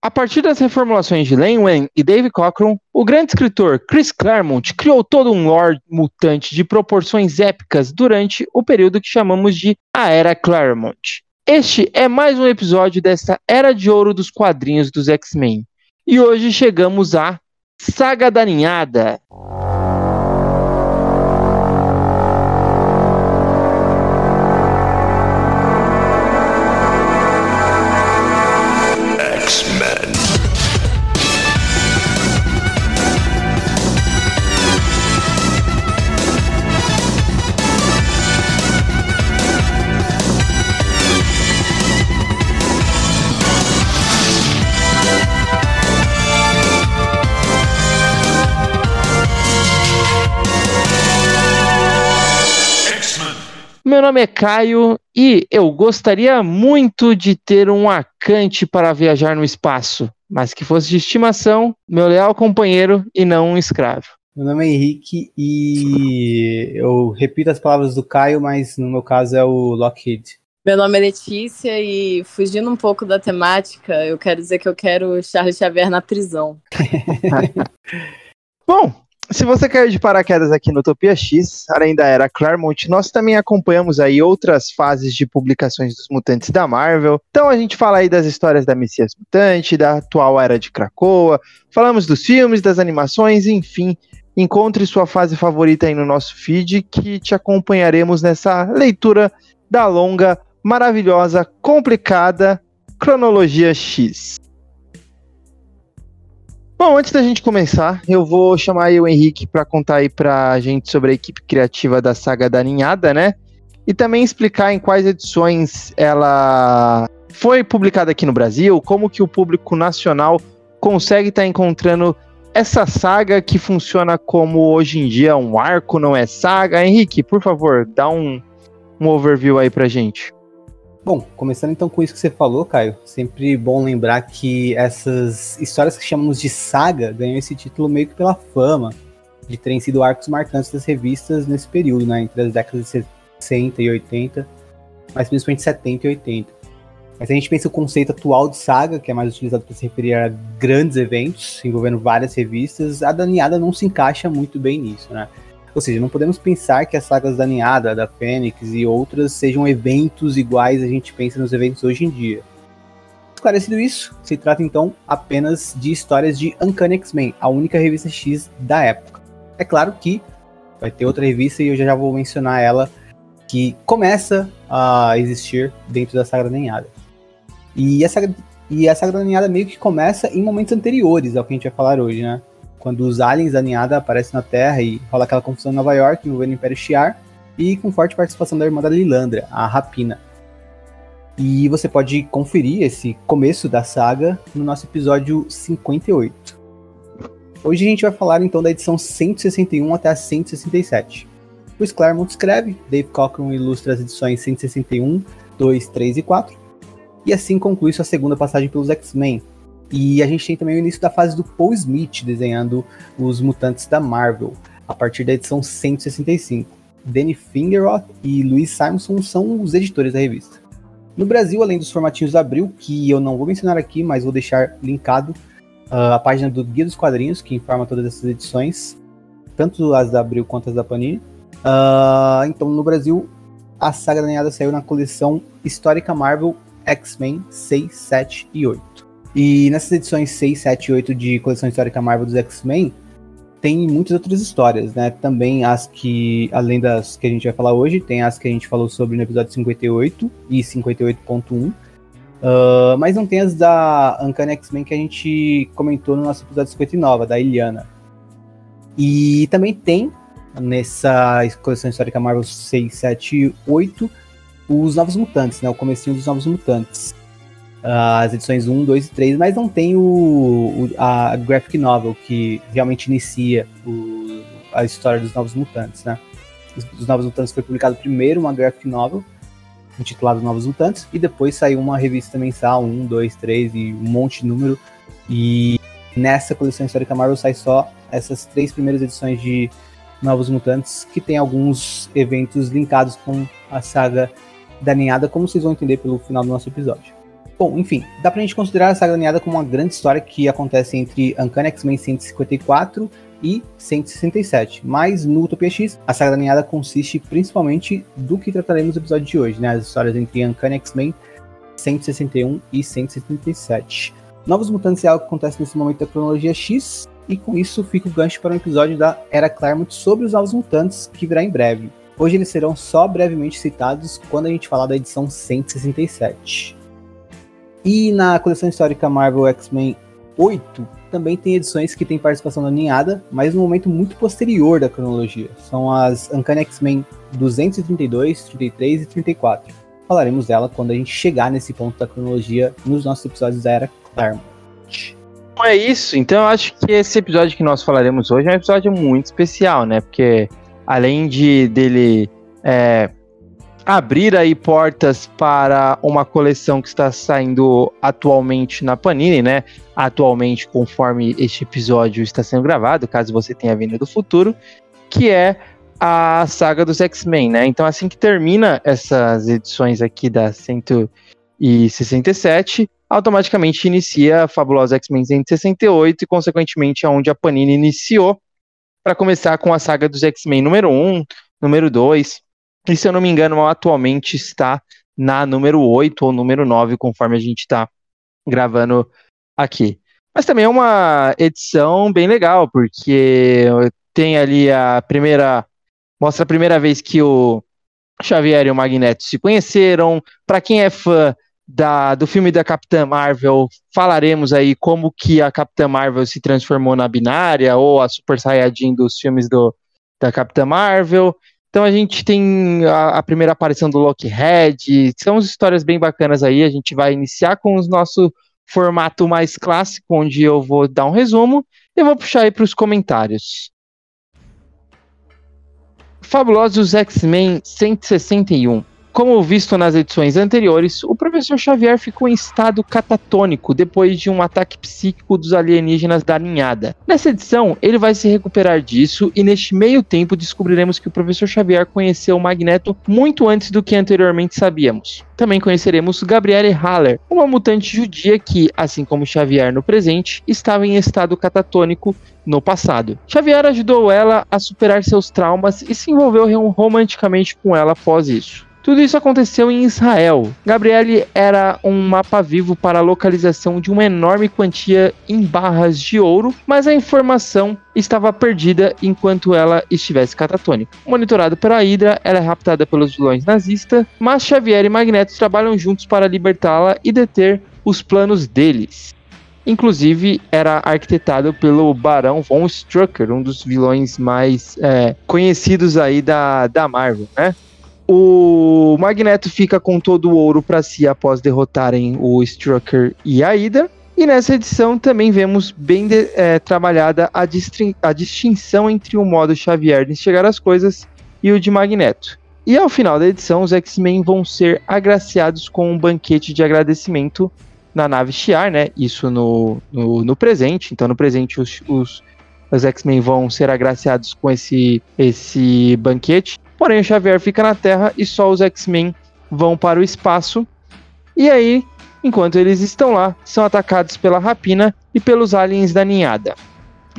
A partir das reformulações de Len Wein e Dave Cockrum, o grande escritor Chris Claremont criou todo um lore mutante de proporções épicas durante o período que chamamos de a Era Claremont. Este é mais um episódio desta Era de Ouro dos quadrinhos dos X-Men. E hoje chegamos à Saga da Ninhada. Meu nome é Caio e eu gostaria muito de ter um acante para viajar no espaço, mas que fosse de estimação, meu leal companheiro e não um escravo. Meu nome é Henrique e eu repito as palavras do Caio, mas no meu caso é o Lockheed. Meu nome é Letícia e fugindo um pouco da temática, eu quero dizer que eu quero Charles Xavier na prisão. Bom, se você caiu de paraquedas aqui no Utopia X, além da era Claremont, nós também acompanhamos aí outras fases de publicações dos mutantes da Marvel. Então a gente fala aí das histórias da Messias Mutante, da atual era de Krakoa, falamos dos filmes, das animações, enfim. Encontre sua fase favorita aí no nosso feed que te acompanharemos nessa leitura da longa, maravilhosa, complicada cronologia X. Bom, antes da gente começar, eu vou chamar aí o Henrique para contar aí pra gente sobre a equipe criativa da saga da Ninhada, né? E também explicar em quais edições ela foi publicada aqui no Brasil, como que o público nacional consegue estar tá encontrando essa saga que funciona como hoje em dia um arco, não é saga. Henrique, por favor, dá um, um overview aí pra gente. Bom, começando então com isso que você falou, Caio, sempre bom lembrar que essas histórias que chamamos de saga ganham esse título meio que pela fama de terem sido arcos marcantes das revistas nesse período, né, entre as décadas de 60 e 80, mas principalmente 70 e 80. Mas a gente pensa o conceito atual de saga, que é mais utilizado para se referir a grandes eventos envolvendo várias revistas, a Daniada não se encaixa muito bem nisso, né? Ou seja, não podemos pensar que as sagas da Ninhada, da Fênix e outras sejam eventos iguais a gente pensa nos eventos hoje em dia. Esclarecido isso, se trata então apenas de histórias de Uncanny X-Men, a única revista X da época. É claro que vai ter outra revista e eu já vou mencionar ela que começa a existir dentro da saga da Ninhada. E a saga, e a saga da Ninhada meio que começa em momentos anteriores ao que a gente vai falar hoje, né? Quando os aliens da Ninhada aparecem na Terra e rola aquela confusão em Nova York envolvendo o Império Shi'ar e com forte participação da irmã da Lilandra, a Rapina. E você pode conferir esse começo da saga no nosso episódio 58. Hoje a gente vai falar então da edição 161 até a 167. O Claremont escreve, Dave Cockrum ilustra as edições 161, 2, 3 e 4. E assim conclui sua segunda passagem pelos X-Men, e a gente tem também o início da fase do Paul Smith desenhando os mutantes da Marvel, a partir da edição 165. Danny Fingeroth e Louis Simonson são os editores da revista. No Brasil, além dos formatinhos da Abril, que eu não vou mencionar aqui, mas vou deixar linkado uh, a página do Guia dos Quadrinhos, que informa todas essas edições, tanto as da Abril quanto as da Panini. Uh, então, no Brasil, a saga da saiu na coleção Histórica Marvel X-Men 6, 7 e 8. E nessas edições 6, 7 e 8 de coleção histórica Marvel dos X-Men, tem muitas outras histórias, né? Também as que, além das que a gente vai falar hoje, tem as que a gente falou sobre no episódio 58 e 58.1. Uh, ah, mas não tem as da Uncanny X-Men que a gente comentou no nosso episódio 59, da Iliana. E também tem, nessa coleção histórica Marvel 6, 7 e 8, os Novos Mutantes, né? O comecinho dos Novos Mutantes as edições 1, 2 e 3, mas não tem o, o a graphic novel que realmente inicia o, a história dos Novos Mutantes, né? Os, os Novos Mutantes foi publicado primeiro uma graphic novel intitulada Novos Mutantes e depois saiu uma revista mensal, 1, 2, 3 e um monte de número e nessa coleção histórica Marvel sai só essas três primeiras edições de Novos Mutantes que tem alguns eventos linkados com a saga da Ninhada, como vocês vão entender pelo final do nosso episódio. Bom, enfim, dá pra gente considerar a saga da como uma grande história que acontece entre Uncanny X-Men 154 e 167. Mas no Utopia X, a saga da consiste principalmente do que trataremos no episódio de hoje, né? As histórias entre Uncanny X-Men 161 e 177. Novos Mutantes é algo que acontece nesse momento da cronologia X, e com isso fica o gancho para um episódio da Era Claremont sobre os Novos Mutantes, que virá em breve. Hoje eles serão só brevemente citados quando a gente falar da edição 167. E na coleção histórica Marvel X-Men 8, também tem edições que têm participação da Ninhada, mas no momento muito posterior da cronologia. São as Uncanny X-Men 232, 33 e 34. Falaremos dela quando a gente chegar nesse ponto da cronologia nos nossos episódios da Era Claremont. Então é isso. Então eu acho que esse episódio que nós falaremos hoje é um episódio muito especial, né? Porque além de dele é, abrir aí portas para uma coleção que está saindo atualmente na Panini, né? Atualmente, conforme este episódio está sendo gravado, caso você tenha vindo do futuro, que é a saga dos X-Men, né? Então, assim que termina essas edições aqui da 167, automaticamente inicia a fabulosa X-Men 168 e, consequentemente, aonde a Panini iniciou para começar com a saga dos X-Men número 1, número 2, e se eu não me engano, atualmente está na número 8 ou número 9, conforme a gente está gravando aqui. Mas também é uma edição bem legal, porque tem ali a primeira. Mostra a primeira vez que o Xavier e o Magneto se conheceram. Para quem é fã da, do filme da Capitã Marvel, falaremos aí como que a Capitã Marvel se transformou na binária, ou a Super Saiyajin dos filmes do, da Capitã Marvel. Então a gente tem a, a primeira aparição do Lockheed, são histórias bem bacanas aí. A gente vai iniciar com o nosso formato mais clássico, onde eu vou dar um resumo e vou puxar aí para os comentários. Fabulosos X-Men 161. Como visto nas edições anteriores, o professor Xavier ficou em estado catatônico depois de um ataque psíquico dos alienígenas da ninhada. Nessa edição, ele vai se recuperar disso e neste meio tempo descobriremos que o professor Xavier conheceu o Magneto muito antes do que anteriormente sabíamos. Também conheceremos Gabrielle Haller, uma mutante judia que, assim como Xavier no presente, estava em estado catatônico no passado. Xavier ajudou ela a superar seus traumas e se envolveu romanticamente com ela após isso. Tudo isso aconteceu em Israel. Gabriele era um mapa vivo para a localização de uma enorme quantia em barras de ouro, mas a informação estava perdida enquanto ela estivesse catatônica. Monitorado pela Hydra, ela é raptada pelos vilões nazistas, mas Xavier e Magneto trabalham juntos para libertá-la e deter os planos deles. Inclusive, era arquitetado pelo Barão von Strucker, um dos vilões mais é, conhecidos aí da, da Marvel, né? O Magneto fica com todo o ouro para si após derrotarem o Strucker e a Ida. E nessa edição também vemos bem de, é, trabalhada a, a, distinção entre o modo Xavier de enxergar as coisas e o de Magneto. E ao final da edição, os X-Men vão ser agraciados com um banquete de agradecimento na nave Shiar, né? Isso no, no, no presente. Então, no presente, os, os, os X-Men vão ser agraciados com esse, esse banquete. Porém, o Xavier fica na Terra e só os X-Men vão para o espaço. E aí, enquanto eles estão lá, são atacados pela rapina e pelos aliens da ninhada.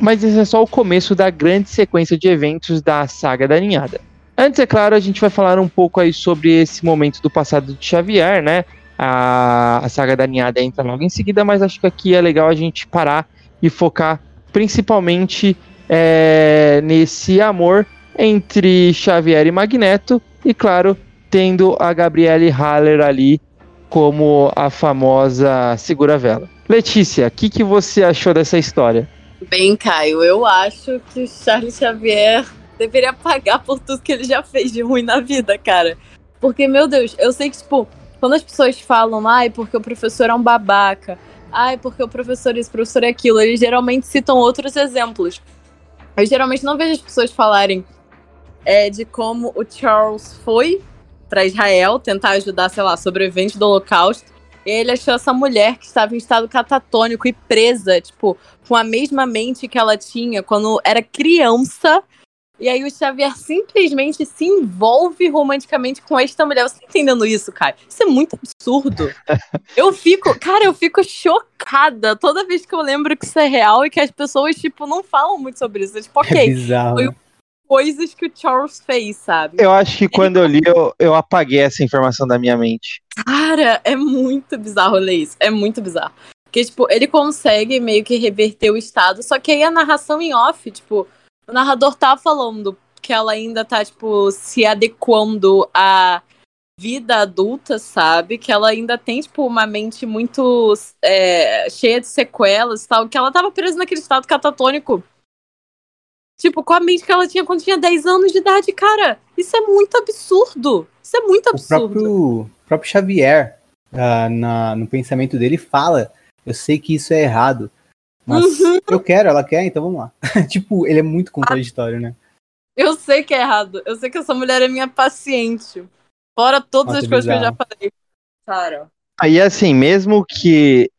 Mas esse é só o começo da grande sequência de eventos da saga da ninhada. Antes, é claro, a gente vai falar um pouco aí sobre esse momento do passado de Xavier, né? A, a saga da ninhada entra logo em seguida, mas acho que aqui é legal a gente parar e focar principalmente é, nesse amor entre Xavier e Magneto, e claro, tendo a Gabriele Haller ali como a famosa segura-vela. Letícia, o que, que você achou dessa história? Bem, Caio, eu acho que Charles Xavier deveria pagar por tudo que ele já fez de ruim na vida, cara. Porque, meu Deus, eu sei que, tipo, quando as pessoas falam, ai, porque o professor é um babaca, ai, porque o professor isso, o professor é aquilo, eles geralmente citam outros exemplos. Eu geralmente não vejo as pessoas falarem é, de como o Charles foi para Israel tentar ajudar, sei lá, sobrevivente do Holocausto. E ele achou essa mulher que estava em estado catatônico e presa, tipo, com a mesma mente que ela tinha quando era criança. E aí o Xavier simplesmente se envolve romanticamente com esta mulher. Você tá entendendo isso, cara? Isso é muito absurdo. eu fico, cara, eu fico chocada toda vez que eu lembro que isso é real e que as pessoas, tipo, não falam muito sobre isso. É tipo, ok, é foi né? Coisas que o Charles fez, sabe? Eu acho que quando eu li, eu, eu apaguei essa informação da minha mente. Cara, é muito bizarro ler isso. É muito bizarro. Porque, tipo, ele consegue meio que reverter o estado, só que aí a narração em off, tipo, o narrador tá falando que ela ainda tá, tipo, se adequando à vida adulta, sabe? Que ela ainda tem, tipo, uma mente muito é, cheia de sequelas e tal, que ela tava presa naquele estado catatônico. Tipo, com a mente que ela tinha quando tinha 10 anos de idade, cara. Isso é muito absurdo. Isso é muito O absurdo. próprio, próprio Xavier, ah, na, no pensamento dele, fala: Eu sei que isso é errado, mas Uhum. eu quero, ela quer, então vamos lá. tipo, ele é muito contraditório, né? Eu sei que é errado. Eu sei que essa mulher é minha paciente. Fora todas Nossa, as coisas que eu já bizarro. falei. Cara. Aí, assim, mesmo que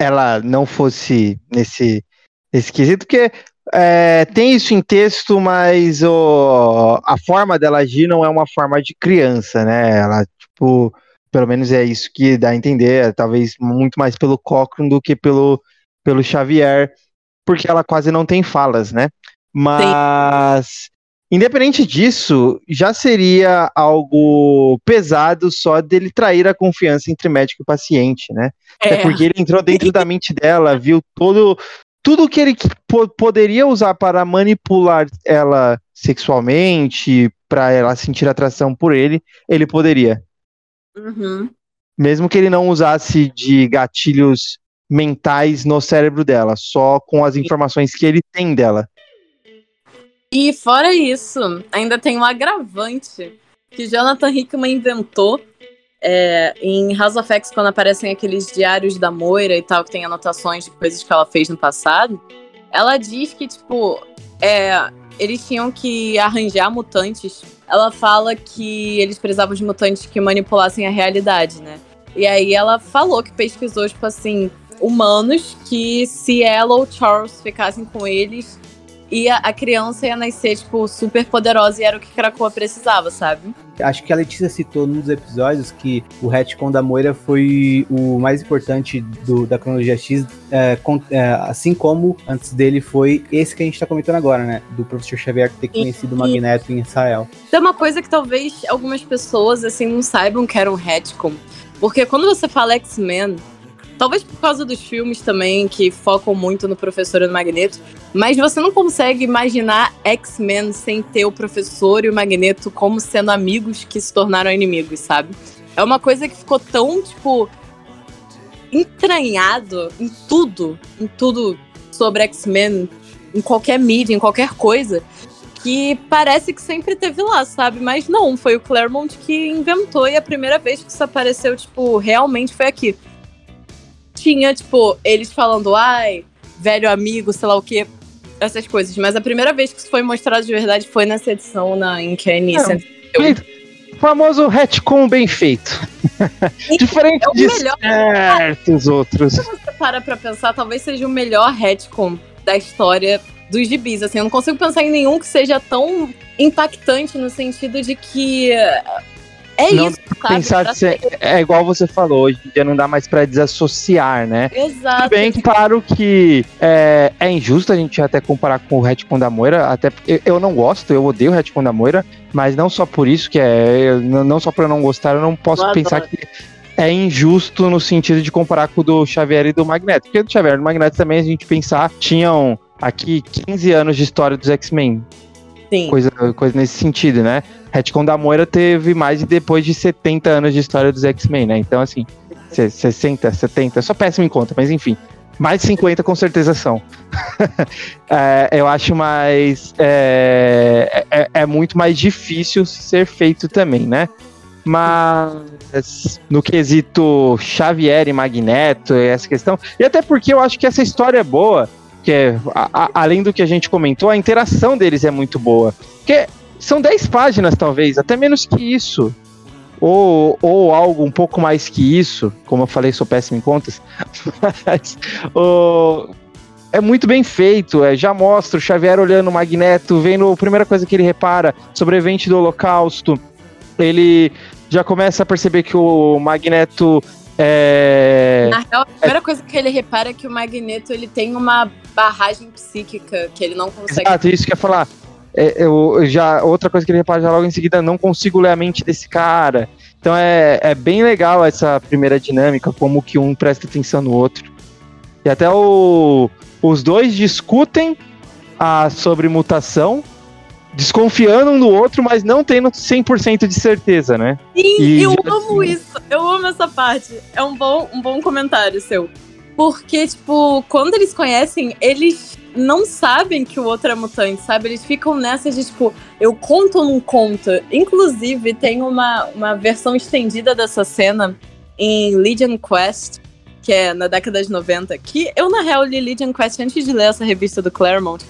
ela não fosse nesse, nesse quesito, porque é, tem isso em texto, mas a forma dela agir não é uma forma de criança, né? Ela, tipo, pelo menos é isso que dá a entender, é talvez muito mais pelo Cochrane do que pelo, pelo Xavier, porque ela quase não tem falas, né? Mas, independente disso, já seria algo pesado só dele trair a confiança entre médico e paciente, né? É, porque ele entrou dentro da mente dela, viu todo tudo que ele po- poderia usar para manipular ela sexualmente, para ela sentir atração por ele, ele poderia. Uhum. Mesmo que ele não usasse de gatilhos mentais no cérebro dela, só com as informações que ele tem dela. E fora isso, ainda tem um agravante que Jonathan Hickman inventou é, em House of X, quando aparecem aqueles diários da Moira e tal, que tem anotações de coisas que ela fez no passado. Ela diz que, tipo, é, eles tinham que arranjar mutantes. Ela fala que eles precisavam de mutantes que manipulassem a realidade, né? E aí ela falou que pesquisou, tipo assim, humanos que se ela ou Charles ficassem com eles, ia, a criança ia nascer, tipo, super poderosa e era o que Krakoa precisava, sabe? Acho que a Letícia citou num dos episódios que o retcon da Moira foi o mais importante do- da cronologia X, é, con- é, assim como antes dele foi esse que a gente tá comentando agora, né? Do professor Xavier ter conhecido o Magneto em Israel. Tem uma coisa que talvez algumas pessoas, assim, não saibam que era um retcon. Porque quando você fala X-Men, talvez por causa dos filmes também, que focam muito no professor e no Magneto, mas você não consegue imaginar X-Men sem ter o professor e o Magneto como sendo amigos que se tornaram inimigos, sabe? É uma coisa que ficou tão, tipo, entranhado em tudo, em tudo sobre X-Men, em qualquer mídia, em qualquer coisa, que parece que sempre teve lá, sabe? Mas não, foi o Claremont que inventou e a primeira vez que isso apareceu, tipo, realmente foi aqui. Tinha, tipo, eles falando, ai, velho amigo, sei lá o quê, essas coisas. Mas a primeira vez que isso foi mostrado de verdade foi nessa edição na. Não. Cent- O famoso retcon bem feito. Diferente É o de melhor. certos outros. Se você para pra pensar, talvez seja o melhor retcon da história dos gibis. Assim, eu não consigo pensar em nenhum que seja tão impactante no sentido de que é Não isso, sabe? Pensar Pra que cê- é igual você falou, hoje em dia não dá mais pra desassociar, né? Exato. Tudo bem, claro que é, é injusto a gente até comparar com o retcon da Moira, até porque eu não gosto, eu odeio o retcon da Moira, mas não só por isso que é, não não só por eu não gostar, eu não posso Eu pensar adoro. que é injusto no sentido de comparar com o do Xavier e do Magneto, porque do Xavier e do Magneto também a gente pensar, tinham aqui 15 anos de história dos X-Men, Sim. coisa, coisa nesse sentido, né? Retcon da Moira teve mais de depois de 70 anos de história dos X-Men, né? Então, assim, se- 60, 70, só péssimo em conta, mas enfim. Mais de 50 com certeza são. É, eu acho mais. É, é, é muito mais difícil ser feito também, né? Mas no quesito Xavier e Magneto, essa questão. E até porque eu acho que essa história é boa, que é, a- a- além do que a gente comentou, a interação deles é muito boa. Porque são 10 páginas, talvez, até menos que isso. Ou, ou algo um pouco mais que isso. Como eu falei, sou péssimo em contas. Mas, o- é muito bem feito. É, já mostra o Xavier olhando o Magneto, vendo a primeira coisa que ele repara, sobrevivente do Holocausto. Ele já começa a perceber que o Magneto é... Na real, a primeira é... coisa que ele repara é que o Magneto ele tem uma barragem psíquica que ele não consegue. Exato, isso que eu ia falar. É, eu, já, outra coisa que ele repara já logo em seguida, não consigo ler a mente desse cara. Então é, é bem legal essa primeira dinâmica, como que um presta atenção no outro. E até o, os dois discutem a, sobre mutação, desconfiando um do outro, mas não tendo 100% de certeza, né? Sim, e eu amo assim... isso. Eu amo essa parte. É um bom, um bom comentário seu. Porque, tipo, quando eles conhecem, eles não sabem que o outro é mutante, sabe? Eles ficam nessa de, tipo, eu conto ou não conto. Inclusive, tem uma, uma versão estendida dessa cena em Legion Quest, que é na década de 90, que eu, na real, li Legion Quest antes de ler essa revista do Claremont.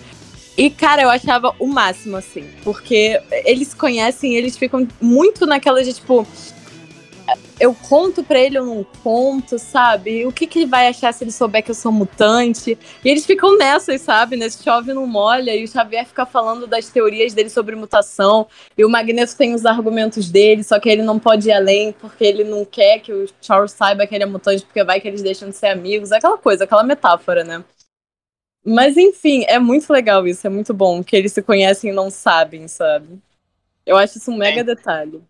E, cara, eu achava o máximo, assim, porque eles conhecem, eles ficam muito naquela de, tipo, eu conto pra ele ou não conto, sabe? O que, que ele vai achar se ele souber que eu sou mutante? E eles ficam nessas, sabe? Nesse chove não molha, e o Xavier fica falando das teorias dele sobre mutação, e o Magneto tem os argumentos dele, só que ele não pode ir além, porque ele não quer que o Charles saiba que ele é mutante, porque vai que eles deixam de ser amigos, aquela coisa, aquela metáfora, né? Mas enfim, é muito legal isso, é muito bom, que eles se conhecem e não sabem, sabe? Eu acho isso um mega detalhe.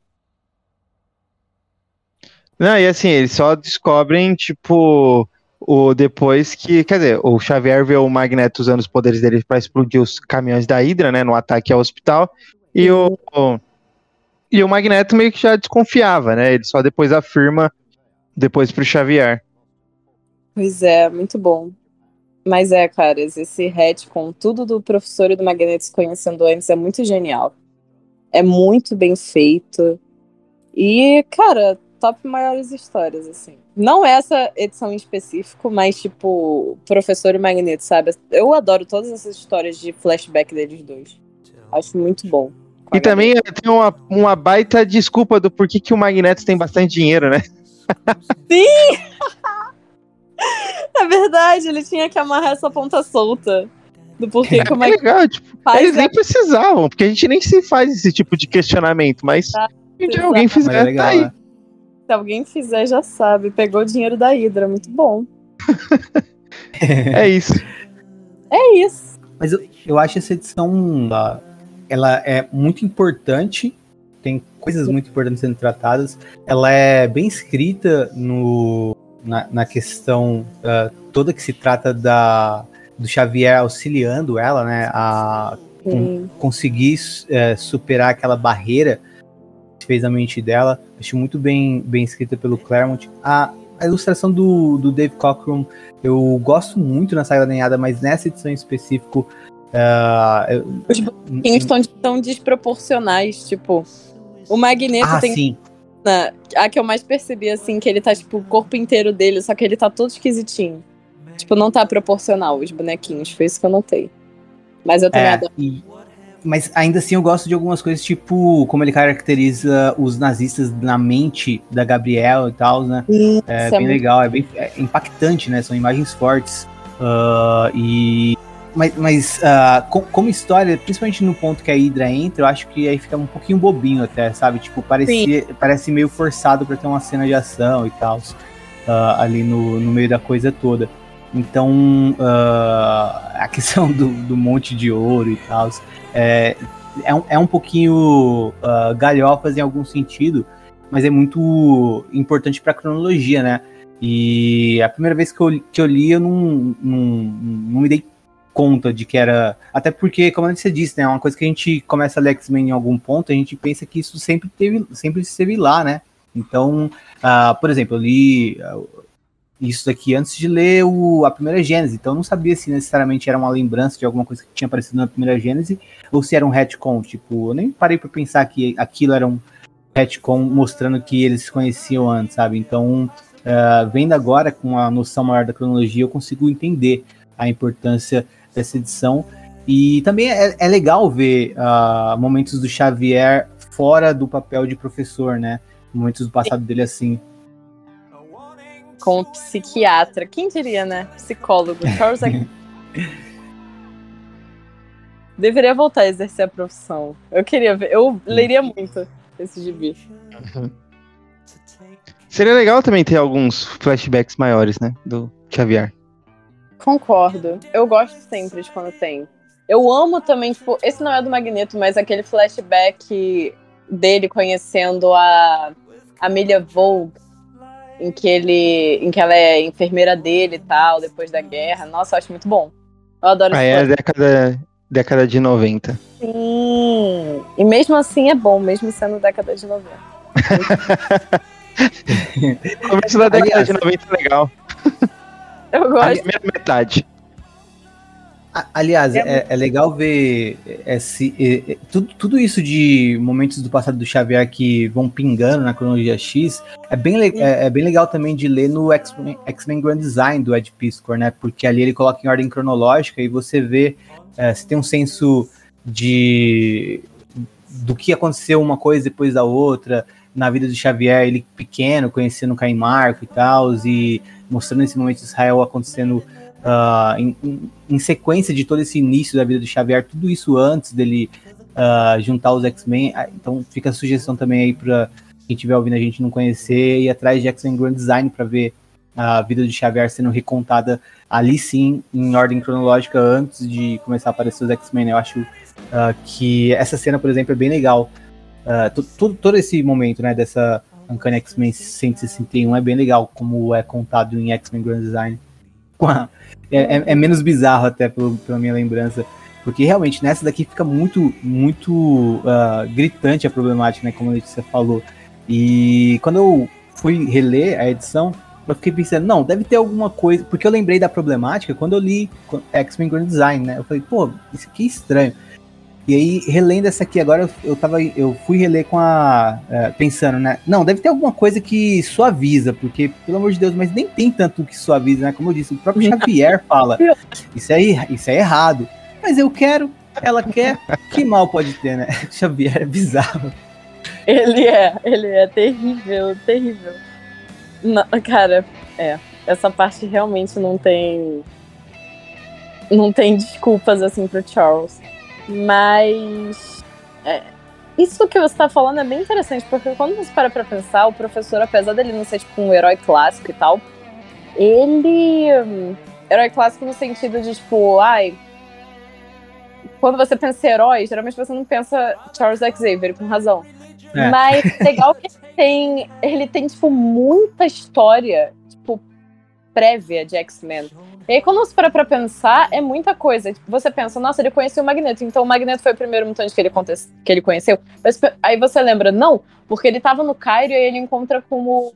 Não, e assim, eles só descobrem, tipo, o depois que, quer dizer, o Xavier vê o Magneto usando os poderes dele para explodir os caminhões da Hydra, né, no ataque ao hospital, e o, e o Magneto meio que já desconfiava, né, ele só depois afirma depois pro Xavier. Pois é, muito bom. Mas é, caras, esse retcon, tudo do professor e do Magneto se conhecendo antes é muito genial. É muito bem feito. E, cara, top maiores histórias, assim. Não essa edição em específico, mas tipo, Professor e Magneto, sabe? Eu adoro todas essas histórias de flashback deles dois. Acho muito bom. E também tem uma, uma baita desculpa do porquê que o Magneto tem bastante dinheiro, né? Sim! é verdade, ele tinha que amarrar essa ponta solta. Do porquê é, que o Magneto. legal, tipo, eles nem precisavam, porque a gente nem se faz esse tipo de questionamento, mas ah, se alguém fizer, é legal, tá aí. Né? Se alguém fizer, já sabe. Pegou o dinheiro da Hydra, muito bom. é isso. É isso. Mas eu, eu acho essa edição ela é muito importante. Tem coisas muito importantes sendo tratadas. Ela é bem escrita no, na, na questão uh, toda que se trata da, do Xavier auxiliando ela, né? A conseguir uh, superar aquela barreira fez a mente dela. Acho muito bem, bem escrita pelo Claremont. A, a ilustração do, do Dave Cockrum eu gosto muito na saga da Nenhada, mas nessa edição em específico. Uh, Os bonequinhos estão tão desproporcionais, tipo. O Magneto ah, tem. Sim. Na, a que eu mais percebi, assim, que ele tá, tipo, o corpo inteiro dele, só que ele tá todo esquisitinho. Tipo, não tá proporcional os bonequinhos, foi isso que eu notei. Mas eu também é, adoro. E, mas ainda assim eu gosto de algumas coisas, tipo, como ele caracteriza os nazistas na mente da Gabriel e tal, né? Isso, é, é bem legal, é bem é impactante, né? São imagens fortes. Uh, e. Mas, mas uh, com, como história, principalmente no ponto que a Hydra entra, eu acho que aí fica um pouquinho bobinho até, sabe? Tipo, parecia, parece meio forçado para ter uma cena de ação e tal, uh, ali no, no meio da coisa toda. Então, uh, a questão do, do, monte de ouro e tal é, é, um, é um pouquinho uh, galhofas em algum sentido, mas é muito importante para a cronologia, né? E a primeira vez que eu, que eu li, eu não, não, não me dei conta de que era. Até porque, como você disse, né? É uma coisa que a gente começa a ler X-Men em algum ponto, a gente pensa que isso sempre teve, sempre esteve lá, né? Então, uh, por exemplo, eu li isso daqui antes de ler o, a primeira Gênese, então eu não sabia se necessariamente era uma lembrança de alguma coisa que tinha aparecido na primeira Gênese ou se era um retcon, tipo, eu nem parei para pensar que aquilo era um retcon mostrando que eles se conheciam antes, sabe? Então, uh, vendo agora com a noção maior da cronologia, eu consigo entender a importância dessa edição e também é, é legal ver uh, momentos do Xavier fora do papel de professor, né? Momentos do passado dele assim como psiquiatra. Quem diria, né? Psicólogo. Charles Deveria voltar a exercer a profissão. Eu queria ver, eu leria muito esse gibi. Seria legal também ter alguns flashbacks maiores, né? Do Xavier. Concordo. Eu gosto sempre de quando tem. Eu amo também, tipo, esse não é do Magneto, mas aquele flashback dele conhecendo a Amelia Vogue, em que ele, em que ela é enfermeira dele e tal, depois da guerra. Nossa, eu acho muito bom. Eu adoro Ah, esse é a década, década de 90. Sim. E mesmo assim é bom, mesmo sendo década de 90. Começo da década de 90 é legal. Eu A gosto. primeira metade. Aliás, é, é legal ver esse, é, é, tudo, tudo isso de momentos do passado do Xavier que vão pingando na cronologia X. É bem, é, é bem legal também de ler no X-Men Grand Design do Ed Piscor, né? Porque ali ele coloca em ordem cronológica e você vê é, se tem um senso de do que aconteceu uma coisa depois da outra na vida do Xavier, ele pequeno, conhecendo o Caim Marco e tal, e mostrando esse momento de Israel acontecendo ah, em, em- sequência de todo esse início da vida do Xavier, tudo isso antes dele ah, juntar os X-Men. Ah, Então fica a sugestão também aí para quem estiver ouvindo a gente não conhecer, ir atrás de X-Men Grand Design para ver a vida do Xavier sendo recontada ali sim, em ordem cronológica, antes de começar a aparecer os X-Men. Eu acho ah, que essa cena, por exemplo, é bem legal. Todo, todo esse momento, né, dessa Uncanny X-Men 161 é bem legal, como é contado em X-Men Grand Design. Com a- é, é- é menos bizarro até pelo- pela minha lembrança. Porque realmente nessa daqui fica muito, muito ah, gritante a problemática, né? Como a Letícia falou. E quando eu fui reler a edição, eu fiquei pensando, não, deve ter alguma coisa. Porque eu lembrei da problemática quando eu li X-Men Grand Design, né? Eu falei, pô, isso aqui é estranho. E aí, relendo essa aqui agora, eu, eu, tava, eu fui reler com a. eh, pensando, né? Não, deve ter alguma coisa que suaviza, porque, pelo amor de Deus, mas nem tem tanto que suaviza, né? Como eu disse, o próprio Xavier fala. Isso é, isso é errado. Mas eu quero, ela quer, que mal pode ter, né? Xavier é bizarro. Ele é, ele é terrível, terrível. Não, cara, é. Essa parte realmente não tem. Não tem desculpas assim pro Charles. Mas. é, isso que você tá falando é bem interessante, porque quando você para pra pensar, o professor, apesar dele não ser tipo um herói clássico e tal, ele. Herói clássico no sentido de, tipo, ai. Quando você pensa em herói, geralmente você não pensa Charles Xavier, com razão. É. Mas legal que ele tem, ele tem, tipo, muita história, tipo, prévia de X-Men. E aí, quando você para pra pensar, é muita coisa. Tipo, você pensa, nossa, ele conheceu o Magneto, então o Magneto foi o primeiro mutante que ele, que ele conheceu. Mas, aí você lembra, não, porque ele tava no Cairo e aí ele encontra com o.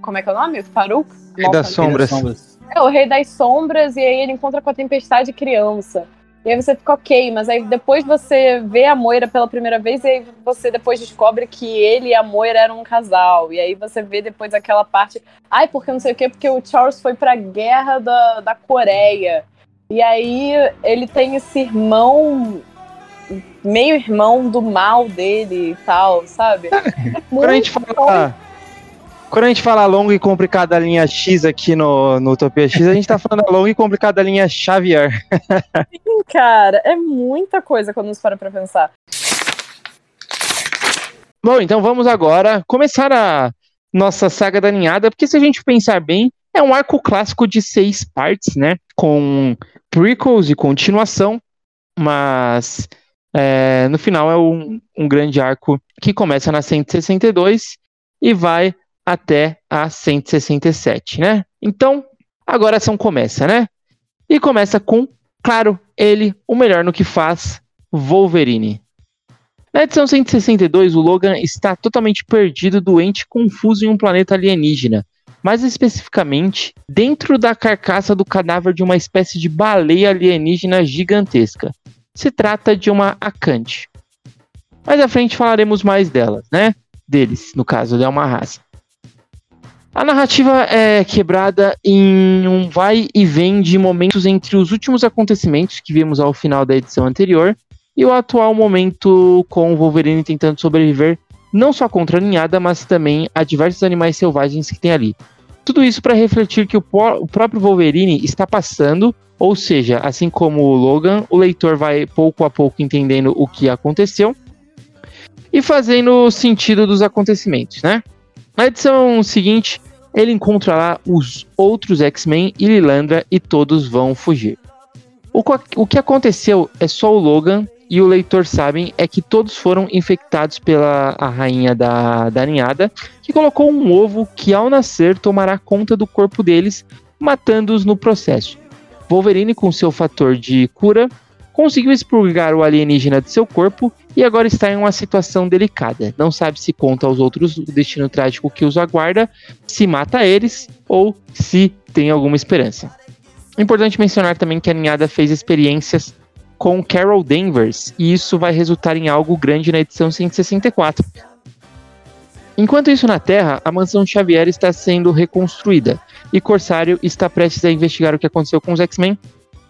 Como é que é o nome? Farouk? Rei das Sombras. É, o Rei das Sombras, e aí ele encontra com a Tempestade criança. E aí você fica ok, mas aí depois você vê a Moira pela primeira vez, e aí você depois descobre que ele e a Moira eram um casal. E aí você vê depois aquela parte. Ai, porque não sei o quê, porque o Charles foi pra guerra da, da Coreia. E aí ele tem esse irmão. Meio irmão do mal dele e tal, sabe? Quando a gente fala. Quando a gente fala longa e complicada linha X aqui no, no Utopia X, a gente tá falando longa e complicada linha Xavier. Cara, é muita coisa quando nos para pra pensar. Bom, então vamos agora começar a nossa saga da ninhada, porque se a gente pensar bem, é um arco clássico de seis partes, né? Com prequels e continuação, mas é, no final é um, um grande arco que começa na 162 e vai até a 167, né? Então, agora a ação começa, né? E começa com, claro, ele, o melhor no que faz, Wolverine. Na edição 162, o Logan está totalmente perdido, doente, confuso em um planeta alienígena. Mais especificamente, dentro da carcaça do cadáver de uma espécie de baleia alienígena gigantesca. Se trata de uma Acante. Mais à frente falaremos mais delas, né? Deles, no caso, é uma raça. A narrativa é quebrada em um vai e vem de momentos entre os últimos acontecimentos que vimos ao final da edição anterior e o atual momento com o Wolverine tentando sobreviver não só contra a ninhada, mas também a diversos animais selvagens que tem ali. Tudo isso para refletir que o, o próprio Wolverine está passando, ou seja, assim como o Logan, o leitor vai pouco a pouco entendendo o que aconteceu e fazendo sentido dos acontecimentos, né? Na edição seguinte, ele encontra lá os outros X-Men e Lilandra e todos vão fugir. O, o que aconteceu é só o Logan e o leitor sabem é que todos foram infectados pela a rainha da, da ninhada, que colocou um ovo que ao nascer tomará conta do corpo deles, matando-os no processo. Wolverine, com seu fator de cura, conseguiu expurgar o alienígena de seu corpo e agora está em uma situação delicada. Não sabe se conta aos outros o destino trágico que os aguarda, se mata eles ou se tem alguma esperança. Importante mencionar também que a ninhada fez experiências com Carol Danvers, e isso vai resultar em algo grande na edição 164. Enquanto isso na Terra, a mansão Xavier está sendo reconstruída, e Corsário está prestes a investigar o que aconteceu com os X-Men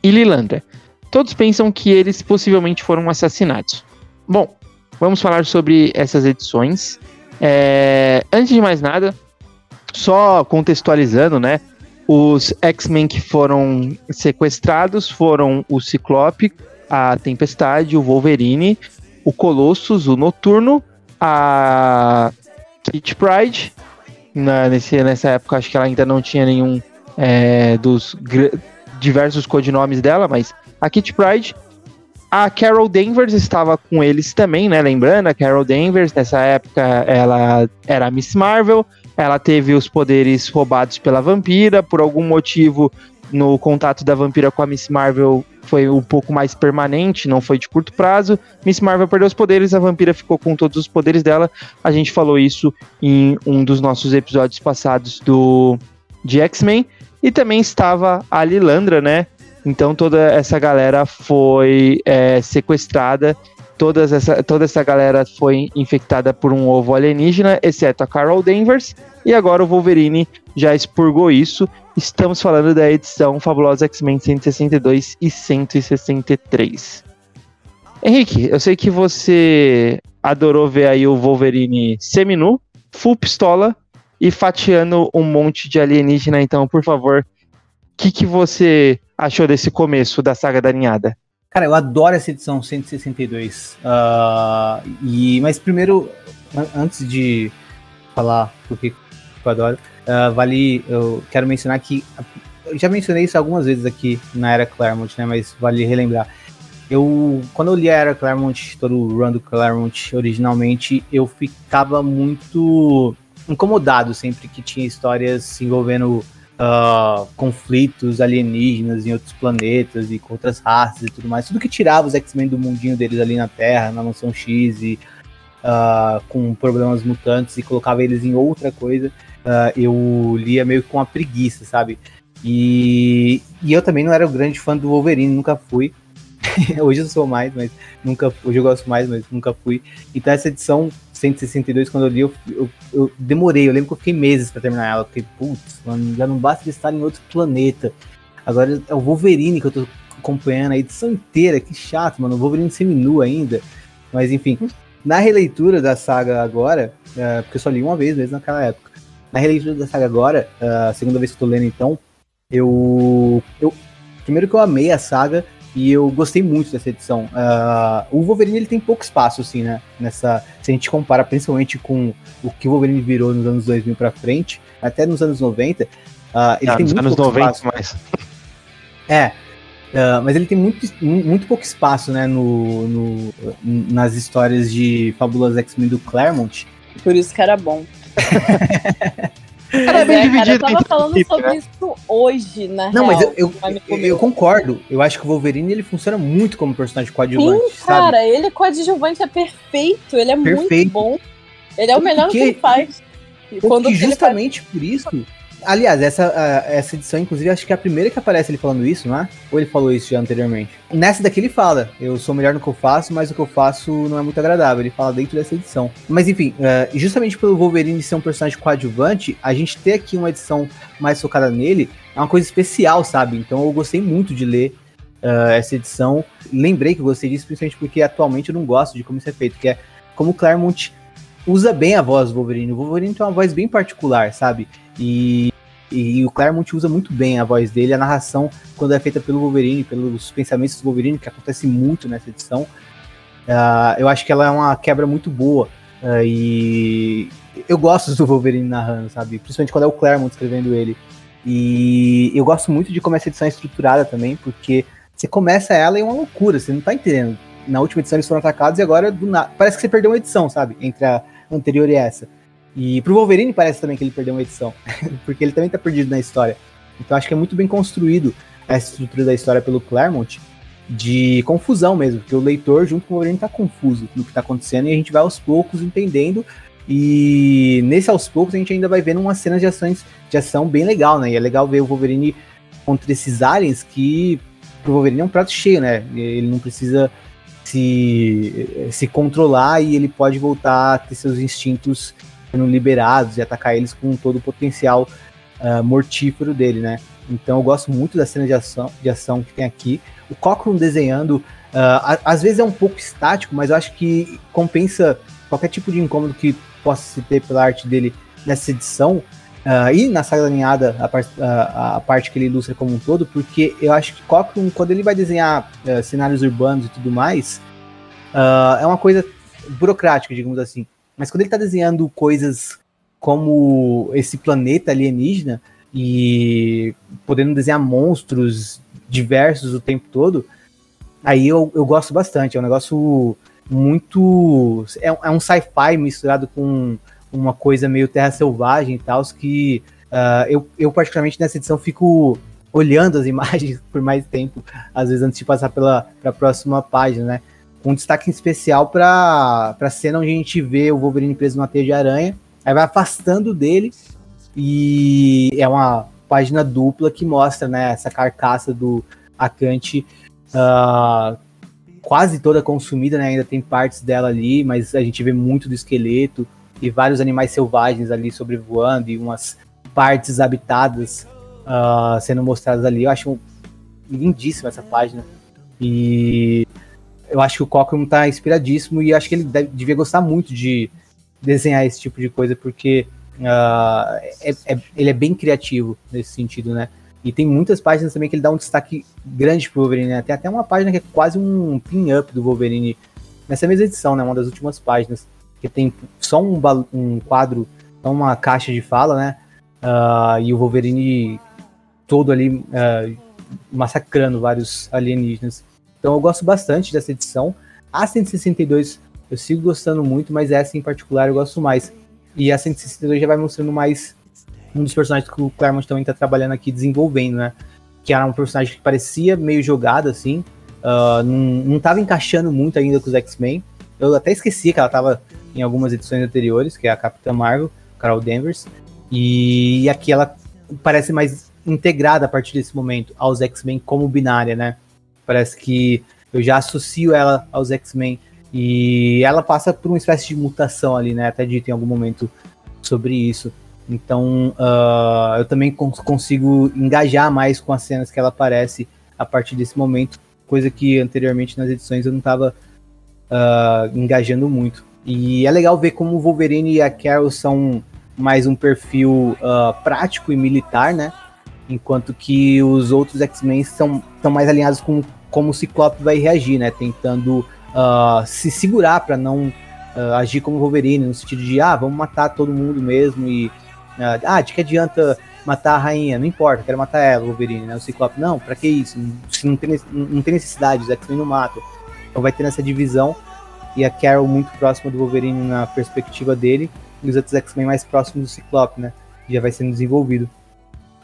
e Lilandra. Todos pensam que eles possivelmente foram assassinados. Bom, vamos falar sobre essas edições. É, antes de mais nada, só contextualizando, né? Os X-Men que foram sequestrados foram o Ciclope, a Tempestade, o Wolverine, o Colossus, o Noturno, a Kit Pride. Na, nesse, nessa época, acho que ela ainda não tinha nenhum é, dos diversos codinomes dela, mas a Kit Pride. A Carol Danvers estava com eles também, né? Lembrando, a Carol Danvers, nessa época, ela era Miss Marvel. Ela teve os poderes roubados pela vampira. Por algum motivo, no contato da vampira com a Miss Marvel foi um pouco mais permanente, não foi de curto prazo. Miss Marvel perdeu os poderes, a vampira ficou com todos os poderes dela. A gente falou isso em um dos nossos episódios passados do de X-Men. E também estava a Lilandra, né? Então toda essa galera foi é, sequestrada. Todas essa, toda essa galera foi infectada por um ovo alienígena, exceto a Carol Danvers. E agora o Wolverine já expurgou isso Estamos falando da edição Fabulosa X-Men 162 e 163. Henrique, eu sei que você adorou ver aí o Wolverine seminu, full pistola e fatiando um monte de alienígena, então, por favor, o que, que você achou desse começo da saga da ninhada? Cara, eu adoro essa edição 162. Uh, ah, e, mas primeiro, antes de falar o que eu adoro, Uh, vale, eu quero mencionar que eu já mencionei isso algumas vezes aqui na era Claremont, né? Mas vale relembrar. Eu, quando eu li a era Claremont, todo o run do Claremont originalmente, eu ficava muito incomodado sempre que tinha histórias envolvendo uh, conflitos alienígenas em outros planetas e com outras raças e tudo mais. Tudo que tirava os X-Men do mundinho deles ali na Terra, na Mansão X e uh, com problemas mutantes e colocava eles em outra coisa uh, eu lia meio com uma preguiça, sabe? E, e eu também não era um grande fã do Wolverine, nunca fui. hoje eu sou mais, mas nunca Hoje eu gosto mais, mas nunca fui. Então essa edição 162, quando eu li, eu, eu, eu demorei. Eu lembro que eu fiquei meses para terminar ela. Fiquei, putz, mano, já não basta de estar em outro planeta. Agora é o Wolverine que eu tô acompanhando a edição inteira. Que chato, mano. O Wolverine seminu ainda. Mas enfim, na releitura da saga agora, uh, porque eu só li uma vez mesmo naquela época na releitura da saga agora, a segunda vez que eu tô lendo então, eu, eu. Primeiro que eu amei a saga e eu gostei muito dessa edição. Uh, o Wolverine ele tem pouco espaço, assim, né? Nessa, se a gente compara principalmente com o que o Wolverine virou nos anos 2000 pra frente, até nos anos 90, uh, ah, ele ah, tem muito anos pouco 90 espaço. mais. É, Uh, mas ele tem muito, muito pouco espaço né, no, no, nas histórias de Fabuloso X-Men do Claremont. Por isso que era bom. Cara, é bem é, dividido. Cara, eu tava falando equipe, sobre né? isso hoje, na Não, real, mas eu, eu, eu, concordo. Eu acho que o Wolverine ele funciona muito como personagem coadjuvante. Sim, cara, sabe? ele coadjuvante é perfeito. Ele é perfeito. muito bom. Ele é o melhor que ele faz. Quando justamente faz... por isso Aliás, essa, essa edição, inclusive, acho que é a primeira que aparece ele falando isso, não é? Ou ele falou isso já anteriormente? Nessa daqui ele fala: Eu sou melhor no que eu faço, mas o que eu faço não é muito agradável. Ele fala dentro dessa edição. Mas enfim, uh, justamente pelo Wolverine ser um personagem coadjuvante, a gente ter aqui uma edição mais focada nele é uma coisa especial, sabe? Então eu gostei muito de ler uh, essa edição. Lembrei que eu gostei disso, principalmente porque atualmente eu não gosto de como isso é feito, que é como Claremont usa bem a voz do Wolverine. O Wolverine tem uma voz bem particular, sabe? E E o Claremont usa muito bem a voz dele, a narração, quando é feita pelo Wolverine, pelos pensamentos do Wolverine, que acontece muito nessa edição. Uh, eu acho que ela é uma quebra muito boa. Uh, e eu gosto do Wolverine narrando, sabe? Principalmente quando é o Claremont escrevendo ele. E eu gosto muito de como essa edição é estruturada também, porque você começa ela e é uma loucura, você não tá entendendo. Na última edição eles foram atacados e agora do. Parece que você perdeu uma edição, sabe? Entre a anterior e essa. E pro Wolverine parece também que ele perdeu uma edição, porque ele também tá perdido na história. Então acho que é muito bem construído essa estrutura da história pelo Claremont de confusão mesmo, porque o leitor junto com o Wolverine tá confuso no que tá acontecendo e a gente vai aos poucos entendendo e nesse aos poucos a gente ainda vai vendo umas cenas de ações de ação bem legal, né? E é legal ver o Wolverine contra esses aliens que pro Wolverine é um prato cheio, né? Ele não precisa se, se controlar e ele pode voltar a ter seus instintos sendo liberados e atacar eles com todo o potencial uh, mortífero dele, né? Então eu gosto muito da cena de ação, de ação que tem aqui. O Cochran desenhando, uh, às vezes é um pouco estático, mas eu acho que compensa qualquer tipo de incômodo que possa se ter pela arte dele nessa edição. Uh, e na saga alinhada, a, part, a, a, parte que ele ilustra como um todo, porque eu acho que Cochran, quando ele vai desenhar uh, cenários urbanos e tudo mais, é uma coisa burocrática, digamos assim. Mas quando ele está desenhando coisas como esse planeta alienígena e podendo desenhar monstros diversos o tempo todo, aí eu, eu gosto bastante. É um negócio muito. É, é um sci-fi misturado com uma coisa meio terra selvagem e tal, que uh, eu, eu, particularmente, nessa edição, fico olhando as imagens por mais tempo, às vezes antes de passar pela próxima página, né? Com destaque especial para a cena onde a gente vê o Wolverine preso numa teia de aranha, aí vai afastando dele, e é uma página dupla que mostra né, essa carcaça do Acante uh, quase toda consumida, né? Ainda tem partes dela ali, mas a gente vê muito do esqueleto e vários animais selvagens ali sobrevoando e umas partes habitadas uh, sendo mostradas ali. Eu acho lindíssima essa página. E eu acho que o Cochran tá inspiradíssimo e acho que ele deve, devia gostar muito de desenhar esse tipo de coisa, porque uh, é, é, ele é bem criativo nesse sentido, né? E tem muitas páginas também que ele dá um destaque grande pro Wolverine, né? Tem até uma página que é quase um pin-up do Wolverine nessa mesma edição, né? Uma das últimas páginas. Que tem só um, um quadro, só uma caixa de fala, né? Uh, e o Wolverine todo ali uh, massacrando vários alienígenas. Então eu gosto bastante dessa edição. A 162 eu sigo gostando muito, mas essa em particular eu gosto mais. E a 162 já vai mostrando mais um dos personagens que o Claremont também tá trabalhando aqui, desenvolvendo, né? Que era um personagem que parecia meio jogado, assim. Uh, não, não tava encaixando muito ainda com os X-Men. Eu até esqueci que ela tava em algumas edições anteriores, que é a Capitã Marvel, Carol Danvers. E aqui ela parece mais integrada a partir desse momento aos X-Men como binária, né? Parece que eu já associo ela aos X-Men e ela passa por uma espécie de mutação ali, né? Até dito em algum momento sobre isso. Então uh, eu também cons consigo engajar mais com as cenas que ela aparece a partir desse momento, coisa que anteriormente nas edições eu não estava uh, ah, engajando muito. E é legal ver como o Wolverine e a Carol são mais um perfil uh, prático e militar, né? Enquanto que os outros X-Men estão mais alinhados com como o Ciclope vai reagir, né? Tentando uh, se segurar para não uh, agir como Wolverine, no sentido de, ah, vamos matar todo mundo mesmo e ah, ah, de que adianta matar a rainha? Não importa, quero matar ela, Wolverine, né? O Ciclope, não, pra que isso? Não tem, não tem necessidade, os X-Men não matam. Então vai ter essa divisão e a Carol muito próxima do Wolverine na perspectiva dele e os outros X-Men mais próximos do Ciclope, né? Já vai sendo desenvolvido.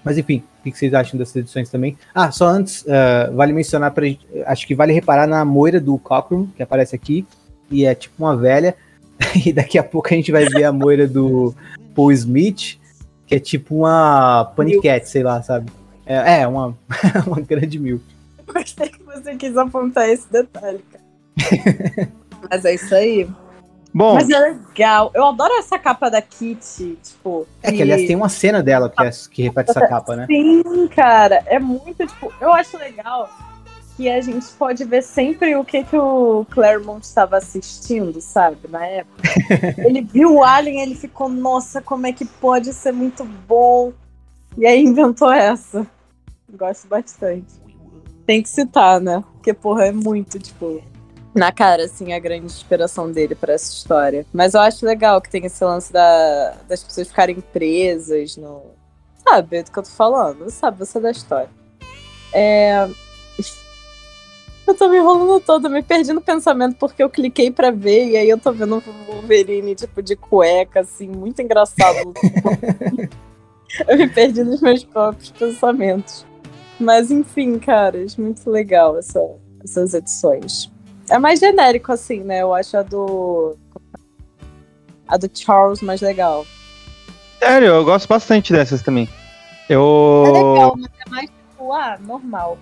Mas enfim, o que vocês acham dessas edições também? Ah, só antes, uh, vale mencionar, pra, acho que vale reparar na moira do Cockrum, que aparece aqui, e é tipo uma velha, e daqui a pouco a gente vai ver a moira do Paul Smith, que é tipo uma paniquete, sei lá, sabe? É, é uma, uma grande mil. Gostei que você quis apontar esse detalhe, cara. Mas é isso aí. Bom. Mas é legal. Eu adoro essa capa da Kitty, tipo. É que, aliás, tem uma cena dela que, é, que repete essa capa, né? Sim, cara. É muito, tipo, eu acho legal que a gente pode ver sempre o que, que o Claremont estava assistindo, sabe, na época. ele viu o Alien ele ficou, nossa, como é que pode ser muito bom. E aí inventou essa. Gosto bastante. Tem que citar, né? Porque, porra, é muito, tipo, na cara, assim, a grande inspiração dele para essa história. Mas eu acho legal que tem esse lance da, das pessoas ficarem presas no. Sabe do que eu tô falando? Sabe, você é da história. É. Eu tô me enrolando toda, me perdi no pensamento porque eu cliquei pra ver e aí eu tô vendo o Wolverine, tipo, de cueca, assim, muito engraçado. eu me perdi nos meus próprios pensamentos. Mas enfim, caras, muito legal essa, essas edições. É mais genérico, assim, né? Eu acho a do. A do Charles mais legal. Sério, eu gosto bastante dessas também. Eu. É legal, mas é mais tipo, ah, normal.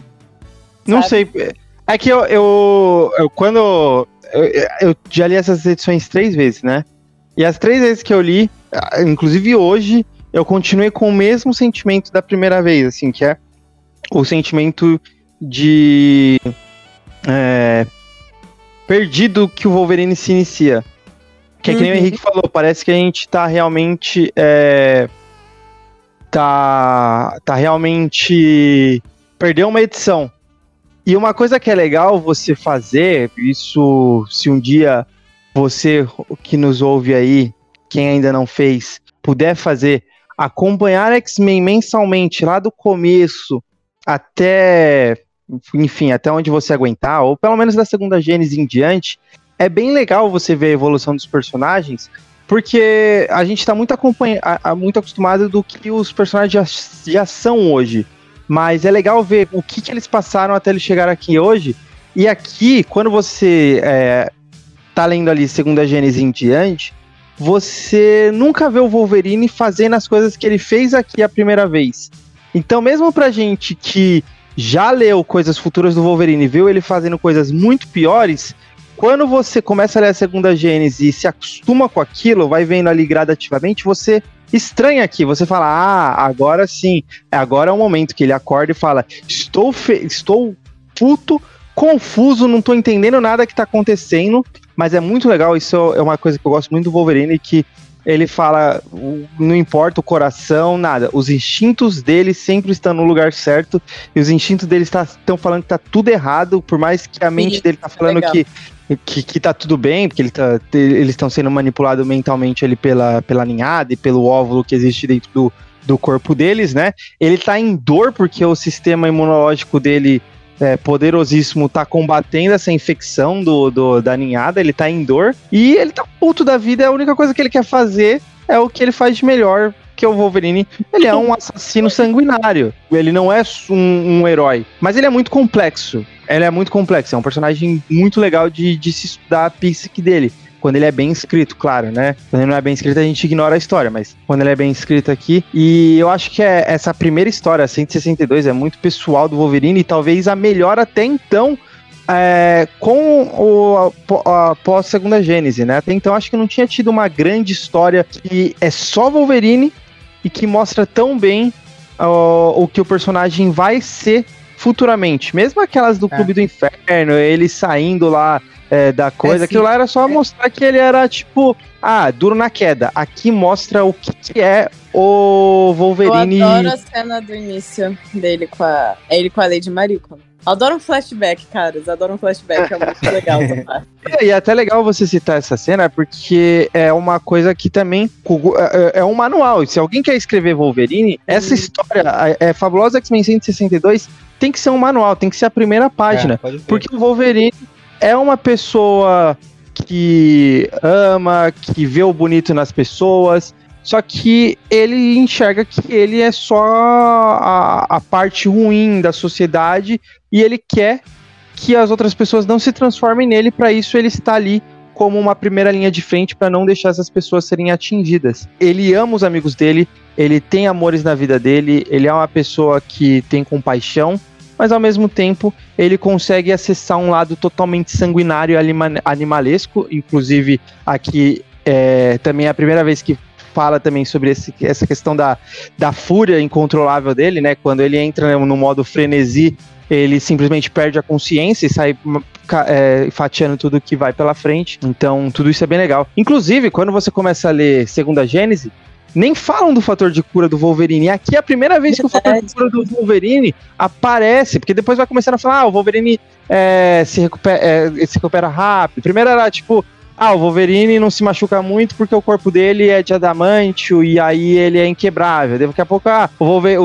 Não sabe? sei. É que eu, eu, eu quando. Eu, eu, já li essas edições três vezes, né? E as três vezes que eu li, inclusive hoje, eu continuei com o mesmo sentimento da primeira vez, assim, que é o sentimento de. É, perdido que o Wolverine se inicia. Que é que nem o uhum. Henrique falou, parece que a gente tá realmente. É, tá, tá realmente. Perdeu uma edição. E uma coisa que é legal você fazer, isso se um dia você que nos ouve aí, quem ainda não fez, puder fazer, acompanhar X-Men mensalmente, lá do começo até enfim, até onde você aguentar, ou pelo menos da segunda Gênesis em diante, é bem legal você ver a evolução dos personagens, porque a gente está muito, muito acostumado do que os personagens já, já são hoje. Mas é legal ver o que, que eles passaram até eles chegar aqui hoje. E aqui, quando você é, tá lendo ali segunda Gênesis em diante, você nunca vê o Wolverine fazendo as coisas que ele fez aqui a primeira vez. Então, mesmo pra gente que já leu coisas futuras do Wolverine e viu ele fazendo coisas muito piores, quando você começa a ler a segunda Gênesis e se acostuma com aquilo, vai vendo ali gradativamente, você estranha aqui, você fala, ah, agora sim, agora é o momento que ele acorda e fala, estou, estou puto, confuso, não estou entendendo nada que está acontecendo, mas é muito legal, isso é uma coisa que eu gosto muito do Wolverine, que ele fala, não importa o coração, nada. Os instintos dele sempre estão no lugar certo e os instintos dele estão falando que tá tudo errado, por mais que a mente Sim, dele tá falando que, que, que tá tudo bem, porque ele tá, eles estão sendo manipulados mentalmente ali pela, pela ninhada e pelo óvulo que existe dentro do, do corpo deles, né? Ele tá em dor porque o sistema imunológico dele é, poderosíssimo tá combatendo essa infecção do, do, da ninhada, ele tá em dor e ele tá puto da vida, a única coisa que ele quer fazer é o que ele faz de melhor, que é o Wolverine. Ele é um assassino sanguinário, ele não é um, um herói, mas ele é muito complexo. Ele é muito complexo, é um personagem muito legal de, de se estudar a psique dele quando ele é bem escrito, claro, né? Quando ele não é bem escrito, a gente ignora a história, mas quando ele é bem escrito aqui. E eu acho que é essa primeira história, 162, é muito pessoal do Wolverine e talvez a melhor até então. É, com o a, a pós segunda Gênese, né? Até então acho que não tinha tido uma grande história que é só Wolverine e que mostra tão bem o que o personagem vai ser futuramente. Mesmo aquelas do é. Clube do Inferno, ele saindo lá é, da coisa. É, Aquilo lá era só é. mostrar que ele era, tipo, ah, duro na queda. Aqui mostra o que, que é o Wolverine. Eu adoro a cena do início dele com a. Ele com a Lady Marico. Adoro um flashback, caras. Adoro um flashback, é muito legal é, E é até legal você citar essa cena, porque é uma coisa que também é, é um manual. Se alguém quer escrever Wolverine, essa uhum. história, é Fabulosa X-Men 162, tem que ser um manual, tem que ser a primeira página. É, porque o Wolverine é uma pessoa que ama, que vê o bonito nas pessoas, só que ele enxerga que ele é só a, a parte ruim da sociedade e ele quer que as outras pessoas não se transformem nele, para isso ele está ali como uma primeira linha de frente para não deixar essas pessoas serem atingidas. Ele ama os amigos dele, ele tem amores na vida dele, ele é uma pessoa que tem compaixão, mas ao mesmo tempo ele consegue acessar um lado totalmente sanguinário e animalesco. Inclusive, aqui é, também é a primeira vez que fala também sobre esse, essa questão da, da fúria incontrolável dele, né? Quando ele entra no modo frenesi, ele simplesmente perde a consciência e sai é, fatiando tudo que vai pela frente. Então, tudo isso é bem legal. Inclusive, quando você começa a ler Segunda Gênese, nem falam do fator de cura do Wolverine. E aqui é a primeira vez que o fator de cura do Wolverine aparece, porque depois vai começando a falar, ah, o Wolverine é, se, recupera, é, se recupera rápido. Primeiro era tipo, ah, o Wolverine não se machuca muito porque o corpo dele é de adamantio e aí ele é inquebrável. Daqui a pouco, ah, o Wolverine,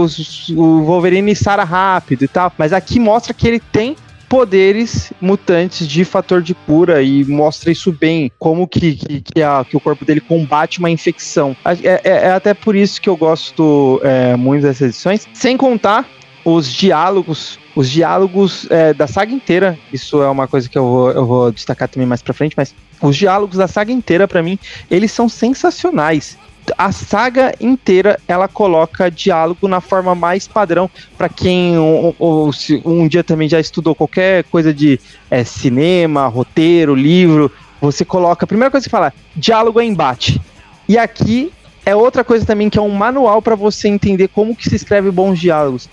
o Wolverine sara rápido e tal. Mas aqui mostra que ele tem poderes mutantes de fator de cura e mostra isso bem, como que, que, que, a, que o corpo dele combate uma infecção. É, é, é até por isso que eu gosto é, muito dessas edições, sem contar os diálogos, os diálogos é, da saga inteira, isso é uma coisa que eu vou, eu vou destacar também mais pra frente, mas os diálogos da saga inteira, para mim, eles são sensacionais a saga inteira ela coloca diálogo na forma mais padrão para quem um, um, um, dia também já estudou qualquer coisa de é, cinema, roteiro, livro. Você coloca a primeira coisa que você fala, diálogo é embate. E aqui é outra coisa também que é um manual para você entender como que se escreve bons diálogos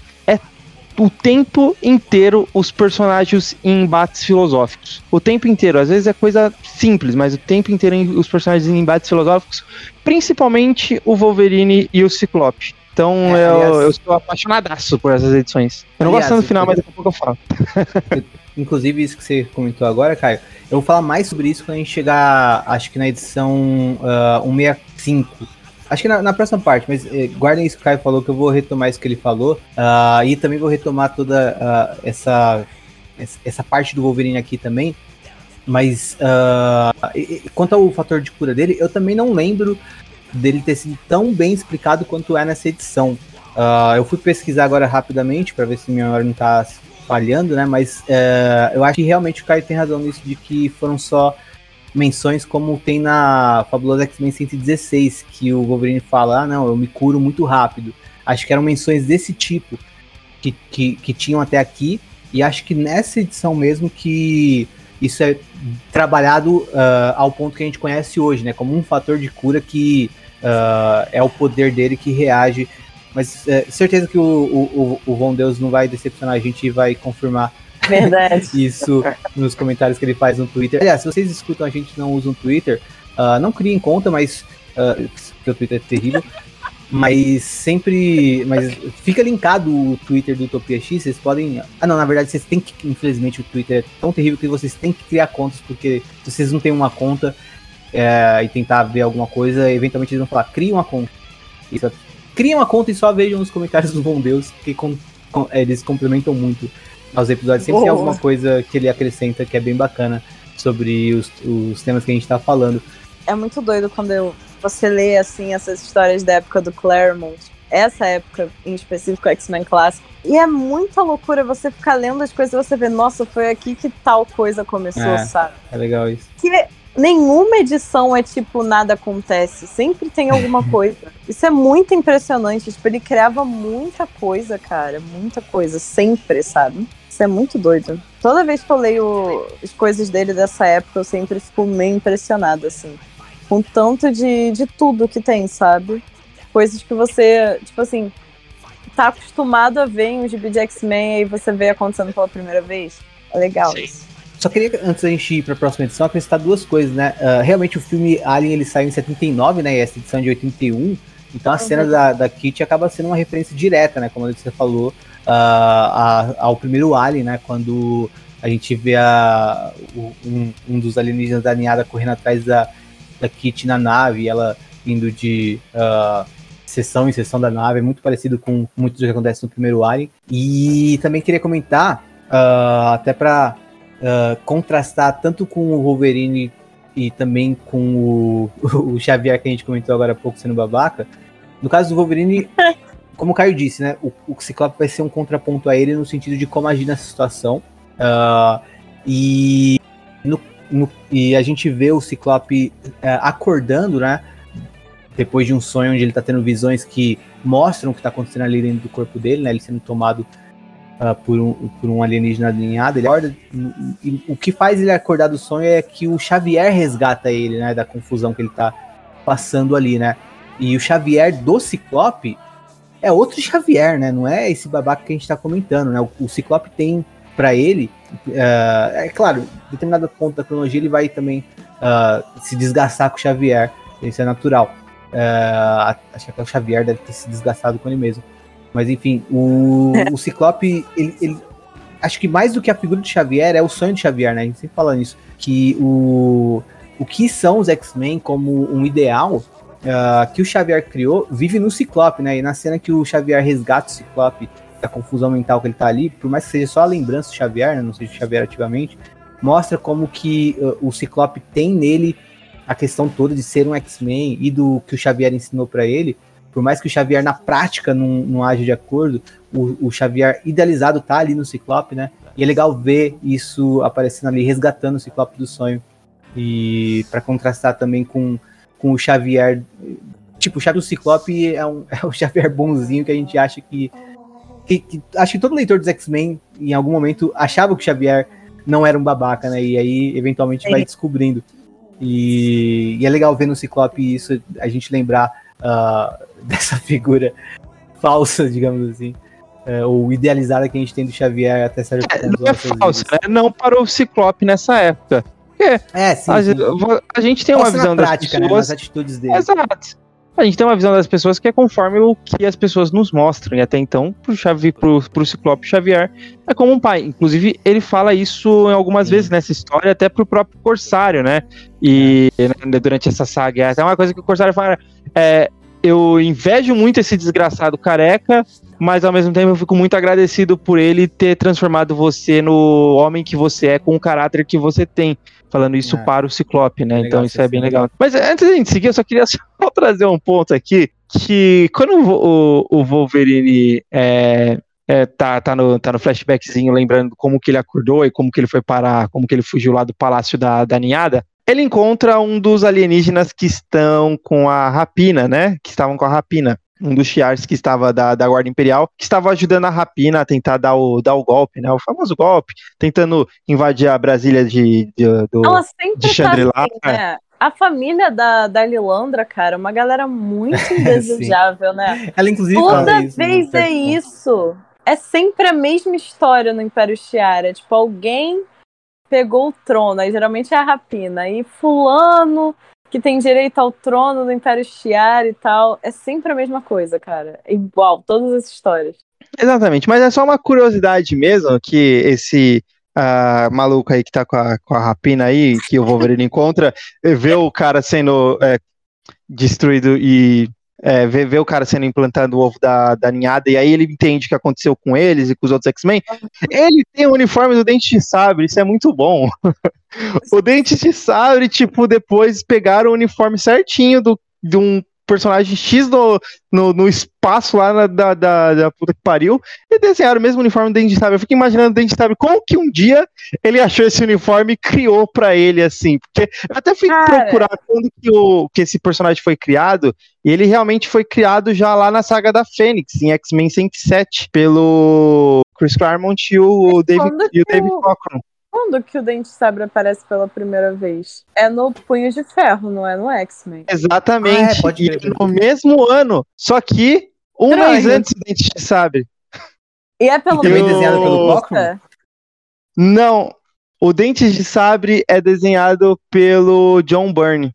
o tempo inteiro os personagens em embates filosóficos. O tempo inteiro, às vezes é coisa simples, mas o tempo inteiro os personagens em embates filosóficos, principalmente o Wolverine e o Ciclope. Então é, eu, aliás, eu estou apaixonadaço por essas edições. Eu não aliás, gosto no final, mas daqui a pouco eu falo. Inclusive, isso que você comentou agora, Caio, eu vou falar mais sobre isso quando a gente chegar, acho que na edição uh, ah, 165 Acho que na, na próxima parte, mas eh, guardem isso que o Caio falou, que eu vou retomar isso que ele falou. Uh, e também vou retomar toda uh, essa, essa parte do Wolverine aqui também. Mas uh, quanto ao fator de cura dele, eu também não lembro dele ter sido tão bem explicado quanto é nessa edição. Uh, eu fui pesquisar agora rapidamente para ver se minha memória não está falhando, né? Mas uh, eu acho que realmente o Caio tem razão nisso de que foram só menções como tem na Fabulosa X-Men 116, que o Wolverine fala, ah, não, eu me curo muito rápido. Acho que eram menções desse tipo que, que, que tinham até aqui, e acho que nessa edição mesmo que isso é trabalhado uh, ao ponto que a gente conhece hoje, né? Como um fator de cura que uh, é o poder dele que reage. Mas uh, certeza que o, o, o Von Deus não vai decepcionar a gente e vai confirmar. Isso nos comentários que ele faz no Twitter. Aliás, se vocês escutam a gente não usa um Twitter, uh, não criem conta, mas. Porque o Twitter é terrível. Mas sempre. Mas fica linkado o Twitter do Utopia X. Vocês podem. Ah, não, na verdade, vocês têm que. Infelizmente, o Twitter é tão terrível que vocês têm que criar contas, porque se vocês não têm uma conta é, e tentar ver alguma coisa, eventualmente eles vão falar: cria uma conta. Isso, cria uma conta e só vejam os comentários do Bom Deus, porque com, com, eles complementam muito aos episódios. Sempre oh. tem alguma coisa que ele acrescenta que é bem bacana sobre os, os temas que a gente tá falando. É muito doido quando eu, você lê assim essas histórias da época do Claremont. Essa época, em específico, X-Men clássico. E é muita loucura você ficar lendo as coisas e você ver, nossa, foi aqui que tal coisa começou, é, sabe? É legal isso. Que nenhuma edição é tipo nada acontece, sempre tem alguma coisa. Isso é muito impressionante, tipo, ele criava muita coisa, cara, muita coisa, sempre, sabe? Isso é muito doido. Toda vez que eu leio as coisas dele dessa época, eu sempre fico meio impressionada, assim. Com tanto de, de tudo que tem, sabe? Coisas que você, tipo assim, tá acostumado a ver em um gibi de X-Men e você vê acontecendo pela primeira vez. É legal Sim. isso. Só queria, antes da gente ir para a próxima edição, acrescentar duas coisas, né? Uh, realmente o filme Alien ele saiu em 79, né? E essa edição é de 81. Então a uhum. cena da, da Kitty acaba sendo uma referência direta, né? Como você falou, uh, ao primeiro Alien, né? Quando a gente vê a, um, um dos alienígenas da ninhada correndo atrás da, da Kitty na nave, ela indo de uh, sessão em sessão da nave, é muito parecido com muito do que acontece no primeiro Alien. E também queria comentar, uh, até para uh, contrastar tanto com o Wolverine e também com o, o Xavier que a gente comentou agora há pouco sendo babaca. No caso do Wolverine, como o Caio disse, né? O, o Ciclope vai ser um contraponto a ele no sentido de como agir nessa situação. Uh, e, no, no, e a gente vê o Ciclope uh, acordando, né? Depois de um sonho onde ele tá tendo visões que mostram o que tá acontecendo ali dentro do corpo dele, né? Ele sendo tomado uh, por, um, por um alienígena alinhado. Ele acorda, e o que faz ele acordar do sonho é que o Xavier resgata ele, né? Da confusão que ele tá passando ali, né? E o Xavier do Ciclope é outro Xavier, né? Não é esse babaca que a gente tá comentando, né? O, o Ciclope tem para ele, uh, é claro, em determinado ponto da cronologia ele vai também uh, se desgastar com o Xavier, isso é natural. Uh, acho que até o Xavier deve ter se desgastado com ele mesmo. Mas enfim, o, o Ciclope, ele, ele, Acho que mais do que a figura de Xavier é o sonho de Xavier, né? A gente sempre fala nisso. Que o, o que são os X-Men como um ideal uh, que o Xavier criou vive no Ciclope, né? E na cena que o Xavier resgata o Ciclope da confusão mental que ele tá ali, por mais que seja só a lembrança do Xavier, né? não seja Xavier ativamente, mostra como que uh, o Ciclope tem nele a questão toda de ser um X-Men e do que o Xavier ensinou para ele, por mais que o Xavier na prática não, não age de acordo, o, o, Xavier idealizado tá ali no Ciclope, né? E é legal ver isso aparecendo ali, resgatando o Ciclope do sonho. E para contrastar também com, com o Xavier. Tipo, o Xavier do Ciclope é, um, é o Xavier bonzinho que a gente acha que, que, que. acho que todo leitor dos X-Men, em algum momento, achava que o Xavier não era um babaca, né? E aí, eventualmente, vai descobrindo. E, e, é legal ver no Ciclope isso, a gente lembrar uh, dessa figura falsa, digamos assim. Uh, ou idealizada que a gente tem do Xavier até certo é, ponto. Não é falsa, né? Não para o Ciclope nessa época. É, é sim, a, sim. a, gente tem uma visão prática, das pessoas... Né, nas atitudes dele. Exato a gente tem uma visão das pessoas que é conforme o que as pessoas nos mostram. E até então, pro, Xavi, pro, pro Ciclope Xavier, é como um pai. Inclusive, ele fala isso em algumas Sim. vezes nessa história, até pro próprio Corsário, né? E né, durante essa saga. É até uma coisa que o Corsário fala. É, eu invejo muito esse desgraçado careca, mas ao mesmo tempo eu fico muito agradecido por ele ter transformado você no homem que você é, com o caráter que você tem. Falando isso é. para o Ciclope, né? então isso é bem legal. Mas antes de a gente seguir, eu só queria só trazer um ponto aqui, que quando o, o Wolverine é, é, tá, tá, no, tá no flashbackzinho, lembrando como que ele acordou e como que ele foi parar, como que ele fugiu lá do palácio da, da ninhada, ele encontra um dos alienígenas que estão com a rapina, né? Que estavam com a rapina. Um dos Shi'ars que estava da, da Guarda Imperial, que estava ajudando a rapina a tentar dar o, dar o golpe, né? O famoso golpe, tentando invadir a Brasília de, de, do, Ela sempre de Chandrila. Tá assim, né? A família da, da Lilandra, cara, é uma galera muito indesejável, né? Ela, inclusive, Toda vez é isso. É sempre a mesma história no Império Shi'ar. É tipo, alguém pegou o trono, aí geralmente é a rapina. E fulano que tem direito ao trono do Império Shiar e tal, é sempre a mesma coisa, cara. É igual, todas as histórias. Exatamente, mas é só uma curiosidade mesmo que esse uh, maluco aí que tá com a, com a rapina aí, que o Wolverine encontra, vê o cara sendo é, destruído e é, ver, ver, o cara sendo implantado o ovo da, da ninhada, e aí ele entende o que aconteceu com eles e com os outros X-Men. Ele tem o uniforme do Dente de Sabre, isso é muito bom. o Dente de Sabre, tipo, depois pegaram o uniforme certinho do, de um personagem X no, no, no espaço lá na, da, da, da, puta que pariu e desenharam o mesmo uniforme do Dente Sabre. Eu fico imaginando o Dente Sabre como que um dia ele achou esse uniforme e criou para ele assim. Porque eu até fui Cara. procurar quando que, o, que esse personagem foi criado e ele realmente foi criado já lá na saga da Fênix, em X-Men 107, pelo Chris Claremont e o, David, e o David Cochran. Quando que o Dente Sabre aparece pela primeira vez? É no Punho de Ferro, não é no X-Men. Exatamente. Ah, é, pode e no mesmo ano. Só que um Estranho. mês antes do Dente Sabre. E é pelo também desenhado pelo Cochran? Não. O Dente de Sabre é desenhado pelo John Byrne.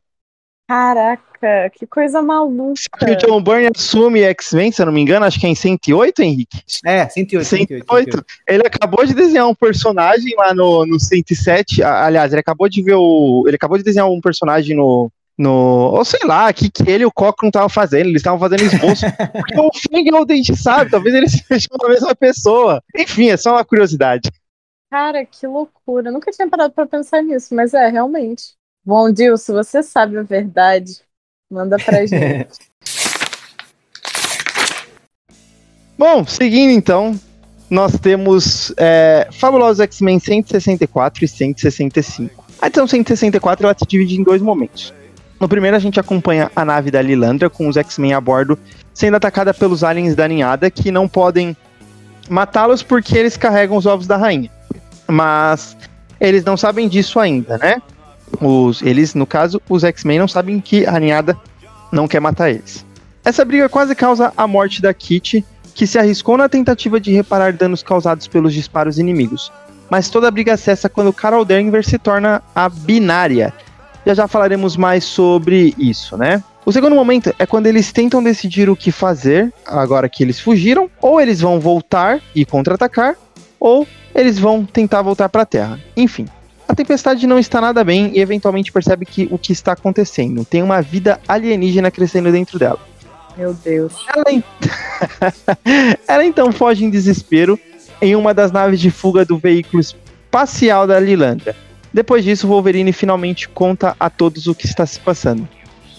Caraca, que coisa maluca. Que o John Byrne assume X-Men, se eu não me engano, acho que é em 108, Henrique? É, 108. 108. 108. Ele acabou de desenhar um personagem lá no, no 107. Aliás, ele acabou de ver o. Ele acabou de desenhar um personagem no, no. Ou sei lá, que, que ele e o Cochran estavam fazendo, eles estavam fazendo esboço. porque o Fang é o dente sabe, talvez eles sejam a mesma pessoa. Enfim, é só uma curiosidade. Cara, que loucura. Eu nunca tinha parado pra pensar nisso, mas é, realmente. Bom, Dil, se você sabe a verdade, manda pra gente. Bom, seguindo então, nós temos é, Fabulosos X-Men 164 e 165. A edição 164 ela se divide em dois momentos. No primeiro, a gente acompanha a nave da Lilandra com os X-Men a bordo sendo atacada pelos aliens da ninhada que não podem matá-los porque eles carregam os ovos da rainha. Mas eles não sabem disso ainda, né? Os, eles, no caso, os X-Men não sabem que a ninhada não quer matar eles. Essa briga quase causa a morte da Kitty, que se arriscou na tentativa de reparar danos causados pelos disparos inimigos. Mas toda a briga cessa quando Carol Danvers se torna a binária. Já já falaremos mais sobre isso, né? O segundo momento é quando eles tentam decidir o que fazer, agora que eles fugiram, ou eles vão voltar e contra-atacar, ou eles vão tentar voltar para a Terra. Enfim, a tempestade não está nada bem e eventualmente percebe que o que está acontecendo tem uma vida alienígena crescendo dentro dela. Meu Deus. Ela, Ela então foge em desespero em uma das naves de fuga do veículo espacial da Lilandra. Depois disso, Wolverine finalmente conta a todos o que está se passando.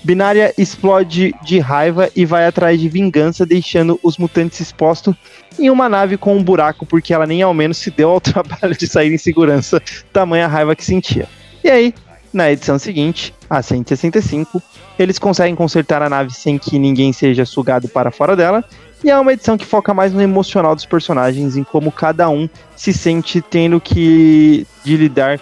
Binária explode de raiva e vai atrás de vingança, deixando os mutantes expostos em uma nave com um buraco, porque ela nem ao menos se deu ao trabalho de sair em segurança, tamanha raiva que sentia. E aí, na edição seguinte, a 165, eles conseguem consertar a nave sem que ninguém seja sugado para fora dela, e é uma edição que foca mais no emocional dos personagens, em como cada um se sente tendo que de lidar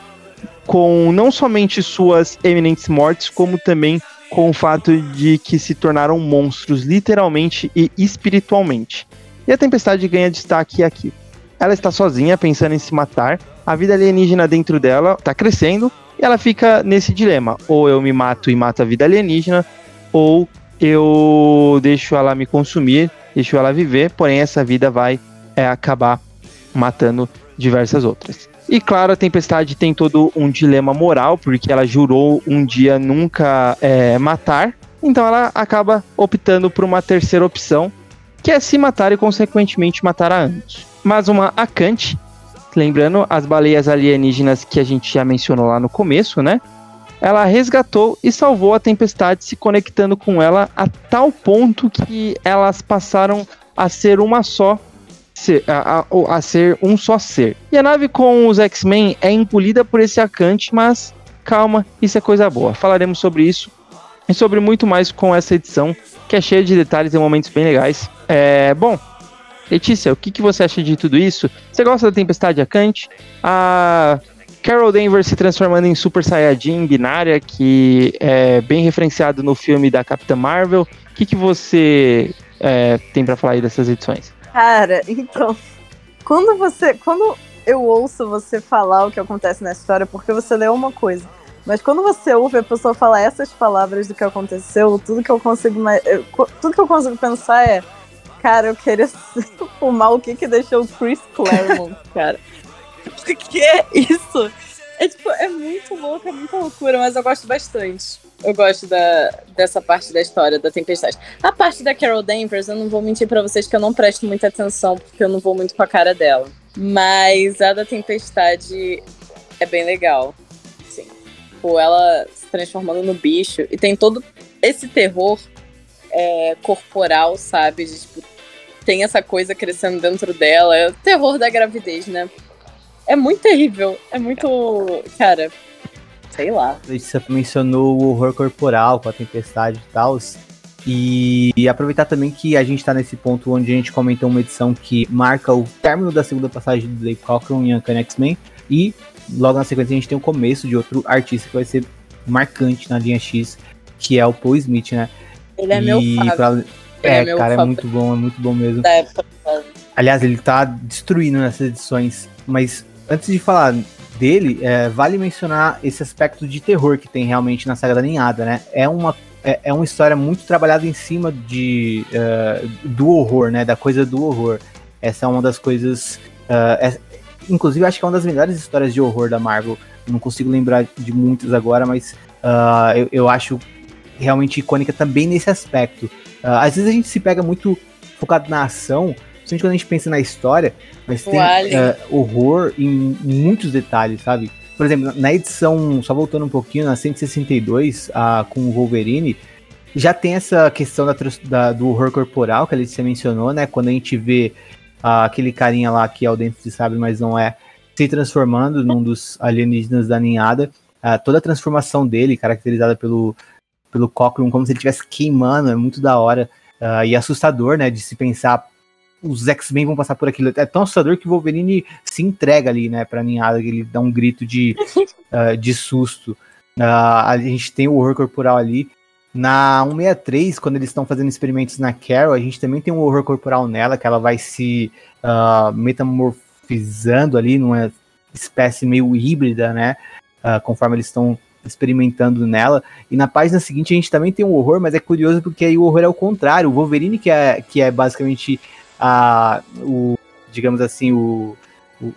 com não somente suas eminentes mortes, como também com o fato de que se tornaram monstros literalmente e espiritualmente. E a tempestade ganha destaque aqui. Ela está sozinha, pensando em se matar, a vida alienígena dentro dela está crescendo e ela fica nesse dilema: ou eu me mato e mato a vida alienígena, ou eu deixo ela me consumir, deixo ela viver, porém essa vida vai é, acabar matando diversas outras. E claro, a Tempestade tem todo um dilema moral, porque ela jurou um dia nunca é, matar. Então ela acaba optando por uma terceira opção, que é se matar e consequentemente matar a Antes. Mas uma Acante, lembrando as baleias alienígenas que a gente já mencionou lá no começo, né? Ela resgatou e salvou a Tempestade, se conectando com ela a tal ponto que elas passaram a ser uma só ser, a, a, a, ser um só ser. E a nave com os X-Men é engolida por esse Acante, mas calma, isso é coisa boa. Falaremos sobre isso e sobre muito mais com essa edição, que é cheia de detalhes e momentos bem legais. É, bom, Letícia, o que, que você acha de tudo isso? Você gosta da Tempestade Acante? A Carol Danvers se transformando em Super Saiyajin binária, que é bem referenciado no filme da Capitã Marvel. O que, que você é, tem para falar aí dessas edições? Cara, então, quando você, quando eu ouço você falar o que acontece nessa história, porque você leu uma coisa, mas quando você ouve a pessoa falar essas palavras do que aconteceu, tudo que eu consigo, eu, tudo que eu consigo pensar é, cara, eu queria fumar o que que deixou o Chris Claremont, cara. O que é isso? É tipo, é muito louco, é muita loucura, mas eu gosto bastante. Eu gosto da, dessa parte da história da tempestade. A parte da Carol Danvers, eu não vou mentir para vocês que eu não presto muita atenção, porque eu não vou muito com a cara dela. Mas a da tempestade é bem legal. Sim. Tipo, ela se transformando no bicho. E tem todo esse terror é, corporal, sabe? De, tipo, tem essa coisa crescendo dentro dela. É o terror da gravidez, né? É muito terrível. É muito. Cara, sei lá. Você mencionou o horror corporal com a tempestade e tal. E, e, aproveitar também que a gente está nesse ponto onde a gente comentou uma edição que marca o término da segunda passagem do Dave Cockrum em Uncanny X-Men. E logo na sequência a gente tem o começo de outro artista que vai ser marcante na linha X, que é o Paul Smith, né? Ele é e meu pra... É, é cara, é muito bom, é muito bom mesmo. Aliás, ele tá destruindo nessas edições, mas antes de falar dele, é, vale mencionar esse aspecto de terror que tem realmente na saga da Ninhada, né? É uma, é, é uma história muito trabalhada em cima de, uh, do horror, né? Da coisa do horror. Essa é uma das coisas. Uh, é, inclusive, acho que é uma das melhores histórias de horror da Marvel. Não consigo lembrar de muitas agora, mas uh, eu, eu acho realmente icônica também nesse aspecto. às vezes a gente se pega muito focado na ação, Principalmente quando a gente pensa na história, mas tem uh, horror em, muitos detalhes, sabe? Por exemplo, na edição, só voltando um pouquinho, na 162, uh, com o Wolverine, já tem essa questão da, da, do horror corporal que a Letícia mencionou, né? Quando a gente vê uh, aquele carinha lá que é o dente de sabre, mas não é, se transformando num dos alienígenas da ninhada. Uh, toda a transformação dele, caracterizada pelo, pelo Cochrane, como se ele estivesse queimando, é muito da hora. Uh, e assustador, né? De se pensar os X-Men vão passar por aquilo. É tão assustador que o Wolverine se entrega ali, né, pra ninhada, que ele dá um grito de, uh, de susto. Uh, a gente tem o horror corporal ali. Na 163, quando eles estão fazendo experimentos na Carol, a gente também tem um horror corporal nela, que ela vai se uh, metamorfizando ali numa espécie meio híbrida, né? Uh, conforme eles estão experimentando nela. E na página seguinte a gente também tem um horror, mas é curioso porque aí o horror é o contrário. O Wolverine, que é, que é basicamente a, o, digamos assim, o, o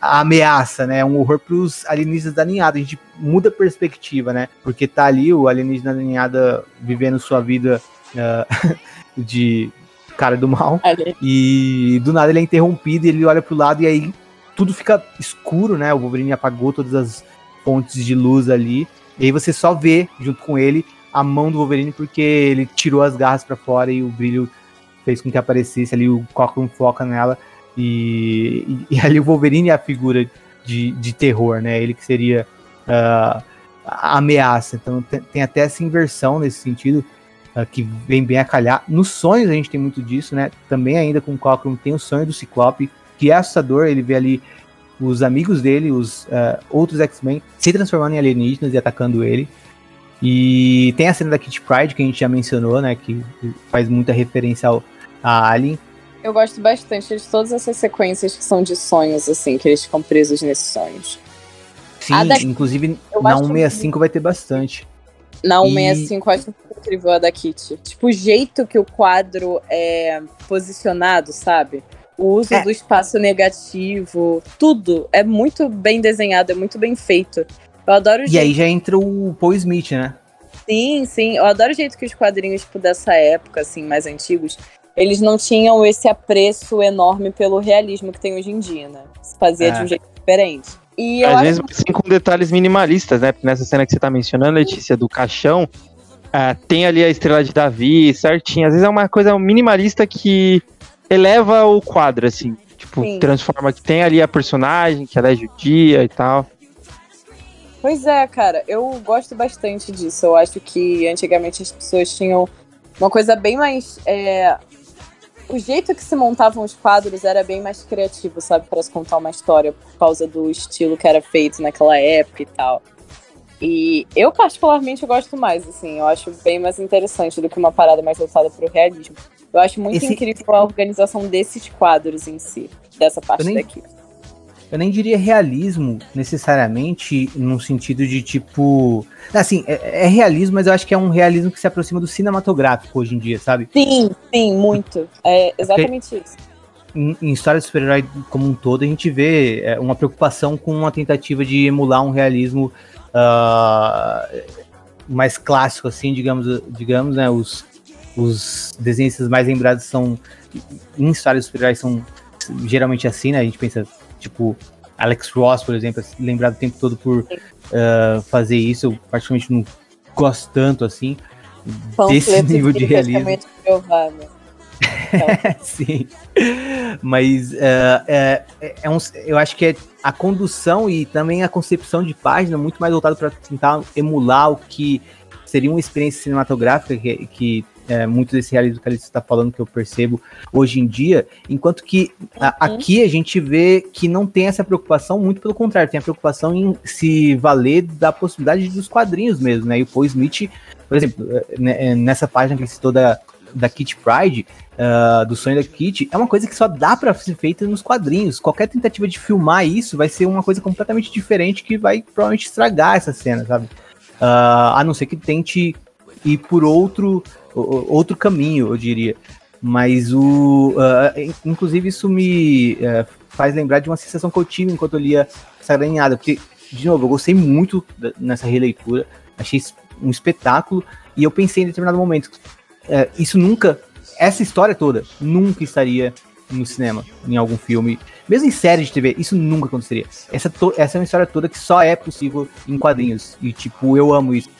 a, ameaça, né? É um horror para os alienígenas da ninhada. A gente muda a perspectiva, né? Porque tá ali o alienígena da ninhada vivendo sua vida uh, de cara do mal. E do nada ele é interrompido e ele olha pro lado e aí tudo fica escuro, né? O Wolverine apagou todas as pontes de luz ali. E aí você só vê, junto com ele, a mão do Wolverine, porque ele tirou as garras para fora e o brilho fez com que aparecesse ali, o Cochran foca nela. E, e, e, ali o Wolverine é a figura de, de terror, né? Ele que seria uh, a ameaça. Então tem, tem, até essa inversão nesse sentido, uh, que vem bem a calhar. Nos sonhos a gente tem muito disso, né? Também ainda com o Cochran tem o sonho do Ciclope, que é assustador, ele vê ali os amigos dele, os uh, outros X-Men, se transformando em alienígenas e atacando ele. E tem a cena da Kitty Pride, que a gente já mencionou, né? Que faz muita referência ao, a Alien. Eu gosto bastante de todas essas sequências que são de sonhos, assim, que eles ficam presos nesses sonhos. Sim, da... inclusive na 165 que... vai ter bastante. Na 165 e... eu acho incrível a da Kitty. Tipo, o jeito que o quadro é posicionado, sabe? O uso é. do espaço negativo, tudo é muito bem desenhado, é muito bem feito. Eu adoro o E jeito... aí já entra o Paul Smith, né? Sim, sim. Eu adoro o jeito que os quadrinhos tipo, dessa época, assim, mais antigos, eles não tinham esse apreço enorme pelo realismo que tem hoje em dia, né? Se fazia é. de um jeito diferente. E Às vezes, que... assim, com detalhes minimalistas, né? Nessa cena que você tá mencionando, Letícia, do caixão, uh, tem ali a estrela de Davi certinho. Às vezes é uma coisa minimalista que eleva o quadro, assim. Tipo, Sim. transforma que tem ali a personagem, que ela é judia e tal. Pois é, cara, eu gosto bastante disso. Eu acho que antigamente as pessoas tinham uma coisa bem mais. É... O jeito que se montavam os quadros era bem mais criativo, sabe, para se contar uma história, por causa do estilo que era feito naquela época e tal. E eu, particularmente, gosto mais, assim, eu acho bem mais interessante do que uma parada mais voltada pro realismo. Eu acho muito Esse... incrível a organização desses quadros em si, dessa parte nem, daqui. Eu nem diria realismo necessariamente no sentido de tipo. Assim, é, é, realismo, mas eu acho que é um realismo que se aproxima do cinematográfico hoje em dia, sabe? Sim, sim, muito. É exatamente Porque... isso em, em história de super-herói como um todo, a gente vê é, uma preocupação com uma tentativa de emular um realismo uh, mais clássico, assim, digamos, digamos, né? Os, os desenhistas mais lembrados são em histórias super são geralmente assim, né? A gente pensa, tipo, Alex Ross, por exemplo, é lembrado o tempo todo por uh, fazer isso. Eu praticamente não gosto tanto assim desse nível de realismo. Sim. Mas uh, é, é um, eu acho que é a condução e também a concepção de página muito mais voltado para tentar emular o que seria uma experiência cinematográfica que, que é, muito desse realismo que a Alice está falando que eu percebo hoje em dia, enquanto que a, uhum. aqui a gente vê que não tem essa preocupação, muito pelo contrário, tem a preocupação em se valer da possibilidade dos quadrinhos mesmo, né? E o Paul Smith, por exemplo, é, né, é, nessa página que ele citou da, da Kit Pride, uh, do sonho da Kit, é uma coisa que só dá para ser feita nos quadrinhos. Qualquer tentativa de filmar isso vai ser uma coisa completamente diferente que vai provavelmente estragar essa cena, sabe? Uh, a não ser que tente ir por outro outro caminho, eu diria. Mas o. Uh, inclusive, isso me uh, faz lembrar de uma sensação que eu tive enquanto eu lia Sagrada porque, de novo, eu gostei muito nessa releitura, achei um espetáculo, e eu pensei em determinado momento, uh, isso nunca, essa história toda, nunca estaria no cinema, em algum filme, mesmo em série de TV, isso nunca aconteceria. Essa, essa é uma história toda que só é possível em quadrinhos, e tipo, eu amo isso.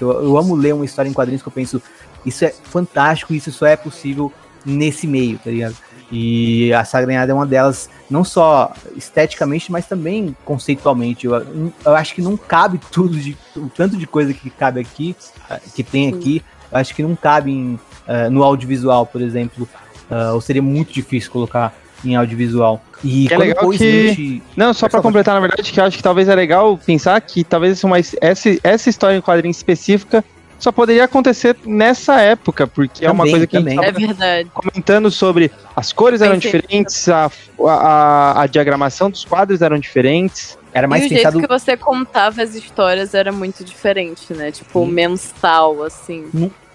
Eu, eu amo ler uma história em quadrinhos que eu penso, isso é fantástico, isso só é possível nesse meio, tá ligado? E a Sagranhada é uma delas, não só esteticamente, mas também conceitualmente. Eu, eu acho que não cabe tudo, de, o tanto de coisa que cabe aqui, ah, que tem aqui, eu acho que não cabe em, uh, no audiovisual, por exemplo. Uh, ou seria muito difícil colocar em audiovisual. E que é legal que... Não, só para completar, na verdade, que eu acho que talvez é legal pensar que talvez uma, essa, essa história em quadrinho específica só poderia acontecer nessa época, porque também, é uma coisa que também. a gente é comentando sobre as cores eram diferentes, a, a, a, diagramação dos quadros eram diferentes. Era mais e o pensado. jeito que você contava as histórias era muito diferente, né? Tipo, Sim. mensal, assim.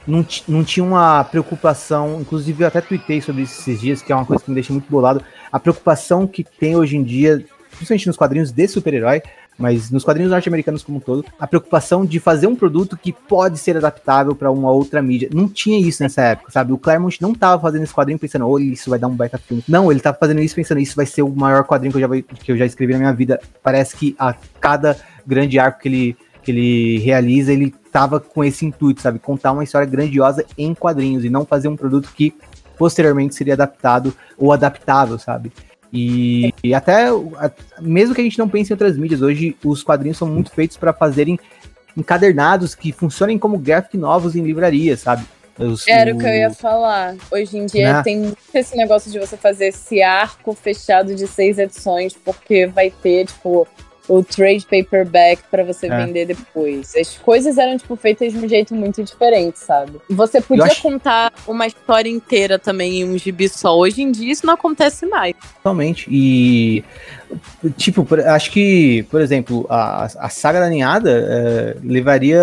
não, ti- não tinha uma preocupação, inclusive eu até tuitei sobre isso esses dias, que é uma coisa que me deixa muito bolado, a preocupação que tem hoje em dia, principalmente nos quadrinhos de super-herói, mas nos quadrinhos norte-americanos como um todo, a preocupação de fazer um produto que pode ser adaptável para uma outra mídia. Não tinha isso nessa época, sabe? O Claremont não tava fazendo esse quadrinho pensando, olha, isso vai dar um baita filme. Não, ele tava fazendo isso pensando, isso vai ser o maior quadrinho que eu já, que eu já escrevi na minha vida. Parece que a cada grande arco que ele, que ele realiza, ele tava com esse intuito, sabe? Contar uma história grandiosa em quadrinhos e não fazer um produto que posteriormente seria adaptado ou adaptável, sabe? E, e até, mesmo que a gente não pense em outras mídias, hoje os quadrinhos são muito feitos para fazerem encadernados que funcionem como graphic novos em livrarias, sabe? Os- Era o que eu ia falar. Hoje em dia Né? tem muito esse negócio de você fazer esse arco fechado de seis edições, porque vai ter, tipo, o trade paperback pra você É. vender depois. As coisas eram, tipo, feitas de um jeito muito diferente, sabe? Você podia acho- contar uma história inteira também em um gibi só. Hoje em dia isso não acontece mais. Totalmente. E, tipo, acho que, por exemplo, a, a saga da ninhada é, levaria.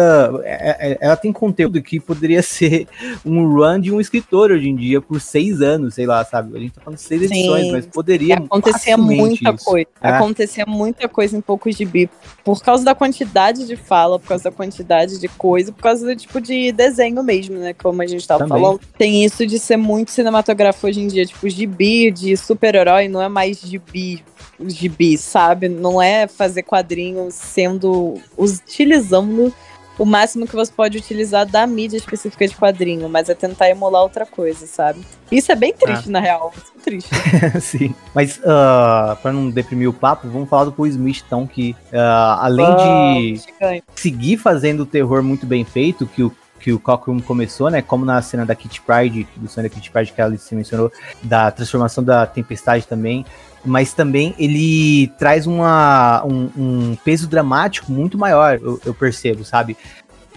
é- é- ela tem conteúdo que poderia ser um run de um escritor hoje em dia por seis anos, sei lá, sabe? A gente tá falando de seis Sim. edições, mas poderia. acontecia facilmente muita isso. coisa. É. Acontecia muita coisa em poucos gibi. Por causa da quantidade de fala, por causa da quantidade de coisa, por causa do tipo de desenho mesmo, né? Como a gente tava Também. falando. Tem isso de ser muito cinematográfico hoje em dia. Tipo, gibi de super-herói não é mais gibi. Gibi, sabe? Não é fazer quadrinhos sendo. utilizando o máximo que você pode utilizar da mídia específica de quadrinho, mas é tentar emular outra coisa, sabe? Isso é bem triste, na real. Isso é triste. Sim. Mas, uh, pra não deprimir o papo, vamos falar do Paul Smith, então, que ah, além de. Vamos, gigante. seguir fazendo o terror muito bem feito, que o, que o Cockroom começou, né? Como na cena da Kitty Pride, do sonho da Kitty Pride que a Alice mencionou, da transformação da Tempestade também. Mas também ele traz uma, um, um peso dramático muito maior, eu, eu percebo, sabe?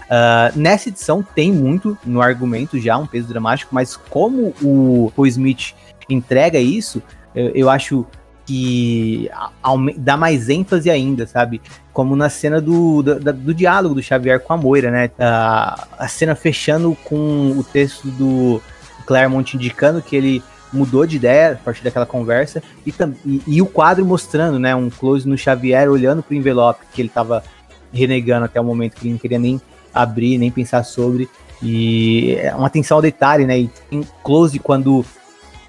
Ah, nessa edição tem muito no argumento já, um peso dramático, mas como o Paul Smith entrega isso, eu, eu acho que dá mais ênfase ainda, sabe? Como na cena do, da- do diálogo do Xavier com a Moira, né? A, a cena fechando com o texto do Claremont indicando que ele mudou de ideia a partir daquela conversa e, e, e o quadro mostrando, né? Um close no Xavier olhando pro envelope que ele tava renegando até o momento que ele não queria nem abrir, nem pensar sobre. E é uma atenção ao detalhe, né? E tem close quando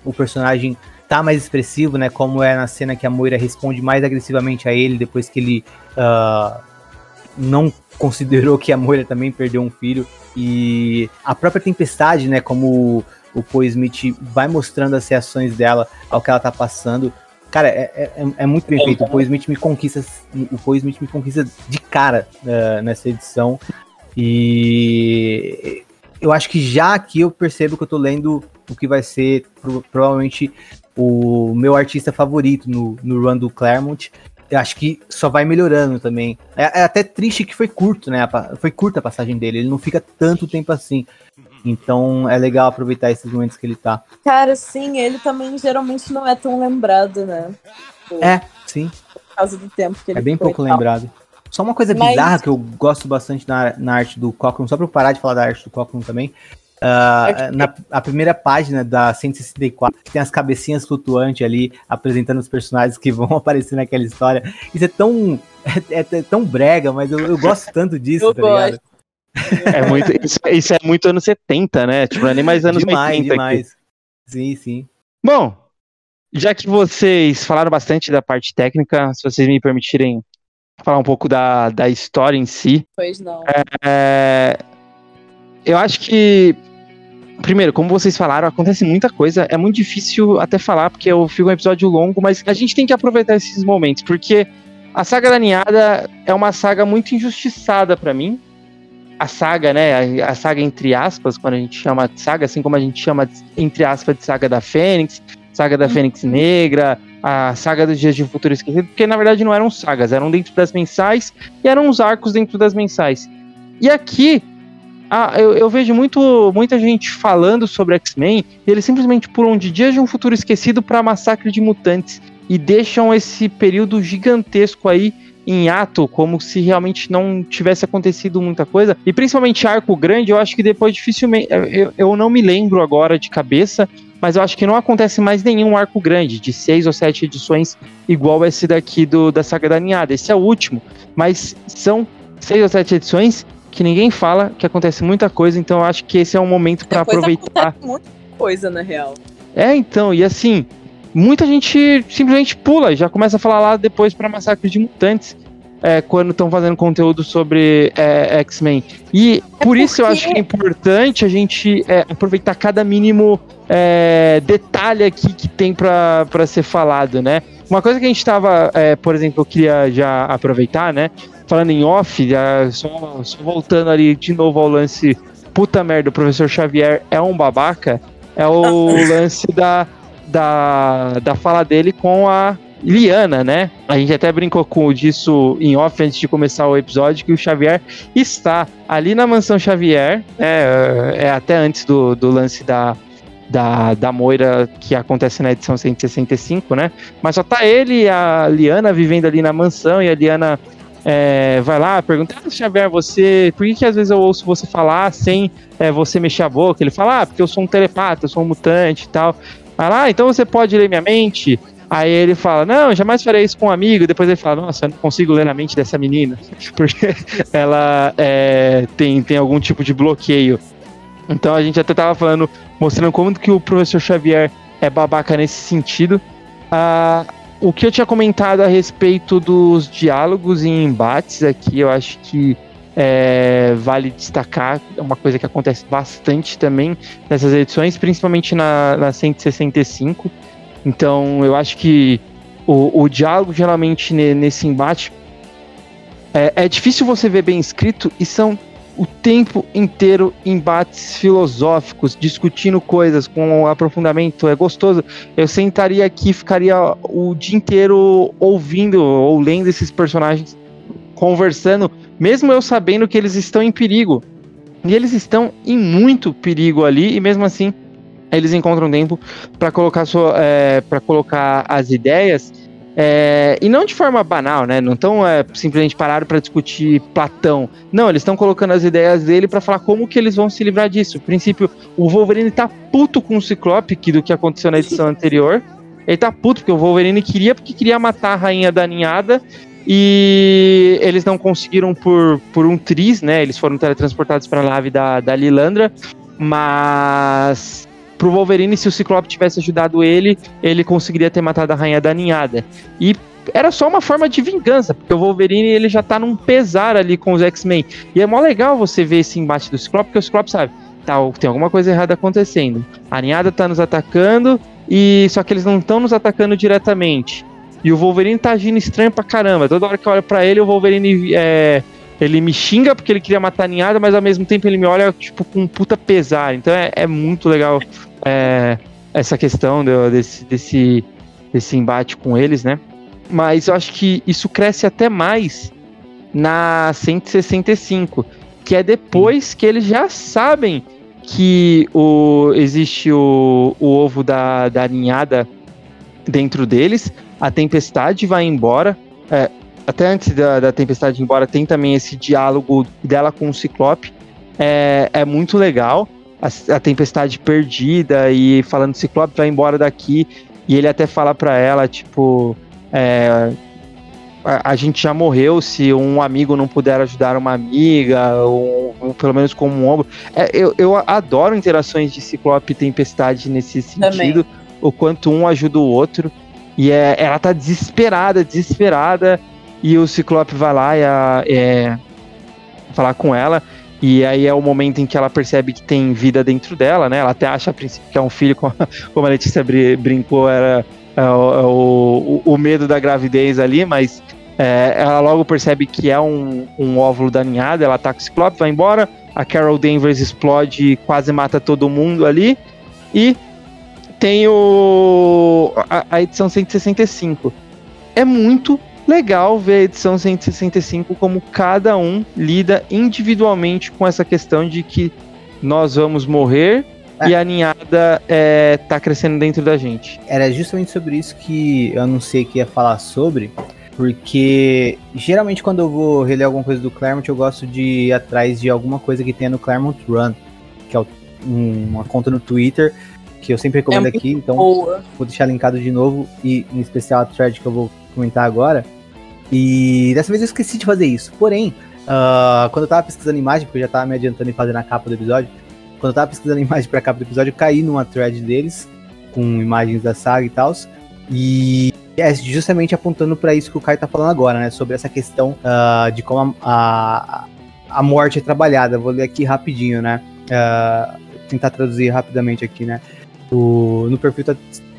o personagem tá mais expressivo, né? Como é na cena que a Moira responde mais agressivamente a ele depois que ele ah, não considerou que a Moira também perdeu um filho. E a própria tempestade, né? Como o, Paul Smith vai mostrando as reações dela ao que ela tá passando. Cara, é, é, é muito bem feito. O Paul Smith me conquista, o Paul Smith me conquista de cara ah, nessa edição. E eu acho que já aqui eu percebo que eu tô lendo o que vai ser pro- provavelmente o meu artista favorito no, no run do Claremont. Eu acho que só vai melhorando também. É, é até triste que foi curto, né? Foi curta a passagem dele, ele não fica tanto tempo assim. Então é legal aproveitar esses momentos que ele tá. Cara, sim, ele também geralmente não é tão lembrado, né? É, sim, Por causa do tempo que ele é bem pouco lembrado. Só uma coisa Mas- bizarra que eu gosto bastante na, na arte do Cochran, só pra eu parar de falar da arte do Cochran também. Que- na a primeira página da 164, que tem as cabecinhas flutuantes ali, apresentando os personagens que vão aparecer naquela história. Isso é tão. É, é tão brega, mas eu, eu gosto tanto disso, Eu tá ligado? É muito, isso, isso é muito anos 70, né? Tipo, não é nem mais anos demais, 80 aqui. demais. Sim, sim. Bom, já que vocês falaram bastante da parte técnica, se vocês me permitirem falar um pouco da, da história em si, Pois não. é, eu acho que, primeiro, como vocês falaram, acontece muita coisa, é muito difícil até falar, porque eu fico um episódio longo, mas a gente tem que aproveitar esses momentos, porque a saga da Ninhada é uma saga muito injustiçada pra mim. A saga, né? A, a saga entre aspas, quando a gente chama de saga, assim como a gente chama, entre aspas, de saga da Fênix, saga da Fênix Negra, a saga dos Dias de Futuro Esquecido, porque na verdade não eram sagas, eram dentro das mensais e eram os arcos dentro das mensais. E aqui, ah, eu, eu vejo muito, muita gente falando sobre X-Men e eles simplesmente pulam de Dias de um Futuro Esquecido para Massacre de Mutantes e deixam esse período gigantesco aí em ato, como se realmente não tivesse acontecido muita coisa. E principalmente arco grande, eu acho que depois dificilmente. Eu, eu não me lembro agora de cabeça, mas eu acho que não acontece mais nenhum arco grande, de seis ou sete edições, igual esse daqui do, da Saga da Ninhada. Esse é o último, mas são seis ou sete edições que ninguém fala, que acontece muita coisa, então eu acho que esse é um momento para aproveitar. Muita coisa, na real. É, então, e assim, muita gente simplesmente pula, já começa a falar lá depois para Massacre de Mutantes. É, quando estão fazendo conteúdo sobre é, X-Men. E é por isso eu acho que é importante a gente é, aproveitar cada mínimo é, detalhe aqui que tem para ser falado, né? Uma coisa que a gente estava, é, por exemplo, eu queria já aproveitar, né? Falando em off, só, só voltando ali de novo ao lance puta merda, o professor Xavier é um babaca, é o lance da, da, da fala dele com a Liana, né? A gente até brincou com disso em off antes de começar o episódio, que o Xavier está ali na mansão Xavier, é, é até antes do, do lance da, da, da Moira que acontece na edição 165, né? Mas só tá ele e a Liana vivendo ali na mansão e a Liana é, vai lá, pergunta, ah, Xavier, você, por que, que às vezes eu ouço você falar sem é, você mexer a boca? Ele fala, ah, porque eu sou um telepata, eu sou um mutante e tal. Vai lá, então você pode ler minha mente? Aí ele fala, não, jamais farei isso com um amigo. Depois ele fala, nossa, eu não consigo ler na mente dessa menina, porque ela é, tem, tem algum tipo de bloqueio. Então a gente até tava falando, mostrando como que o professor Xavier é babaca nesse sentido. Ah, o que eu tinha comentado a respeito dos diálogos e embates aqui, eu acho que é, vale destacar, é uma coisa que acontece bastante também nessas edições, principalmente na, na 165. Então, eu acho que o, o diálogo, geralmente, nesse embate, é, é difícil você ver bem escrito e são o tempo inteiro embates filosóficos, discutindo coisas com aprofundamento, é gostoso. Eu sentaria aqui, ficaria o dia inteiro ouvindo ou lendo esses personagens conversando, mesmo eu sabendo que eles estão em perigo. E eles estão em muito perigo ali, e mesmo assim eles encontram tempo para colocar, é, colocar as ideias é, e não de forma banal, né? Não estão é, simplesmente parados para discutir Platão. Não, eles estão colocando as ideias dele para falar como que eles vão se livrar disso. No princípio, o Wolverine tá puto com o Ciclope que, do que aconteceu na edição anterior. Ele tá puto porque o Wolverine queria, porque queria matar a rainha da ninhada. E eles não conseguiram por, por um triz, né? Eles foram teletransportados para a nave da, da Lilandra. Mas pro Wolverine, se o Ciclope tivesse ajudado ele, ele conseguiria ter matado a Rainha da Ninhada. E era só uma forma de vingança, porque o Wolverine ele já tá num pesar ali com os X-Men. E é mó legal você ver esse embate do Ciclope, porque o Ciclope sabe, tá, tem alguma coisa errada acontecendo. A Ninhada tá nos atacando, e só que eles não estão nos atacando diretamente. E o Wolverine tá agindo estranho pra caramba. Toda hora que eu olho pra ele, o Wolverine é, ele me xinga porque ele queria matar a ninhada, mas ao mesmo tempo ele me olha, tipo, com um puta pesar. Então é, é muito legal é, essa questão desse, desse, desse embate com eles, né? Mas eu acho que isso cresce até mais na 165, que é depois que eles já sabem que o, existe o, o ovo da, da ninhada dentro deles, a tempestade vai embora. É, até antes da, da tempestade ir embora, tem também esse diálogo dela com o Ciclope. É, é muito legal. A, a tempestade perdida e falando Ciclope vai embora daqui. E ele até fala para ela, tipo, é, a, a, gente já morreu se um amigo não puder ajudar uma amiga, ou, ou pelo menos como um ombro. É, eu, eu adoro interações de Ciclope e Tempestade nesse sentido, Também. o quanto um ajuda o outro. E é, ela tá desesperada, desesperada. E o Ciclope vai lá e a, é, falar com ela. E aí é o momento em que ela percebe que tem vida dentro dela, né? Ela até acha a princípio que é um filho, como a Letícia brincou, era é, o, o, o, medo da gravidez ali, mas é, ela logo percebe que é um, um óvulo da ninhada, ela ataca o Ciclope, vai embora, a Carol Danvers explode e quase mata todo mundo ali, e tem o, a, a edição 165. É muito legal ver a edição 165 como cada um lida individualmente com essa questão de que nós vamos morrer é. e a ninhada é, tá crescendo dentro da gente. Era justamente sobre isso que eu anunciei que ia falar sobre, Porque geralmente quando eu vou reler alguma coisa do Claremont, eu gosto de ir atrás de alguma coisa que tenha no Claremont Run, que é uma conta no Twitter que eu sempre recomendo é aqui, então boa. vou deixar linkado de novo e em especial a thread que eu vou comentar agora. E dessa vez eu esqueci de fazer isso. Porém, uh, quando eu tava pesquisando imagem, porque eu já tava me adiantando em fazer na capa do episódio, quando eu tava pesquisando imagem pra capa do episódio, eu caí numa thread deles, com imagens da saga e tal. E é justamente apontando para isso que o Caio tá falando agora, né? Sobre essa questão uh, de como a, a, a, morte é trabalhada. Vou ler aqui rapidinho, né? Uh, tentar traduzir rapidamente aqui, né? O, no perfil tá,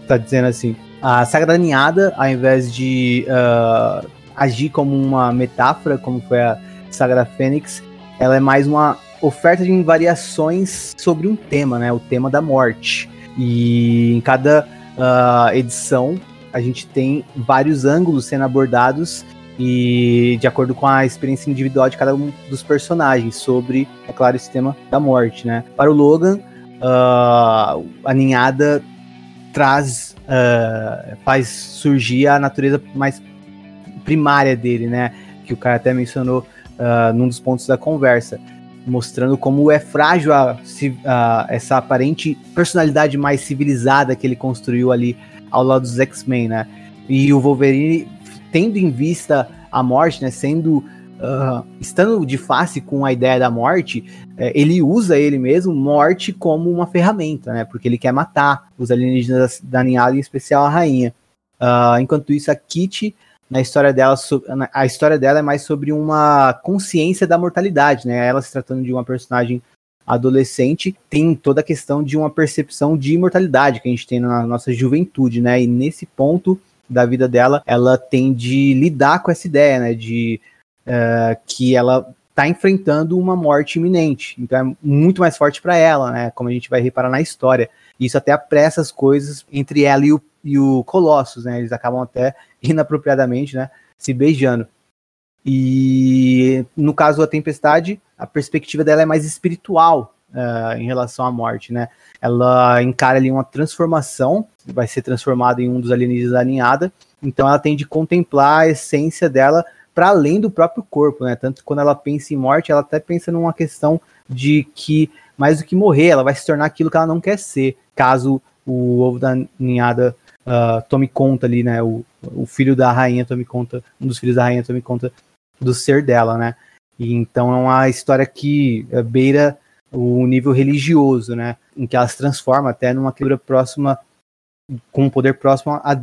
tá dizendo assim: a saga da ninhada, ao invés de uh, agir como uma metáfora, como foi a saga da Fênix, ela é mais uma oferta de variações sobre um tema, né? O tema da morte. E em cada uh, edição a gente tem vários ângulos sendo abordados e de acordo com a experiência individual de cada um dos personagens sobre, é claro, esse tema da morte, né? Para o Logan, uh, a ninhada traz, uh, faz surgir a natureza mais primária dele, né? Que o cara até mencionou uh, num dos pontos da conversa, mostrando como é frágil a, essa aparente personalidade mais civilizada que ele construiu ali ao lado dos X-Men, né? E o Wolverine, tendo em vista a morte, né? Sendo uh, estando de face com a ideia da morte, é, ele usa ele mesmo, morte, como uma ferramenta, né? Porque ele quer matar os alienígenas da ninhada, em especial a rainha. Uh, enquanto isso, a Kitty, na história dela, a história dela é mais sobre uma consciência da mortalidade, né? Ela se tratando de uma personagem adolescente, tem toda a questão de uma percepção de imortalidade que a gente tem na nossa juventude, né? E nesse ponto da vida dela, ela tem de lidar com essa ideia, né? De uh, que ela está enfrentando uma morte iminente. Então é muito mais forte para ela, né? Como a gente vai reparar na história. Isso até apressa as coisas entre ela e o, e o Colossus, né? Eles acabam até inapropriadamente, né? Se beijando. E no caso da Tempestade, a perspectiva dela é mais espiritual uh, em relação à morte, né? Ela encara ali uma transformação, vai ser transformada em um dos alienígenas da ninhada, então ela tem de contemplar a essência dela para além do próprio corpo, né? Tanto que quando ela pensa em morte, ela até pensa numa questão de que mais do que morrer, ela vai se tornar aquilo que ela não quer ser, caso o ovo da ninhada uh, tome conta ali, né? O, o filho da rainha tome conta, um dos filhos da rainha tome conta do ser dela, né? E então é uma história que uh, beira o nível religioso, né? Em que ela se transforma até numa criatura próxima, com um poder próximo a,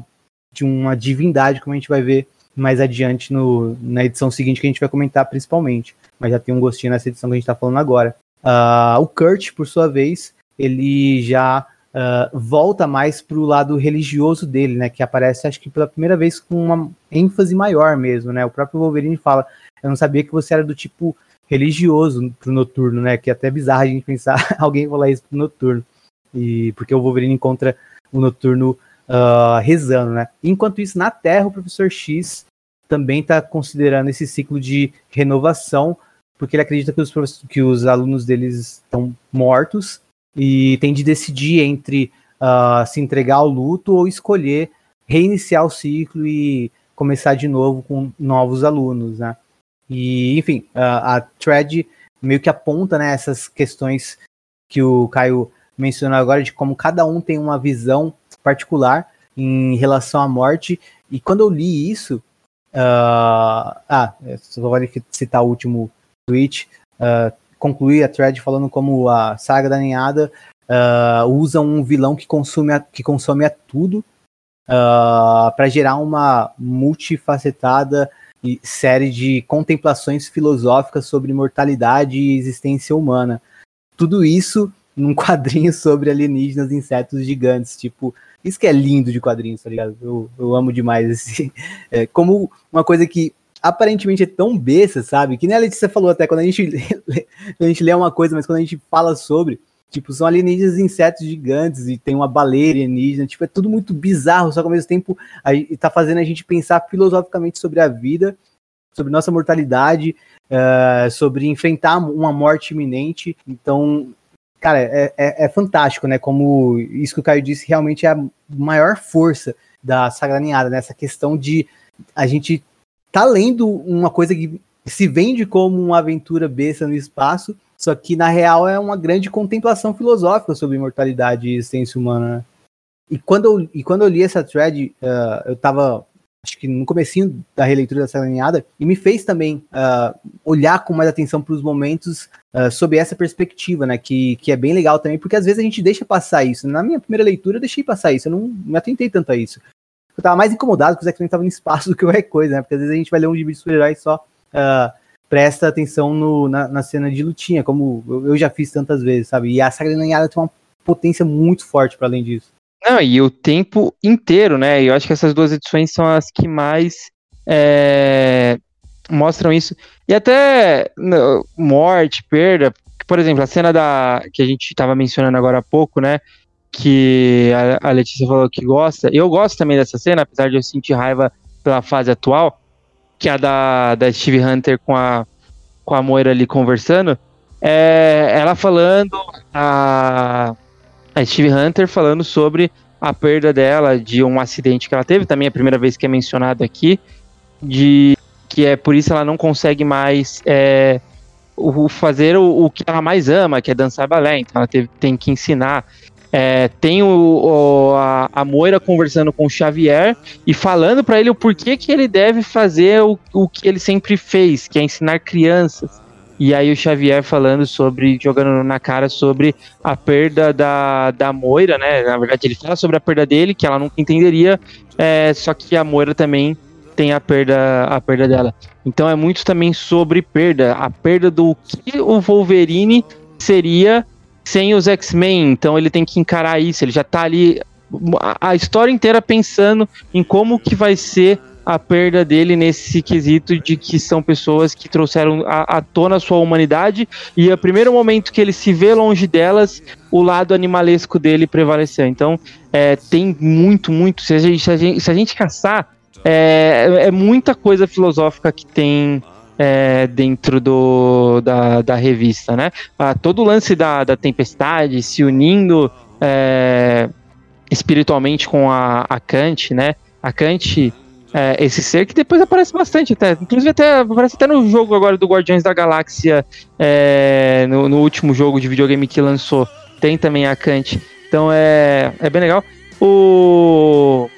de uma divindade, como a gente vai ver mais adiante no, na edição seguinte que a gente vai comentar principalmente. Mas já tem um gostinho nessa edição que a gente está falando agora. Uh, o Kurt, por sua vez, ele já uh, volta mais para o lado religioso dele, né? Que aparece, acho que pela primeira vez com uma ênfase maior mesmo, né? O próprio Wolverine fala: Eu não sabia que você era do tipo religioso pro noturno, né? Que é até bizarro a gente pensar alguém falar isso pro noturno. E porque o Wolverine encontra o noturno uh, rezando, né? Enquanto isso, na Terra, o professor X também está considerando esse ciclo de renovação, porque ele acredita que os, que os alunos deles estão mortos e tem de decidir entre uh, se entregar ao luto ou escolher reiniciar o ciclo e começar de novo com novos alunos, né? E, enfim, uh, a thread meio que aponta né, essas questões que o Caio mencionou agora de como cada um tem uma visão particular em relação à morte. E quando eu li isso, uh, ah, só vou citar o último tweet, uh, concluí a thread falando como a saga da ninhada uh, usa um vilão que consome a, que consome a tudo uh, para gerar uma multifacetada série de contemplações filosóficas sobre mortalidade e existência humana. Tudo isso num quadrinho sobre alienígenas e insetos gigantes. Tipo, isso que é lindo de quadrinhos, tá ligado? Eu, eu amo demais esse. É, como uma coisa que aparentemente é tão besta, sabe? Que nem a Letícia falou até, quando a gente, lê, a gente lê uma coisa, mas quando a gente fala sobre, tipo, são alienígenas insetos gigantes e tem uma baleia alienígena, tipo, é tudo muito bizarro, só que ao mesmo tempo a, tá fazendo a gente pensar filosoficamente sobre a vida, sobre nossa mortalidade, uh, sobre enfrentar uma morte iminente. Então, cara, é, é, é, fantástico, né? Como isso que o Caio disse realmente é a maior força da Sagrada Ninhada, né? Essa questão de a gente tá lendo uma coisa que se vende como uma aventura besta no espaço, só que na real é uma grande contemplação filosófica sobre imortalidade e existência humana. Né? E quando eu, e quando eu li essa thread, uh, eu tava acho que no comecinho da releitura dessa alinhada, e me fez também uh, olhar com mais atenção para os momentos uh, sob essa perspectiva, né? Que, que é bem legal também, porque às vezes a gente deixa passar isso. Na minha primeira leitura, eu deixei passar isso, eu não me atentei tanto a isso. Eu tava mais incomodado que os X-Men estavam no espaço do que qualquer coisa, né? Porque às vezes a gente vai ler um gibi de super e só uh, presta atenção no, na, na, cena de lutinha, como eu, eu, já fiz tantas vezes, sabe? E a Saga Alinhada tem uma potência muito forte para além disso. Não, e o tempo inteiro, né? Eu acho que essas duas edições são as que mais é, mostram isso. E até morte, perda. Por exemplo, a cena da que a gente estava mencionando agora há pouco, né? Que a, a Letícia falou que gosta. Eu gosto também dessa cena, apesar de eu sentir raiva pela fase atual, que é a da, da Steve Hunter com a, com a Moira ali conversando. É, ela falando a a Steve Hunter falando sobre a perda dela de um acidente que ela teve, também é a primeira vez que é mencionado aqui, de que é por isso ela não consegue mais é, o, fazer o, o, que ela mais ama, que é dançar balé, então ela teve, tem que ensinar. É, tem o, o, a, a, Moira conversando com o Xavier e falando para ele o porquê que ele deve fazer o, o que ele sempre fez, que é ensinar crianças. E aí o Xavier falando sobre, jogando na cara sobre a perda da, da Moira, né? Na verdade, ele fala sobre a perda dele, que ela nunca entenderia, é, só que a Moira também tem a perda, a perda dela. Então é muito também sobre perda, a perda do que o Wolverine seria sem os X-Men. Então ele tem que encarar isso, ele já tá ali a, história inteira pensando em como que vai ser a perda dele nesse quesito de que são pessoas que trouxeram à, tona sua humanidade e a primeiro momento que ele se vê longe delas, o lado animalesco dele prevaleceu. Então, é, tem muito, muito. Se a gente, se a gente, se a gente caçar, é, é muita coisa filosófica que tem é, dentro do, da, da revista, né? Ah, todo o lance da, da tempestade se unindo é, espiritualmente com a, a Kant, né? A Kant é, esse ser que depois aparece bastante até. Inclusive até aparece até no jogo agora do Guardiões da Galáxia, é, no, no, último jogo de videogame que lançou. Tem também a Kant. Então é, é bem legal. O.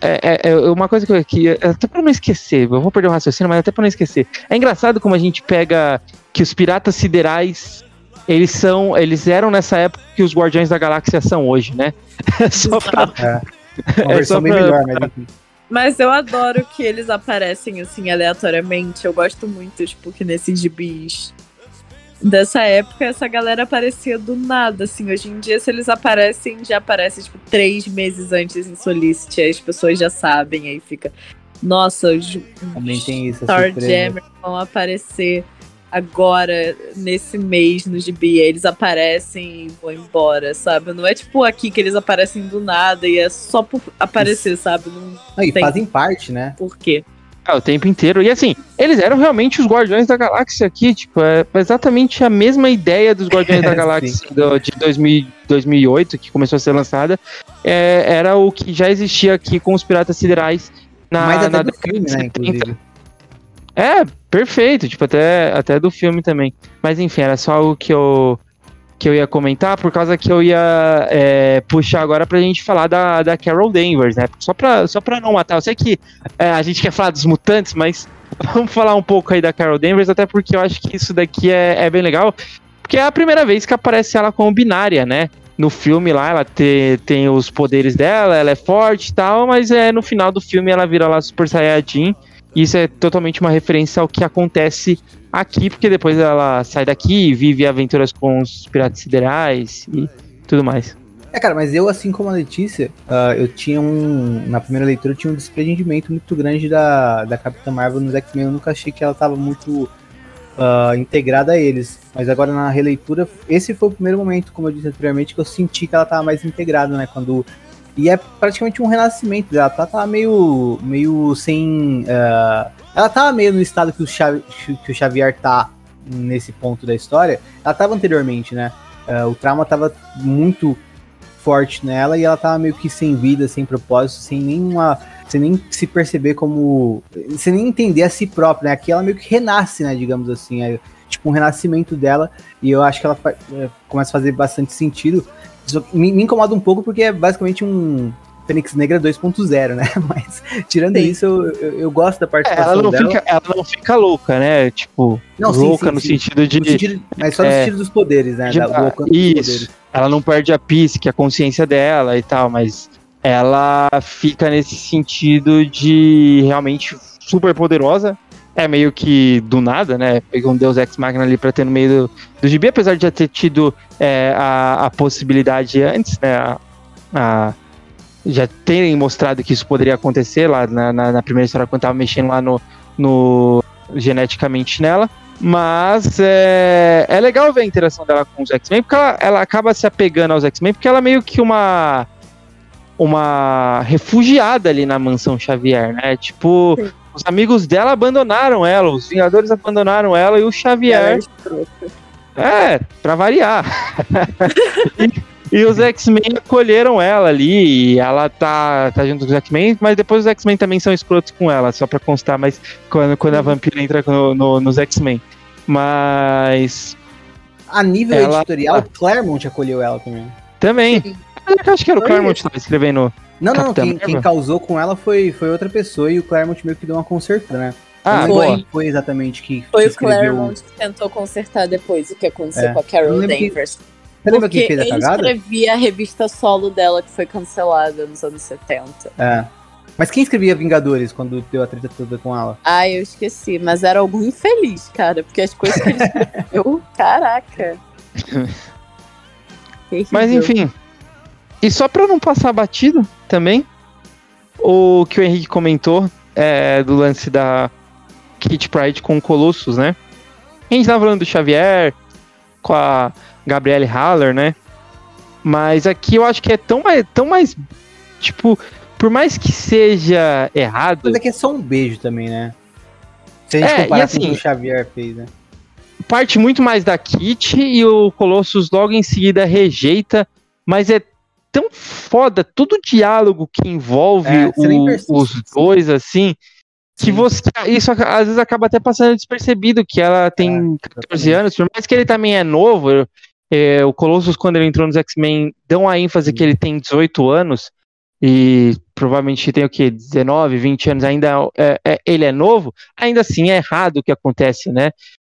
É, é, é uma coisa que eu aqui, até pra não esquecer, eu vou perder o raciocínio, mas até pra não esquecer. É engraçado como a gente pega que os piratas siderais eles são. Eles eram nessa época que os Guardiões da Galáxia são hoje, né? só pra. É, uma versão bem melhor, né? Mas eu adoro que eles aparecem assim aleatoriamente. Eu gosto muito, tipo, que nesses gibis dessa época essa galera aparecia do nada, assim. Hoje em dia, se eles aparecem, já aparece, tipo, três meses antes em Solicit. Aí as pessoas já sabem, aí fica. Nossa, os Também tem isso, Jammer vão aparecer agora, nesse mês, no gibi, eles aparecem e vão embora, sabe? Não é tipo aqui que eles aparecem do nada e é só por aparecer, Isso. sabe? Não, Não e fazem parte, né? Por quê? Ah, o tempo inteiro. E assim, eles eram realmente os Guardiões da Galáxia aqui, tipo, é exatamente a mesma ideia dos Guardiões da Galáxia do, de 2000, 2008, que começou a ser lançada, é, era o que já existia aqui com os Piratas Siderais na, Mais na do filme, né, inclusive. É, perfeito, tipo, até, até do filme também. Mas enfim, era só algo que eu, que eu ia comentar, por causa que eu ia é, puxar agora pra gente falar da, da Carol Danvers, né? Só pra, só pra não matar. Eu sei que é, a gente quer falar dos mutantes, mas vamos falar um pouco aí da Carol Danvers, até porque eu acho que isso daqui é, é bem legal. Porque é a primeira vez que aparece ela como binária, né? No filme lá, ela te, tem os poderes dela, ela é forte e tal, mas é no final do filme ela vira lá Super Saiyajin isso é totalmente uma referência ao que acontece aqui, porque depois ela sai daqui e vive aventuras com os piratas siderais e tudo mais. É, cara, mas eu, assim como a Letícia, uh, eu tinha um. Na primeira leitura, eu tinha um desprendimento muito grande da, da Capitã Marvel nos X-Men. Eu nunca achei que ela estava muito uh, integrada a eles. Mas agora na releitura, esse foi o primeiro momento, como eu disse anteriormente, que eu senti que ela estava mais integrada, né? Quando e é praticamente um renascimento dela. Ela tá meio, meio sem. Uh, ela tava meio no estado que o, Xavier, que o Xavier tá nesse ponto da história. Ela tava anteriormente, né? Uh, o trauma tava muito forte nela e ela tava meio que sem vida, sem propósito, sem nenhuma sem nem se perceber como. sem nem entender a si própria, né? Aqui ela meio que renasce, né? Digamos assim. É, tipo um renascimento dela. E eu acho que ela é, começa a fazer bastante sentido. Isso me, me incomoda um pouco porque é basicamente um Fênix Negra 2.0, né? Mas tirando Sim. isso, eu, eu, eu, gosto da participação é, ela não dela. Fica, ela não fica louca, né? Tipo, não, louca sim, sim, no sentido de. No sentido, mas só no é, sentido dos poderes, né? De, da, isso. Ela não perde a que a consciência dela e tal, mas ela fica nesse sentido de realmente super poderosa. É meio que do nada, né? Pegou um Deus Ex Machina ali pra ter no meio do, do gibi, apesar de já ter tido é, a, a possibilidade antes, né? A, a, já terem mostrado que isso poderia acontecer lá na, na, na primeira história, quando tava mexendo lá no, no geneticamente nela. Mas é, é legal ver a interação dela com os X-Men, porque ela, ela acaba se apegando aos X-Men, porque ela é meio que uma uma refugiada ali na mansão Xavier, né? Tipo, Sim. os amigos dela abandonaram ela, os Vingadores abandonaram ela e o Xavier. É, pra variar. e, e, os X-Men acolheram ela ali, e ela tá, tá junto com os X-Men, mas depois os X-Men também são escrotos com ela, só pra constar, mas quando, quando a Vampira entra no, no, nos X-Men. Mas. A nível ela... editorial, Claremont acolheu ela também. Também. Sim. Eu acho que era o Claremont que tava escrevendo. Não, não, quem, quem, causou com ela foi, foi outra pessoa e o Claremont meio que deu uma consertada, né? Ah, não foi. foi exatamente que. Foi que o Claremont que tentou consertar depois o que aconteceu é. com a Carol Danvers. Que... Você lembra quem fez a cagada? Ele escrevia a revista solo dela que foi cancelada nos anos 70. É. Mas quem escrevia Vingadores quando deu a treta toda com ela? Ah, eu esqueci, mas era algum infeliz, cara, porque as coisas que ele escreveu, caraca. mas enfim, e só para não passar batido também, o que o Henrique comentou é, do lance da Kit Pride com o Colossus, né? A gente tava falando do Xavier, com a Gabrielle Haller, né? Mas aqui eu acho que é tão mais, tão mais tipo, por mais que seja errado. Mas aqui é só um beijo também, né? Se a gente é, comparar assim, com o que o Xavier fez, né? Parte muito mais da Kit e o Colossus logo em seguida rejeita, mas é tão foda todo o diálogo que envolve é, o, os dois, assim, que você. Isso às vezes acaba até passando despercebido, que ela tem é, 14 anos, por mais que ele também é novo. É, o Colossus, quando ele entrou nos X-Men, dão a ênfase que ele tem 18 anos. E provavelmente tem o que? 19, 20 anos, ainda é, é, ele é novo, ainda assim é errado o que acontece, né?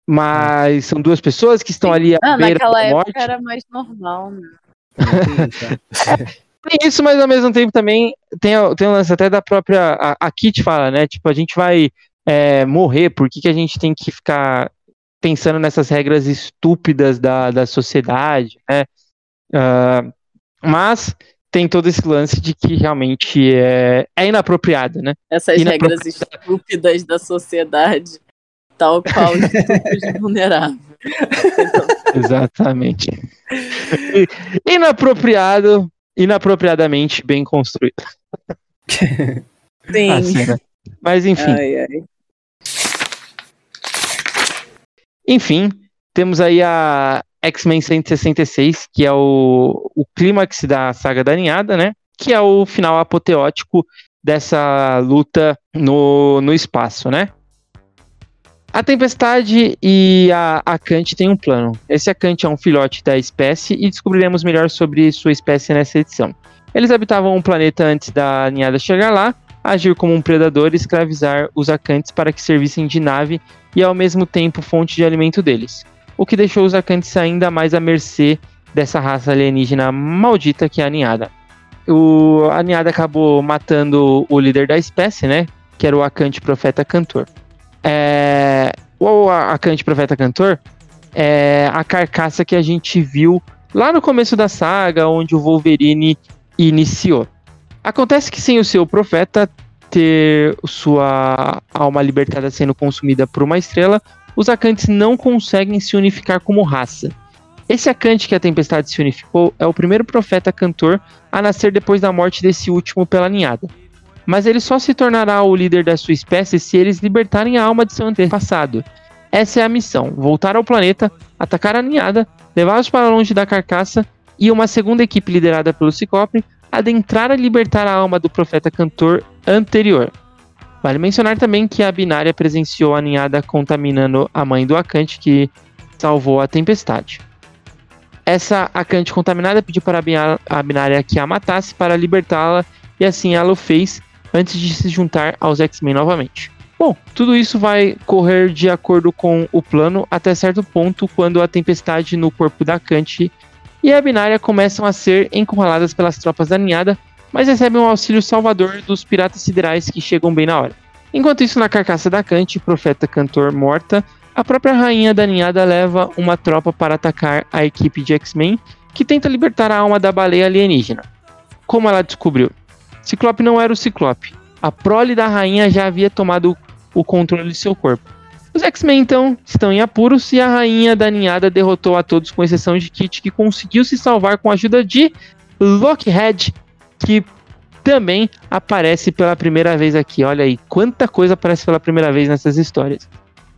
Mas são duas pessoas que estão Sim. ali à ah, beira naquela da morte. época era mais normal, né? tem isso, mas ao mesmo tempo também tem, tem um lance até da própria. A, a Kit fala, né? Tipo, a gente vai é, morrer, por que, que a gente tem que ficar pensando nessas regras estúpidas da, da sociedade, né? Uh, mas tem todo esse lance de que realmente é, é inapropriado, né? Essas regras estúpidas da sociedade, tal qual estúpidos vulneráveis. Exatamente. Inapropriado, inapropriadamente bem construído. Sim. Né? Mas enfim. Ai, ai. Enfim, temos aí a X-Men 166, que é o, o clímax da saga da ninhada, né? Que é o final apoteótico dessa luta no, no espaço, né? A Tempestade e a Akante têm um plano. Esse Akante é um filhote da espécie e descobriremos melhor sobre sua espécie nessa edição. Eles habitavam um planeta antes da ninhada chegar lá, agir como um predador e escravizar os Akantes para que servissem de nave e ao mesmo tempo fonte de alimento deles. O que deixou os Akantes ainda mais à mercê dessa raça alienígena maldita que é a ninhada. O, a ninhada acabou matando o líder da espécie, né? Que era o Akante Profeta Cantor. É, o Akante Profeta Cantor é a carcaça que a gente viu lá no começo da saga, onde o Wolverine iniciou. Acontece que sem o seu profeta ter sua alma libertada sendo consumida por uma estrela, os Akantes não conseguem se unificar como raça. Esse Akante que a Tempestade se unificou é o primeiro profeta cantor a nascer depois da morte desse último pela ninhada mas ele só se tornará o líder da sua espécie se eles libertarem a alma de seu antepassado. Essa é a missão: voltar ao planeta, atacar a ninhada, levá-los para longe da carcaça e uma segunda equipe liderada pelo Ciclope adentrar e libertar a alma do profeta cantor anterior. Vale mencionar também que a binária presenciou a ninhada contaminando a mãe do Akante, que salvou a tempestade. Essa Akante contaminada pediu para a binária que a matasse para libertá-la, e assim ela o fez antes de se juntar aos X-Men novamente. Bom, tudo isso vai correr de acordo com o plano até certo ponto, quando a tempestade no corpo da Akante e a binária começam a ser encurraladas pelas tropas da ninhada, mas recebem um auxílio salvador dos piratas siderais que chegam bem na hora. Enquanto isso, na carcaça da Kant, profeta cantor morta, a própria rainha da ninhada leva uma tropa para atacar a equipe de X-Men, que tenta libertar a alma da baleia alienígena. Como ela descobriu? Ciclope não era o Ciclope. A prole da rainha já havia tomado o controle de seu corpo. Os X-Men então estão em apuros e a rainha da ninhada derrotou a todos com exceção de Kit, que conseguiu se salvar com a ajuda de Lockhead, que também aparece pela primeira vez aqui. Olha aí, quanta coisa aparece pela primeira vez nessas histórias.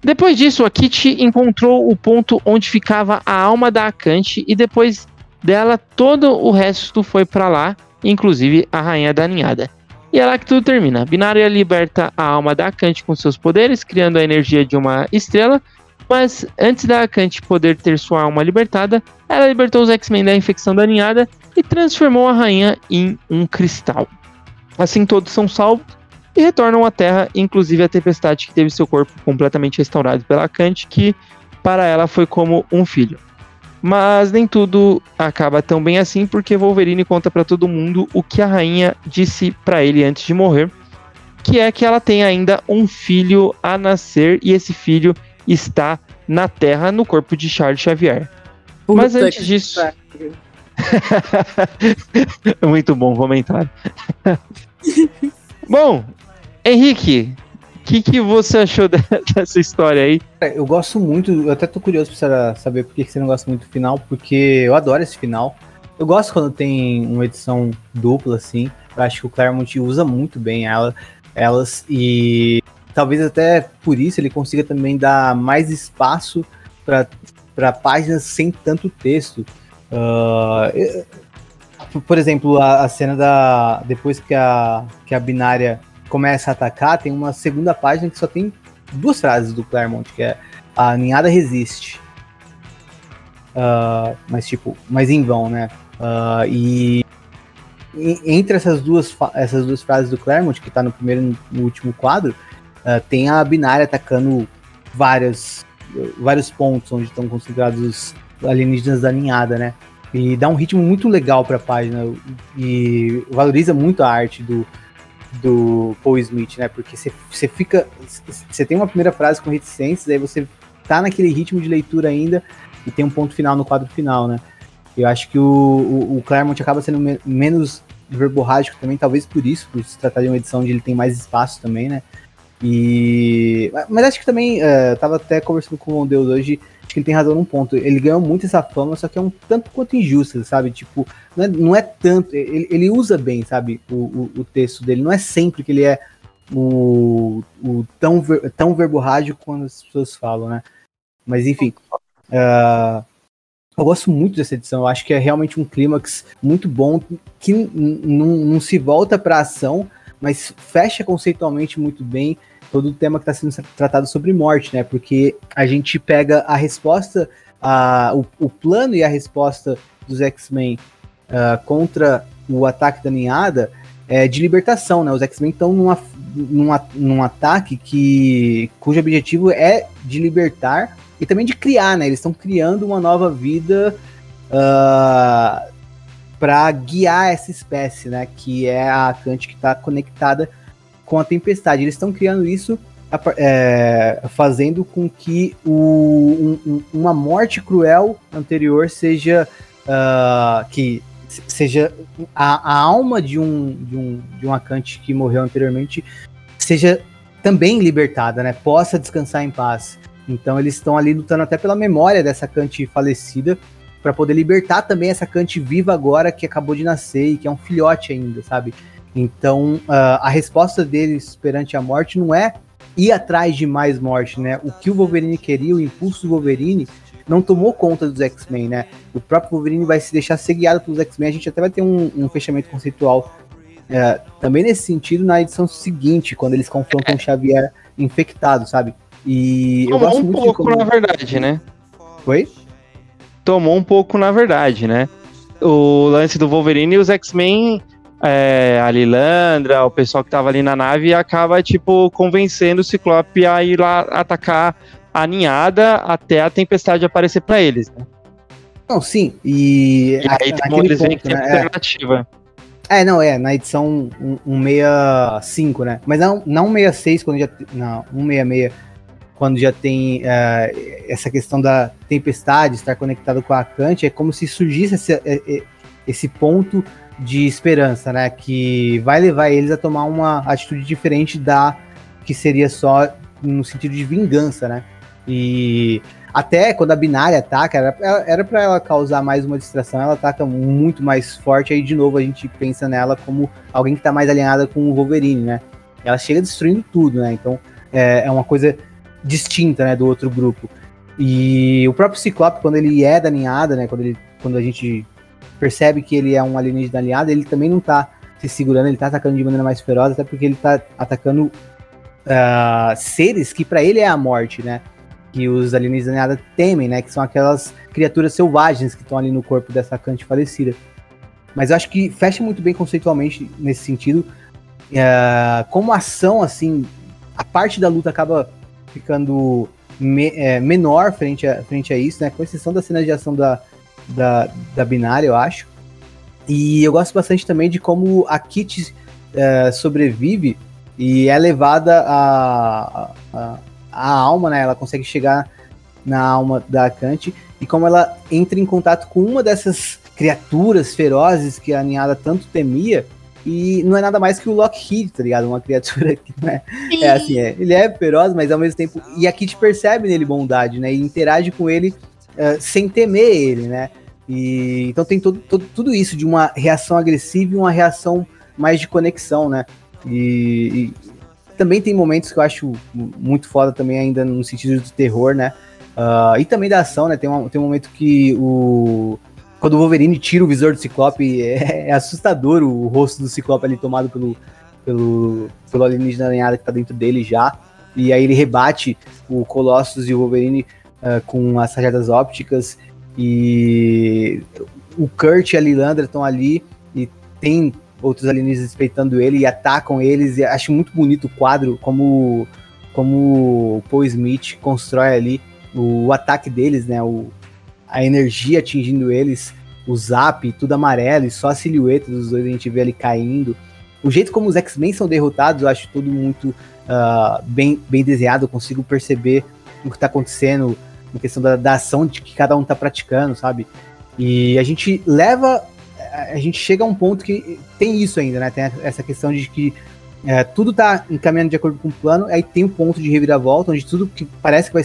Depois disso, a Kit encontrou o ponto onde ficava a alma da Akante e depois dela todo o resto foi para lá, inclusive a rainha da ninhada. E é lá que tudo termina. Binária liberta a alma da Akante com seus poderes, criando a energia de uma estrela. Mas antes da Akante poder ter sua alma libertada, ela libertou os X-Men da infecção da ninhada e transformou a rainha em um cristal. Assim todos são salvos e retornam à Terra, inclusive a Tempestade que teve seu corpo completamente restaurado pela Akante, que para ela foi como um filho. Mas nem tudo acaba tão bem assim, porque Wolverine conta para todo mundo o que a rainha disse para ele antes de morrer, que é que ela tem ainda um filho a nascer e esse filho está na Terra no corpo de Charles Xavier. Puta Mas antes disso. Muito bom comentário. bom, Henrique, que, que você achou dessa história aí? Eu gosto muito, eu até tô curioso pra saber por que você não gosta muito do final, porque eu adoro esse final. Eu gosto quando tem uma edição dupla, assim. Eu acho que o Claremont usa muito bem ela, elas e talvez até por isso ele consiga também dar mais espaço para páginas sem tanto texto. Uh, por exemplo, a, a, cena da. Depois que a, que a binária começa a atacar, tem uma segunda página que só tem duas frases do Claremont, que é a ninhada resiste. Uh, mas tipo, mas em vão, né? Uh, e, e, entre essas duas, essas duas frases do Claremont, que tá no primeiro e no último quadro, uh, tem a binária atacando várias, vários pontos onde estão considerados os alienígenas da ninhada, né? E dá um ritmo muito legal para a página e valoriza muito a arte do, do Paul Smith, né? Porque você fica. Você tem uma primeira frase com reticências, aí você tá naquele ritmo de leitura ainda e tem um ponto final no quadro final, né? Eu acho que o, o, o Claremont acaba sendo me menos verborrágico também, talvez por isso, por se tratar de uma edição onde ele tem mais espaço também, né? E. Mas acho que também. Uh, tava até conversando com o Deus hoje acho que ele tem razão num ponto. Ele ganhou muito essa fama, só que é um tanto quanto injusta, sabe? Tipo, não é, não é tanto. Ele, ele, usa bem, sabe? O, o, o, texto dele. Não é sempre que ele é o, o tão, ver, tão verborrágico quando as pessoas falam, né? Mas enfim. Uh, eu gosto muito dessa edição. Eu acho que é realmente um clímax muito bom que não se volta para ação, mas fecha conceitualmente muito bem todo o tema que está sendo tratado sobre morte, né? Porque a gente pega a resposta, a, o, o plano e a resposta dos X-Men uh, contra o ataque da ninhada é de libertação, né? Os X-Men estão numa, numa, num ataque que cujo objetivo é de libertar e também de criar, né? Eles estão criando uma nova vida uh, ah, para guiar essa espécie, né? Que é a Kant que está conectada com a tempestade. Eles estão criando isso é, fazendo com que o, um, uma morte cruel anterior seja uh, que seja a, a, alma de um de um de um Akante que morreu anteriormente seja também libertada, né? Possa descansar em paz. Então eles estão ali lutando até pela memória dessa Kante falecida para poder libertar também essa Kante viva agora que acabou de nascer e que é um filhote ainda, sabe? Então, uh, a resposta deles perante a morte não é ir atrás de mais morte, né? O que o Wolverine queria, o impulso do Wolverine, não tomou conta dos X-Men, né? O próprio Wolverine vai se deixar ser guiado pelos X-Men. A gente até vai ter um, um fechamento conceitual é, também nesse sentido na edição seguinte, quando eles confrontam o Xavier infectado, sabe? E Tomou eu gosto um muito pouco, como... na verdade, né? Foi? Tomou um pouco, na verdade, né? O lance do Wolverine e os X-Men, é, a Lilandra, o pessoal que tava ali na nave, acaba, tipo, convencendo o Ciclope a ir lá atacar a ninhada até a tempestade aparecer para eles, né? Não, sim. E, e aí tem ponto, né? alternativa. É. é, não, é, na edição 165, né? Mas não, não 166, quando já. Não, 166, quando já tem uh, essa questão da tempestade, estar conectado com a Kant, é como se surgisse esse, é, é, esse ponto de esperança, né? Que vai levar eles a tomar uma atitude diferente da que seria só no sentido de vingança, né? E até quando a binária ataca, era, para ela causar mais uma distração, ela ataca muito mais forte, aí de novo a gente pensa nela como alguém que tá mais alinhada com o Wolverine, né? Ela chega destruindo tudo, né? Então é, é uma coisa distinta, né, do outro grupo. E o próprio Ciclope, quando ele é da ninhada, né, quando, ele, quando a gente percebe que ele é um alienígena alinhado, ele também não tá se segurando, ele tá atacando de maneira mais feroz, até porque ele tá atacando uh, seres que para ele é a morte, né? que os alienígenas nada temem, né? Que são aquelas criaturas selvagens que estão ali no corpo dessa Kant falecida. Mas eu acho que fecha muito bem conceitualmente nesse sentido. É, como ação, assim, a parte da luta acaba ficando me, é, menor frente a, frente a isso, né? Com exceção da cena de ação da, da, da binária, eu acho. E eu gosto bastante também de como a Kit é, sobrevive e é levada a, a, a alma, né? Ela consegue chegar na alma da Kant e como ela entra em contato com uma dessas criaturas ferozes que a Ninhada tanto temia. E não é nada mais que o Lockheed, tá ligado? Uma criatura que não é. É assim, é, ele é feroz, mas ao mesmo tempo. E a Kit percebe nele bondade, né? E interage com ele uh, sem temer ele, né? E, então tem todo, todo, tudo isso de uma reação agressiva e uma reação mais de conexão, né? E, também tem momentos que eu acho muito foda também ainda no sentido do terror, né? Uh, e também da ação, né? Tem, uma, tem um momento que o. Quando o Wolverine tira o visor do Ciclope, é, é assustador o rosto do Ciclope ali tomado pelo, pelo, pelo alienígena aranhado que tá dentro dele já. E aí ele rebate o Colossus e o Wolverine uh, com as rajadas ópticas. E o Kurt e a Lilandra estão ali e tem outros alienígenas respeitando ele e atacam eles. E acho muito bonito o quadro, como, como o Paul Smith constrói ali o, ataque deles, né? O, a energia atingindo eles, o zap, tudo amarelo, e só a silhueta dos dois a gente vê ali caindo. O jeito como os X-Men são derrotados, eu acho tudo muito uh, bem, bem desenhado, eu consigo perceber o que está acontecendo na questão da, da ação de que cada um está praticando, sabe? E a gente leva a gente chega a um ponto que tem isso ainda, né? Tem essa questão de que é, tudo tá encaminhando de acordo com o plano, aí tem um ponto de reviravolta, onde tudo que parece que vai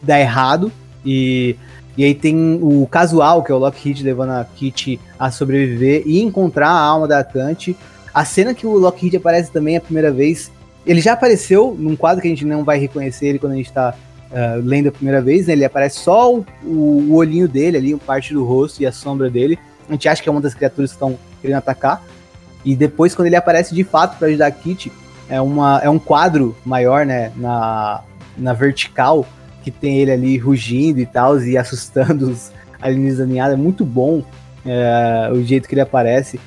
dar errado, e, e aí tem o casual, que é o Lockheed levando a Kitty a sobreviver e encontrar a alma da Kant. A cena que o Lockheed aparece também a primeira vez, ele já apareceu num quadro que a gente não vai reconhecer ele quando a gente tá uh, lendo a primeira vez, né? Ele aparece só o, o, o olhinho dele ali, parte do rosto e a sombra dele a gente acha que é uma das criaturas que estão querendo atacar. E depois, quando ele aparece de fato para ajudar a Kitty, é, uma, é um quadro maior, né, na, na vertical, que tem ele ali rugindo e tal, e assustando os alienígenas da ninhada. É muito bom é, o jeito que ele aparece.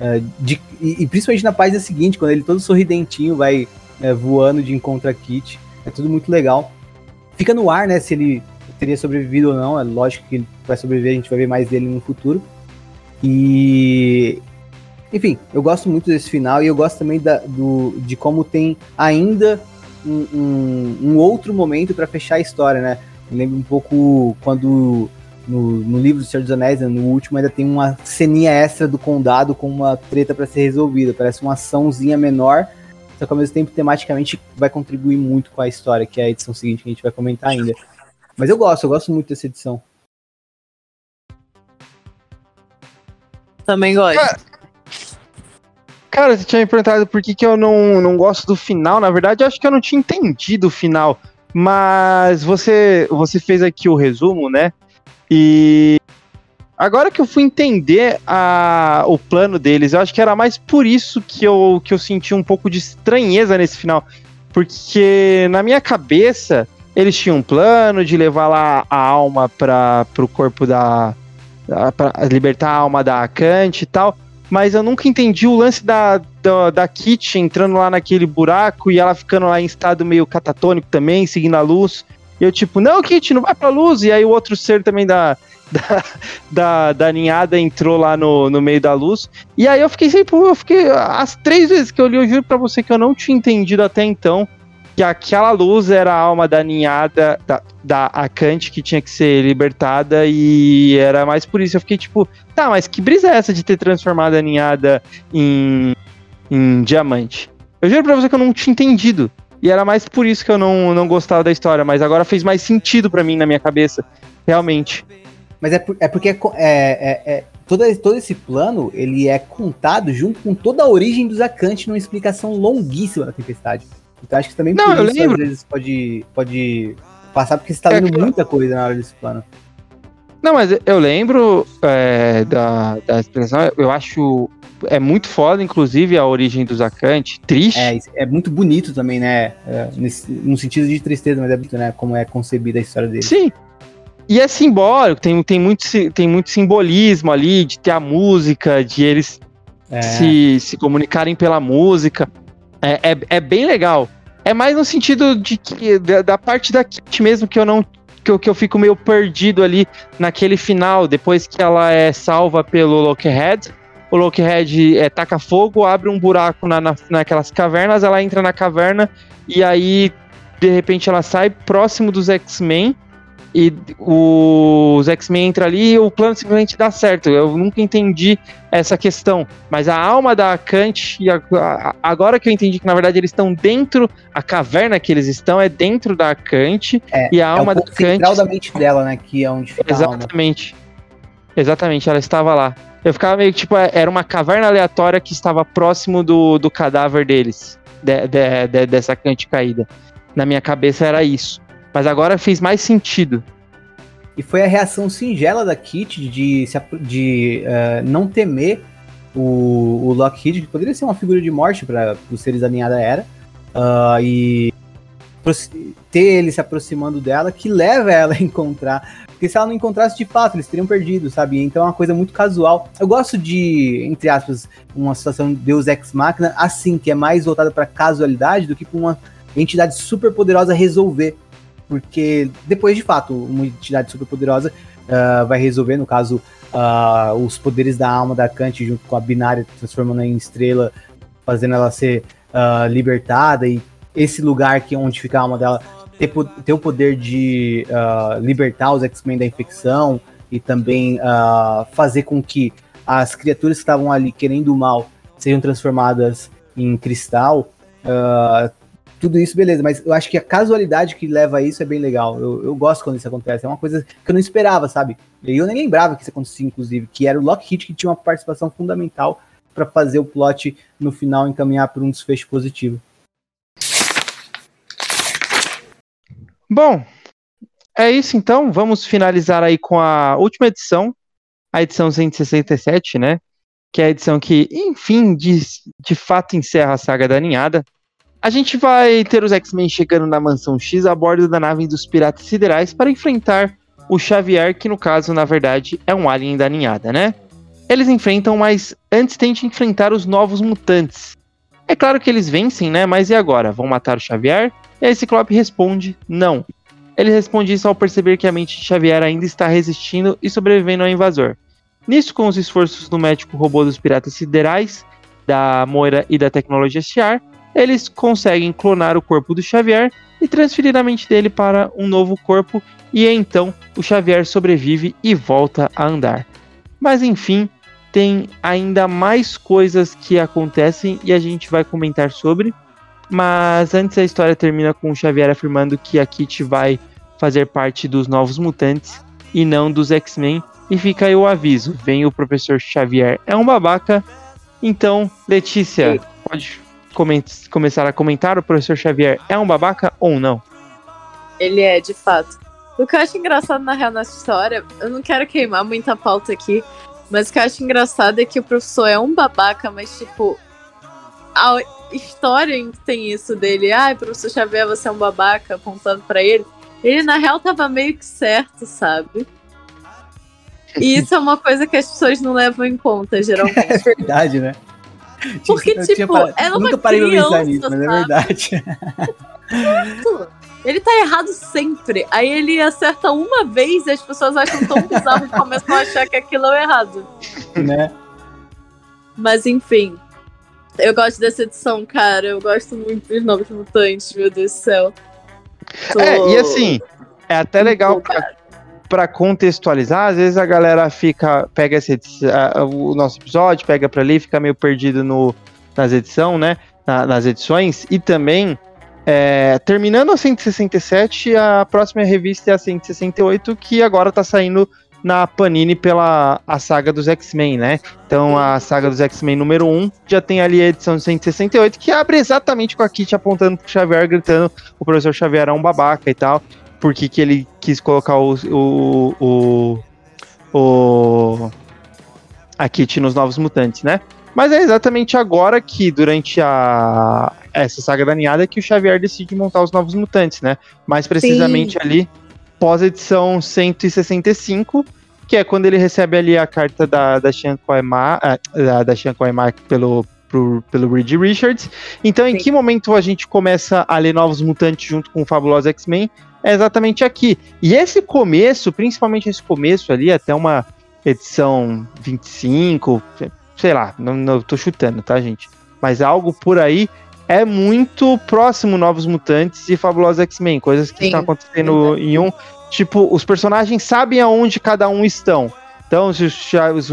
É, de, e, e, principalmente na página seguinte, quando ele todo sorridentinho vai é, voando de encontro a Kitty. É tudo muito legal. Fica no ar, né, se ele teria sobrevivido ou não. É lógico que ele vai sobreviver, a gente vai ver mais dele no futuro. E. Enfim, eu gosto muito desse final e eu gosto também da, do, de como tem ainda um, um, um outro momento para fechar a história, né? Eu lembro um pouco quando no, no, livro do Senhor dos Anéis, né, no último, ainda tem uma ceninha extra do condado com uma treta para ser resolvida. Parece uma açãozinha menor, só que ao mesmo tempo, tematicamente, vai contribuir muito com a história, que é a edição seguinte que a gente vai comentar ainda. Mas eu gosto, eu gosto muito dessa edição. Também gosto. Cara, cara, você tinha me perguntado por que, que eu não, não gosto do final. Na verdade, eu acho que eu não tinha entendido o final. Mas você, você fez aqui o resumo, né? E agora que eu fui entender a, o plano deles, eu acho que era mais por isso que eu, que eu senti um pouco de estranheza nesse final. Porque na minha cabeça, eles tinham um plano de levar lá a alma para o corpo da. para libertar a alma da Kant e tal. Mas eu nunca entendi o lance da, da, da Kit entrando lá naquele buraco e ela ficando lá em estado meio catatônico também, seguindo a luz. E eu, tipo, não, Kit, não vai pra luz. E aí o outro ser também da, da, da, da ninhada entrou lá no, no meio da luz. E aí eu fiquei sempre, eu fiquei. As três vezes que eu li, eu juro pra você que eu não tinha entendido até então que aquela luz era a alma da ninhada, da, da Akante que tinha que ser libertada, e era mais por isso. Eu fiquei tipo, tá, mas que brisa é essa de ter transformado a ninhada em, em diamante? Eu juro pra você que eu não tinha entendido. E era mais por isso que eu não, não gostava da história, mas agora fez mais sentido para mim na minha cabeça, realmente. Mas é, por, é porque é, é, é, todo, todo esse plano ele é contado junto com toda a origem dos Akante numa explicação longuíssima da tempestade. Então acho que também não, por isso, às vezes pode, pode passar, porque você tá lendo é, muita coisa na hora desse plano. Não, mas eu lembro é, da, da expressão, eu acho é muito foda, inclusive, a origem do Zacante, triste. É, é muito bonito também, né? É, nesse, no sentido de tristeza, mas é bonito, né? Como é concebida a história dele. Sim. E é simbólico, tem, tem, muito, tem muito simbolismo ali, de ter a música, de eles é. se, se comunicarem pela música. É, é, é, bem legal. É mais no sentido de que da, da parte da Kit mesmo que eu não que eu, que eu fico meio perdido ali naquele final, depois que ela é salva pelo Lockhead. O Lockhead é, taca fogo, abre um buraco na, na, naquelas cavernas, ela entra na caverna e aí de repente ela sai próximo dos X-Men e os X-Men entram ali e o plano simplesmente dá certo. Eu nunca entendi essa questão. Mas a alma da Kant, agora que eu entendi que na verdade eles estão dentro, a caverna que eles estão é dentro da Kant. É, e a alma é da Kant. da mente dela, né? Que é onde fica Exatamente. Exatamente, ela estava lá. Eu ficava meio que tipo, é, era uma caverna aleatória que estava próximo do, do cadáver deles, de, de, de, dessa Kant caída. Na minha cabeça era isso. Mas agora fez mais sentido. E foi a reação singela da Kit de, de uh, não temer o, o Lockheed, que poderia ser uma figura de morte para os seres da ninhada era, uh, e ter ele se aproximando dela, que leva ela a encontrar. Porque se ela não encontrasse de fato, eles teriam perdido, sabe? Então é uma coisa muito casual. Eu gosto de, entre aspas, uma situação de Deus Ex Machina, assim, que é mais voltada para casualidade do que para uma entidade super poderosa resolver porque depois, de fato, uma entidade superpoderosa uh, vai resolver, no caso, uh, os poderes da alma da Kant junto com a binária, transformando em estrela, fazendo ela ser uh, libertada e esse lugar que onde fica a alma dela ter, ter o poder de libertar os X-Men da infecção e também fazer com que as criaturas que estavam ali querendo o mal sejam transformadas em cristal. Uh, tudo isso, beleza, mas eu acho que a casualidade que leva a isso é bem legal. Eu, eu gosto quando isso acontece. É uma coisa que eu não esperava, sabe? E eu nem lembrava que isso acontecia, inclusive, que era o Lockheed que tinha uma participação fundamental para fazer o plot no final encaminhar para um desfecho positivo. Bom, é isso então. Vamos finalizar aí com a última edição, a edição 167, né? Que é a edição que, enfim, de, de fato encerra a saga da ninhada. A gente vai ter os X-Men chegando na Mansão X a bordo da nave dos Piratas Siderais para enfrentar o Xavier, que no caso, na verdade, é um alien da ninhada, né? Eles enfrentam, mas antes tem de enfrentar os novos mutantes. É claro que eles vencem, né? Mas e agora? Vão matar o Xavier? E aí Ciclope responde: não. Ele responde isso ao perceber que a mente de Xavier ainda está resistindo e sobrevivendo ao invasor. Nisso, com os esforços do médico robô dos Piratas Siderais, da Moira e da tecnologia Shiar, eles conseguem clonar o corpo do Xavier e transferir a mente dele para um novo corpo, e então o Xavier sobrevive e volta a andar. Mas enfim, tem ainda mais coisas que acontecem e a gente vai comentar sobre. Mas antes a história termina com o Xavier afirmando que a Kit vai fazer parte dos novos mutantes e não dos X-Men. E fica aí o aviso: vem o professor Xavier, é um babaca. Então, Letícia, pode começar a comentar, o professor Xavier é um babaca ou não? Ele é, de fato. O que eu acho engraçado na real nessa história, eu não quero queimar muita pauta aqui, mas o que eu acho engraçado é que o professor é um babaca, mas tipo. A história em que tem isso dele, ai, professor Xavier, você é um babaca, apontando para ele. Ele na real tava meio que certo, sabe? E isso é uma coisa que as pessoas não levam em conta, geralmente. É verdade, né? Porque, Eu tipo, par- ela é uma Nunca parei pra pensar criança, nisso, mas é verdade. Ele tá errado sempre. Aí ele acerta uma vez e as pessoas acham tão bizarro que começam a achar que aquilo é o errado. né? Mas enfim. Eu gosto dessa edição, cara. Eu gosto muito dos novos mutantes, meu Deus do céu. Tô- É, e assim, é até legal pra, pra contextualizar, às vezes a galera fica, pega esse, edi- a- o nosso episódio, pega pra ali, fica meio perdido no, nas edições, né? Na- nas edições, e também, é, terminando a 167, a próxima revista é a 168, que agora tá saindo na Panini pela a saga dos X-Men, né? Então a saga dos X-Men número 1 já tem ali a edição 168, que abre exatamente com a Kit apontando pro Xavier, gritando o professor Xavier é um babaca e tal. Por que que ele quis colocar o, o, o, o a Kit nos Novos Mutantes, né? Mas é exatamente agora que, durante a essa saga da Ninhada, que o Xavier decide montar os Novos Mutantes, né? Mais precisamente ali, pós-edição 165, que é quando ele recebe ali a carta da, da Sean Koema, ah, da, da Sean Koema pelo, pro- pelo Reed Richards. Então, em Sim. que momento a gente começa a ler Novos Mutantes junto com o Fabuloso X-Men? É exatamente aqui. E esse começo, principalmente esse começo ali, até uma edição 25, sei lá, não, não tô chutando, tá, gente? Mas algo por aí é muito próximo Novos Mutantes e Fabulosos X-Men, coisas que estão acontecendo em um. Tipo, os personagens sabem aonde cada um estão. Então, os, os,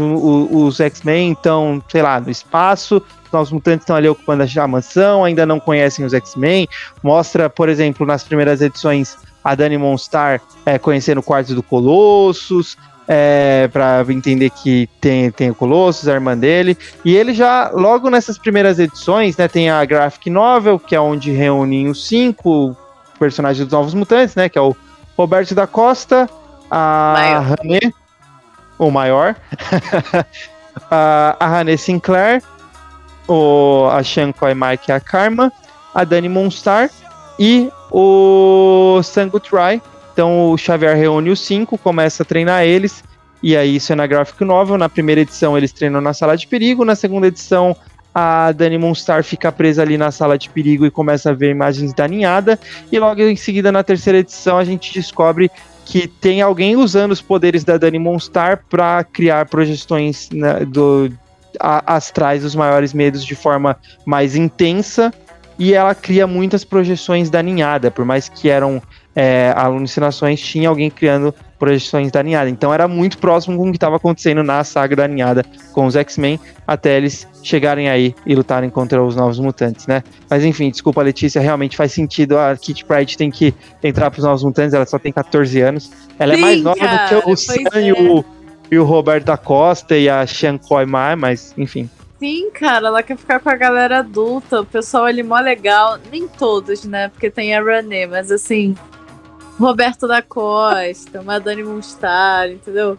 os X-Men estão, sei lá, no espaço, os Novos Mutantes estão ali ocupando a, mansão, ainda não conhecem os X-Men. Mostra, por exemplo, nas primeiras edições, a Dani Monstar é, conhecendo o quarto do Colossus, é, para entender que tem, tem o Colossus, a irmã dele. E ele já, logo nessas primeiras edições, né, tem a Graphic Novel, que é onde reúnem os cinco personagens dos Novos Mutantes, né, que é o Roberto da Costa, a Maior. René, o maior, a, a René Sinclair, o, a Sean Mike e a Karma, a Dani Monstar e o Sangut Rai. Então o Xavier reúne os cinco, começa a treinar eles, e aí isso é na Graphic Novel. Na primeira edição eles treinam na sala de perigo, na segunda edição a Dani Monstar fica presa ali na sala de perigo e começa a ver imagens da ninhada, e logo em seguida na terceira edição a gente descobre que tem alguém usando os poderes da Dani Monstar para criar projeções né, do, a- astrais dos maiores medos de forma mais intensa. E ela cria muitas projeções da ninhada, por mais que eram é, alucinações, tinha alguém criando projeções da ninhada. Então era muito próximo com o que estava acontecendo na saga da ninhada com os X-Men, até eles chegarem aí e lutarem contra os novos mutantes, né? Mas enfim, desculpa, Letícia, realmente faz sentido. A Kitty Pryde tem que entrar para os novos mutantes, ela só tem 14 anos. Ela é Sim, mais nova cara, do que o Sam é. e, o, e o Roberto da Costa e a Sean Koima, mas enfim. Sim, cara, ela quer ficar com a galera adulta, o pessoal ali mó legal. Nem todos, né? Porque tem a René, mas assim. Roberto da Costa, Madani Monstar, entendeu?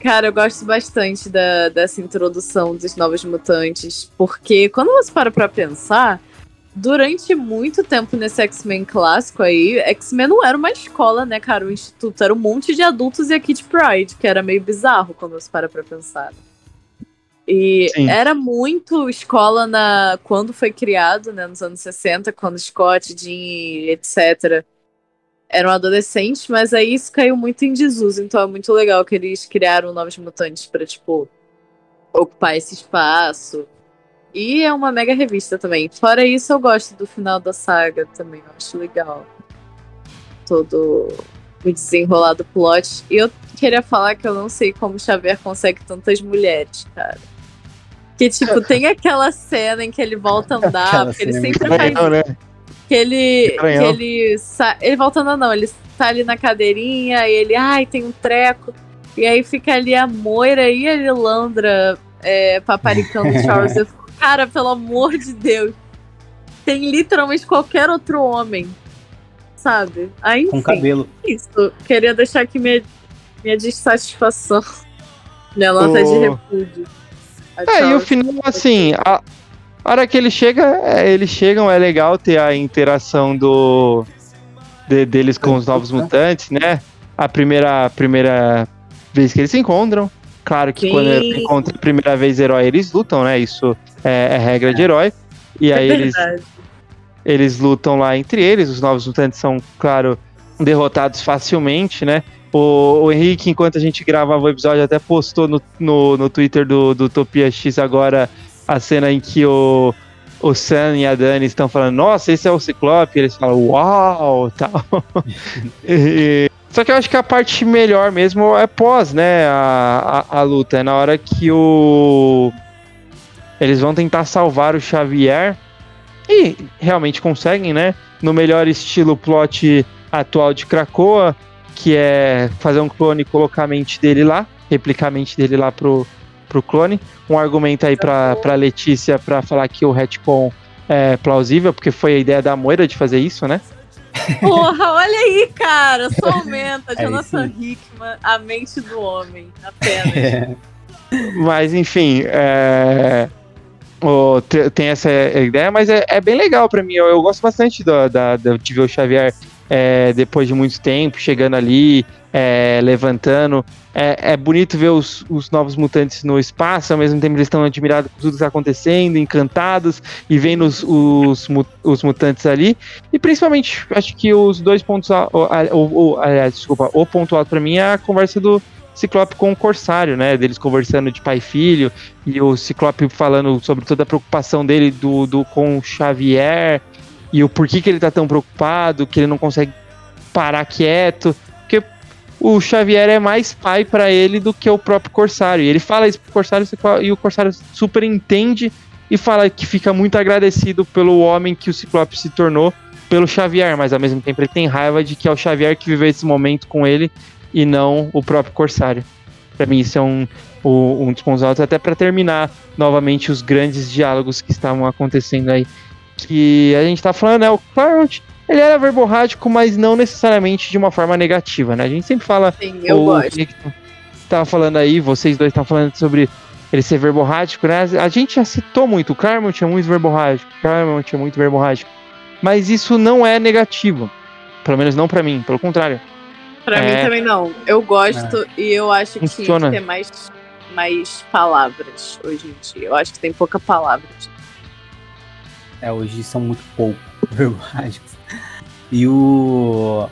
Cara, eu gosto bastante da, dessa introdução dos Novos Mutantes, porque quando você para pra pensar, durante muito tempo nesse X-Men clássico aí, X-Men não era uma escola, né, cara? O instituto era um monte de adultos e a Kid Pride, que era meio bizarro quando você para pra pensar. E Sim. era muito escola na quando foi criado, né, nos anos 60, quando Scott, Jean, etc. eram adolescentes, mas aí isso caiu muito em desuso, então é muito legal que eles criaram novos mutantes pra, tipo, ocupar esse espaço. E é uma mega revista também. Fora isso, eu gosto do final da saga também, eu acho legal. Todo o desenrolar do plot. E eu queria falar que eu não sei como Xavier consegue tantas mulheres, cara. Que, tipo, tem aquela cena em que ele volta a andar, Aquela porque ele é sempre faz Não, né? Que ele. Que ele. sa- Ele voltando, não, ele tá ali na cadeirinha e ele, ai, tem um treco. E aí fica ali a Moira e a Lilandra é, paparicando o Charles. Eu fico, cara, pelo amor de Deus. Tem literalmente qualquer outro homem sabe? Aí, Com enfim, cabelo. isso. Queria deixar aqui minha, minha dissatisfação. Minha nota de O- repúdio. A É, e o final, assim, a a hora que ele chega, é, eles chegam, é legal ter a interação do de- deles com os novos mutantes, né? A primeira, a primeira vez que eles se encontram. Claro que Sim. quando eles encontram a primeira vez herói, eles lutam, né? Isso é, é regra de herói. E aí É eles, verdade. eles lutam lá entre eles. Os novos mutantes são, claro, derrotados facilmente, né? O, o Henrique, enquanto a gente gravava o episódio, até postou no, no, no Twitter do, do Utopia X agora a cena em que o, o Sam e a Dani estão falando, nossa, esse é o Ciclope, e eles falam, uau, tal. E- só que eu acho que a parte melhor mesmo é pós, né, a, a, a luta, é na hora que o... Eles vão tentar salvar o Xavier, e realmente conseguem, né, no melhor estilo plot atual de Krakoa, que é fazer um clone e colocar a mente dele lá, replicar a mente dele lá pro, pro clone. Um argumento aí pra, pra Letícia pra falar que o retcon é plausível, porque foi a ideia da Moira de fazer isso, né? Porra, olha aí, cara. Só aumenta. É Jonathan isso Hickman, a mente do homem. Apenas. É. Mas, enfim, é, tem essa ideia, mas é, é bem legal pra mim. Eu, eu gosto bastante do- da, da- de ver o Xavier é, depois de muito tempo, chegando ali, é, levantando. É, é bonito ver os, os novos mutantes no espaço, ao mesmo tempo eles estão admirados com tudo que está acontecendo, encantados, e vendo os, os, os mutantes ali. E principalmente, acho que os dois pontos. aliás, desculpa, o ponto alto pra mim é a conversa do Ciclope com o Corsário, né? Deles conversando de pai e filho, e o Ciclope falando sobre toda a preocupação dele do, do com o Xavier, e o porquê que ele tá tão preocupado, que ele não consegue parar quieto. O Xavier é mais pai pra ele do que o próprio Corsário. E ele fala isso pro Corsário e o Corsário super entende e fala que fica muito agradecido pelo homem que o Ciclope se tornou pelo Xavier, mas ao mesmo tempo ele tem raiva de que é o Xavier que viveu esse momento com ele e não o próprio Corsário. Pra mim isso é um, um dos pontos altos, até pra terminar novamente os grandes diálogos que estavam acontecendo aí. Que a gente tá falando, né? O Claremont, ele era verborrágico, mas não necessariamente de uma forma negativa, né? A gente sempre fala Sim, eu o gosto. Nick tava falando aí, vocês dois estavam falando sobre ele ser verborrágico, né? A gente já citou muito, o Claremont é muito verborrágico, o Claremont é muito verborrágico. Mas isso não é negativo. Pelo menos não pra mim, pelo contrário. Pra É. mim também não. Eu gosto e eu acho que tinha Funciona. que ter mais, mais palavras hoje em dia. Eu acho que tem pouca palavra. É, hoje são muito pouco verborrágicos. E o.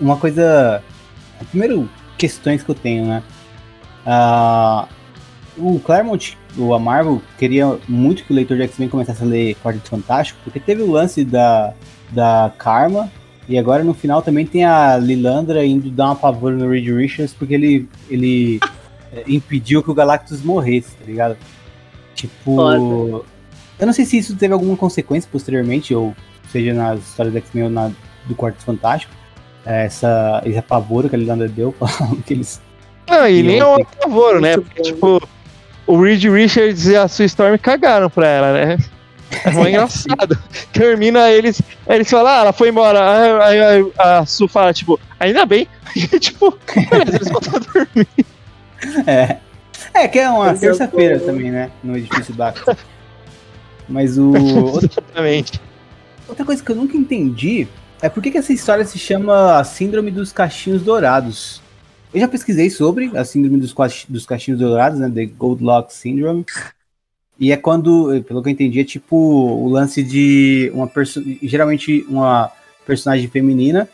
Uma coisa. Primeiro, questões que eu tenho, né? Ah, o Claremont, o a Marvel, queria muito que o leitor de X-Men começasse a ler Quarteto Fantástico, porque teve o lance da, da Karma, e agora no final também tem a Lilandra indo dar uma pavor no Reed Richards, porque ele, ele eh, impediu que o Galactus morresse, tá ligado? Tipo. Foda. Eu não sei se isso teve alguma consequência posteriormente, ou seja nas histórias do X-Men ou na, do Quarteto Fantástico. eh, Essa, esse apavoro que a Lilandra deu, falando que eles. Não, e nem é um favor, né? Porque, tipo, o Reed Richards e a Sue Storm cagaram pra ela, né? É mó engraçado. Termina eles, aí eles falam, ah, ela foi embora. Aí, aí a Sue fala, tipo, ainda bem. E, tipo, beleza, eles voltam a dormir. É, é que é uma eu terça-feira tô- também, né? No edifício Baxter. Mas o. Exatamente. Outra coisa que eu nunca entendi é por que, essa história se chama Síndrome dos Cachinhos Dourados. Eu já pesquisei sobre a Síndrome dos, dos Cachinhos Dourados, né? The Goldlock Syndrome. E é quando, pelo que eu entendi, é tipo o lance de uma perso geralmente uma personagem feminina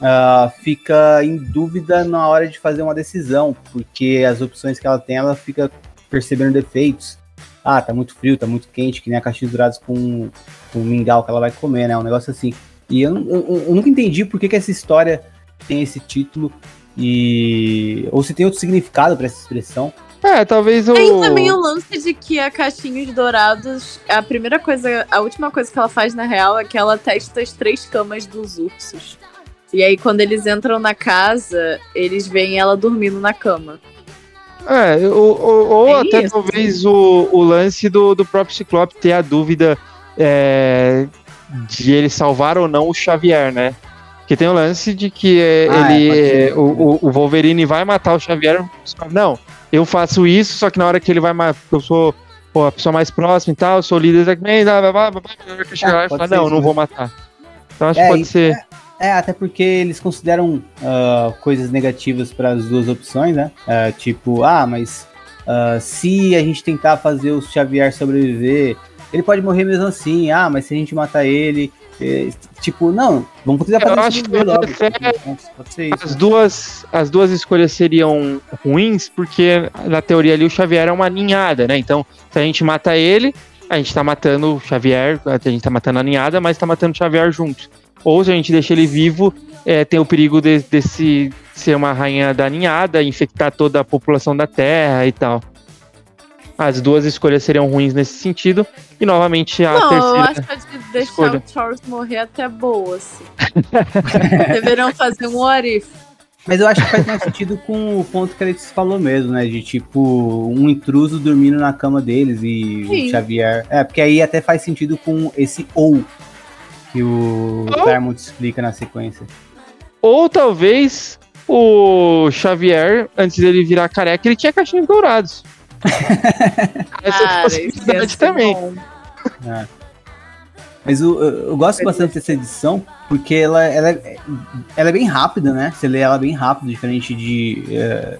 ah, fica em dúvida na hora de fazer uma decisão, porque as opções que ela tem, ela fica percebendo defeitos. Ah, tá muito frio, tá muito quente, que nem a caixinha dourados com, com o mingau que ela vai comer, né? Um negócio assim. E eu, eu- eu nunca entendi por que, que essa história tem esse título e ou se tem outro significado pra essa expressão. É, talvez o. Tem também o lance de que a Caixinhos Dourados, a primeira coisa, a última coisa que ela faz na real é que ela testa as três camas dos ursos. E aí, quando eles entram na casa, eles veem ela dormindo na cama. É, ou, ou, ou É até isso. talvez o, o lance do, do próprio Ciclope ter a dúvida é, de ele salvar ou não o Xavier, né? Porque tem o lance de que é, Ah, ele, é, ser. é, o, o- Wolverine vai matar o Xavier. Não, eu faço isso, só que na hora que ele vai matar, eu sou pô, a pessoa mais próxima e tal, eu sou o líder da X-Men, que chegar lá e pode falar, não, isso não vou mesmo. matar. Então acho É, que pode ser. É, até porque eles consideram ah, coisas negativas para as duas opções, né? Ah, tipo, ah, mas ah, se a gente tentar fazer o Xavier sobreviver, ele pode morrer mesmo assim. Ah, mas se a gente matar ele. eh, tipo, não, vamos tentar Eu fazer acho sobreviver que logo. até- isso. As duas, as duas escolhas seriam ruins, porque na teoria ali o Xavier é uma ninhada, né? Então, se a gente mata ele, a gente tá matando o Xavier, a gente tá matando a ninhada, mas tá matando o Xavier junto. Ou se a gente deixa ele vivo, é, tem o perigo de- desse ser uma rainha da ninhada, infectar toda a população da Terra e tal. As duas escolhas seriam ruins nesse sentido. E novamente a Não, eu terceira. acho que a de deixar escolha. o Charles morrer até boa, assim. Deveriam fazer um what if. Mas eu acho que faz mais sentido com o ponto que a Letícia falou mesmo, né? De tipo, um intruso dormindo na cama deles e Sim. o Xavier. É, porque aí até faz sentido com esse ou que o Ou? Explica na sequência. Ou talvez o Xavier, antes dele virar careca, ele tinha cachinhos dourados. Essa é a isso ia possibilidade ser também. bom. Mas o- eu, eu gosto bastante dessa edição porque ela, ela, é, ela é bem rápida, né? Você lê ela bem rápido, diferente de. é,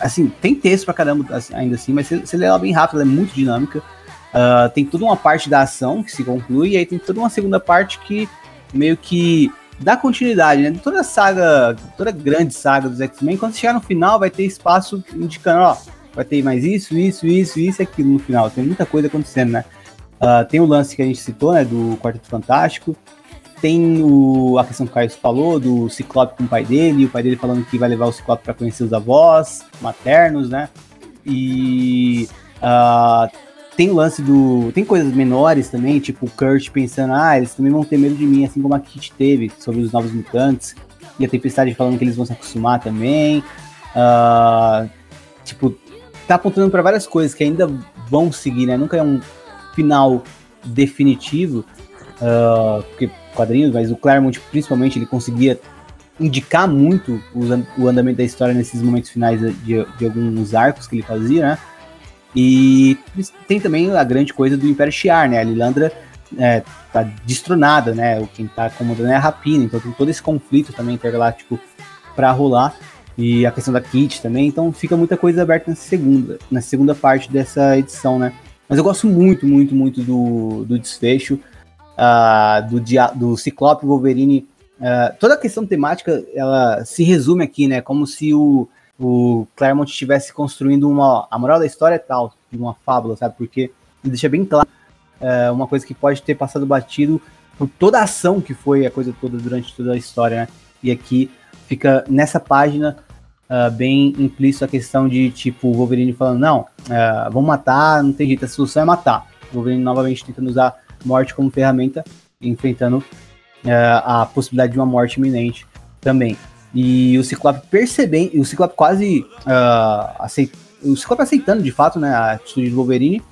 assim, tem texto pra caramba assim, ainda assim, mas você, você lê ela bem rápido, ela é muito dinâmica. Ah, tem toda uma parte da ação que se conclui, e aí tem toda uma segunda parte que meio que dá continuidade, né? Toda saga, toda grande saga dos X-Men, quando você chegar no final, vai ter espaço indicando, ó, vai ter mais isso, isso, isso, isso e aquilo no final. Tem muita coisa acontecendo, né? Ah, tem o lance que a gente citou, né, do Quarteto Fantástico. Tem o, a questão que o Caio falou, do Ciclope com o pai dele, o pai dele falando que vai levar o Ciclope para conhecer os avós maternos, né? E ah, tem o lance do. Tem coisas menores também, tipo o Kurt pensando, ah, eles também vão ter medo de mim, assim como a Kit teve sobre os novos mutantes. E a Tempestade falando que eles vão se acostumar também. Ah, tipo, tá apontando para várias coisas que ainda vão seguir, né? Nunca é um final definitivo, ah, porque quadrinhos, mas o Claremont principalmente ele conseguia indicar muito o andamento da história nesses momentos finais de, de alguns arcos que ele fazia, né? E tem também a grande coisa do Império Shi'ar, né? A Lilandra é, tá destronada, né? Quem tá comandando é a Rapina, então tem todo esse conflito também intergaláctico para rolar e a questão da Kit também, então fica muita coisa aberta nessa segunda, na segunda parte dessa edição, né? Mas eu gosto muito, muito, muito do, do desfecho, ah, do, dia, do Ciclope Wolverine. ah, toda a questão temática, ela se resume aqui, né? Como se o, o Claremont estivesse construindo uma... A moral da história é tal, de uma fábula, sabe? Porque deixa bem claro ah, uma coisa que pode ter passado batido por toda a ação que foi a coisa toda durante toda a história, né? E aqui fica nessa página ah, bem implícito a questão de, tipo, o Wolverine falando, não, ah, vamos matar, não tem jeito, a solução é matar. O Wolverine novamente tentando usar morte como ferramenta, enfrentando ah, a possibilidade de uma morte iminente também. E o Ciclope percebendo, e o Ciclope quase uh, o Ciclope aceitando de fato né, a atitude do Wolverine,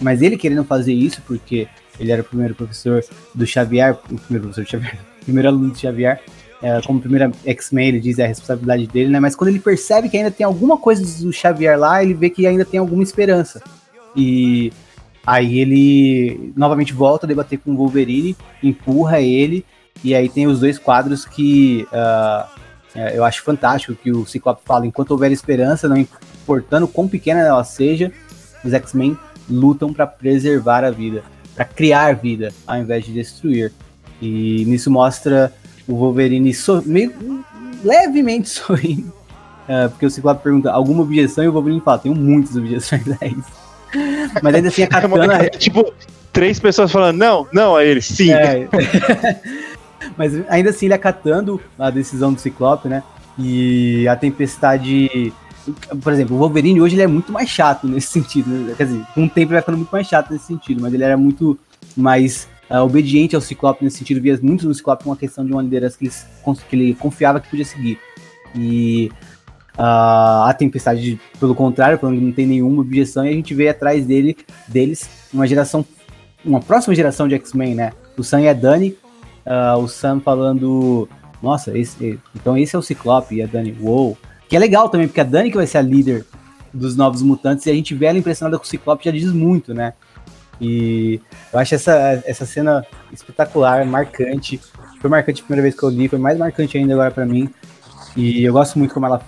mas ele querendo fazer isso porque ele era o primeiro professor do Xavier, o primeiro professor do Xavier, primeiro aluno do Xavier, é, como primeiro X-Men, ele diz é a responsabilidade dele, né? Mas quando ele percebe que ainda tem alguma coisa do Xavier lá, ele vê que ainda tem alguma esperança. E aí ele novamente volta a debater com o Wolverine, empurra ele, e aí tem os dois quadros que uh, eu acho fantástico que o Ciclope fala: enquanto houver esperança, não importando quão pequena ela seja, os X-Men lutam para preservar a vida, para criar vida, ao invés de destruir. E nisso mostra o Wolverine so meio levemente sorrindo. Uh, porque o Ciclope pergunta alguma objeção e o Wolverine fala: tenho muitas objeções a isso. Mas ainda assim a katana. É, tipo, três pessoas falando não, não, a ele, sim. É. Mas ainda assim ele acatando a decisão do Ciclope, né? E a tempestade. Por exemplo, o Wolverine hoje ele é muito mais chato nesse sentido. Né? Quer dizer, com o tempo ele vai ficando muito mais chato nesse sentido, mas ele era muito mais uh, obediente ao Ciclope nesse sentido, via muito no Ciclope uma questão de uma liderança que ele, que ele confiava que podia seguir. E uh, a Tempestade, pelo contrário, que não tem nenhuma objeção, e a gente vê atrás dele, deles uma geração, uma próxima geração de X-Men, né? O Sam e a Dani, uh, o Sam falando nossa, esse, então esse é o Ciclope e a Dani, uou. Que é legal também, porque a Dani que vai ser a líder dos Novos Mutantes e a gente vê ela impressionada com o Ciclope já diz muito, né? E eu acho essa, essa cena espetacular, marcante. Foi marcante a primeira vez que eu li, foi mais marcante ainda agora para mim. E eu gosto muito como ela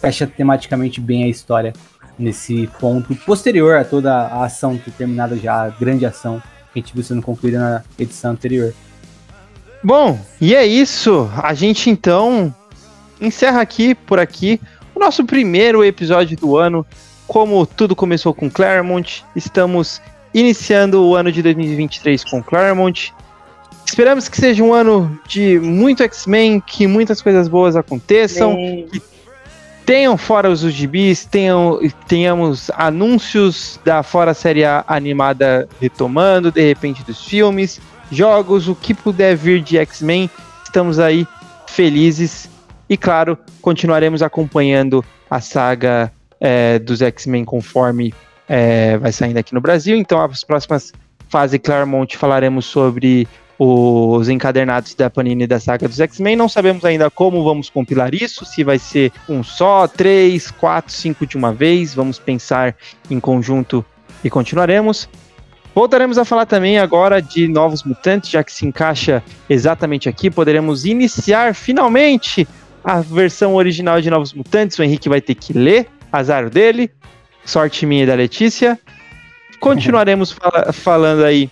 fecha tematicamente bem a história nesse ponto posterior a toda a ação terminada já, a grande ação que a gente viu sendo concluída na edição anterior. Bom, e é isso. A gente então encerra aqui por aqui o nosso primeiro episódio do ano. Como tudo começou com Claremont, estamos iniciando o ano de 2023 com Claremont. Esperamos que seja um ano de muito X-Men, que muitas coisas boas aconteçam, que tenham fora os gibis, tenham, tenhamos anúncios da fora série A animada retomando, de repente dos filmes, jogos, o que puder vir de X-Men, estamos aí felizes e claro, continuaremos acompanhando a saga é, dos X-Men conforme é, vai saindo aqui no Brasil. Então, as próximas fases Claremont falaremos sobre os encadernados da Panini da saga dos X-Men. Não sabemos ainda como vamos compilar isso, se vai ser um só, três, quatro, cinco de uma vez. Vamos pensar em conjunto e continuaremos. Voltaremos a falar também agora de Novos Mutantes, já que se encaixa exatamente aqui. Poderemos iniciar finalmente a versão original de Novos Mutantes. O Henrique vai ter que ler, azar dele. Sorte minha e da Letícia. Continuaremos fala falando aí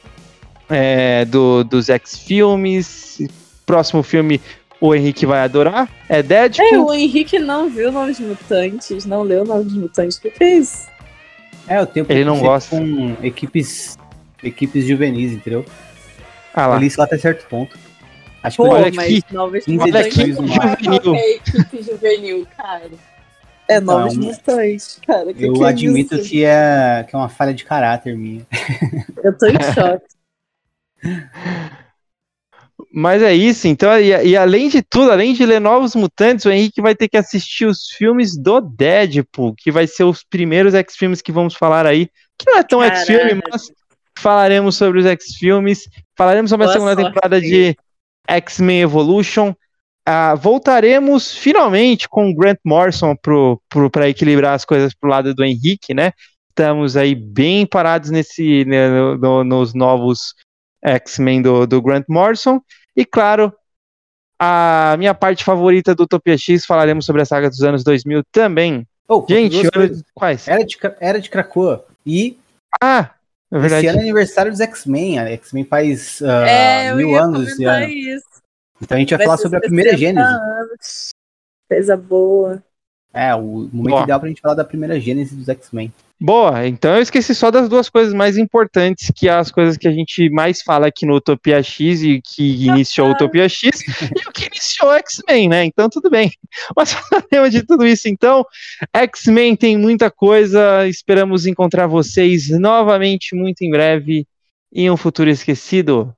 é, do, dos X-Filmes. Próximo filme o Henrique vai adorar. É Deadpool. É, o Henrique não viu Novos Mutantes, não leu Novos Mutantes. O que fez? É, o tempo Ele não gosta. com equipes, equipes juvenis, entendeu? Ah lá. Li isso até certo ponto. Acho Pô, que olha mas aqui, Novos olha aqui, juvenil. é equipe juvenil, cara. É Novos Não, Mutantes, cara. Que eu que é admito isso? que é, que é uma falha de caráter minha. Eu tô em choque. Mas é isso, então, e, e além de tudo, além de ler Novos Mutantes, o Henrique vai ter que assistir os filmes do Deadpool, que vai ser os primeiros X-Filmes que vamos falar aí, que não é tão. X-Filme, mas falaremos sobre os X-Filmes, falaremos sobre a Boa segunda sorte. temporada de X-Men Evolution, Ah, voltaremos finalmente com o Grant Morrison para equilibrar as coisas pro lado do Henrique, né? Estamos aí bem parados nesse, né, no- no- nos novos X-Men do, do Grant Morrison. E claro, a minha parte favorita do Utopia X, falaremos sobre a saga dos anos 2000 também. Oh, Gente, olha- quais? era de, era de Krakoa. E Ah, é esse verdade. ano é aniversário dos X-Men. X-Men faz ah, é, eu mil ia anos esse ano. isso. Então a gente vai, Vai falar sobre a primeira 60 Gênese. anos. Coisa boa. É, o momento Ó. ideal pra gente falar da primeira Gênese dos X-Men. Boa, então eu esqueci só das duas coisas mais importantes, que é as coisas que a gente mais fala aqui no Utopia X e que iniciou o Utopia X e o que iniciou o X-Men, né? Então tudo bem. Mas falaremos de tudo isso então. X-Men tem muita coisa, esperamos encontrar vocês novamente muito em breve em um futuro esquecido.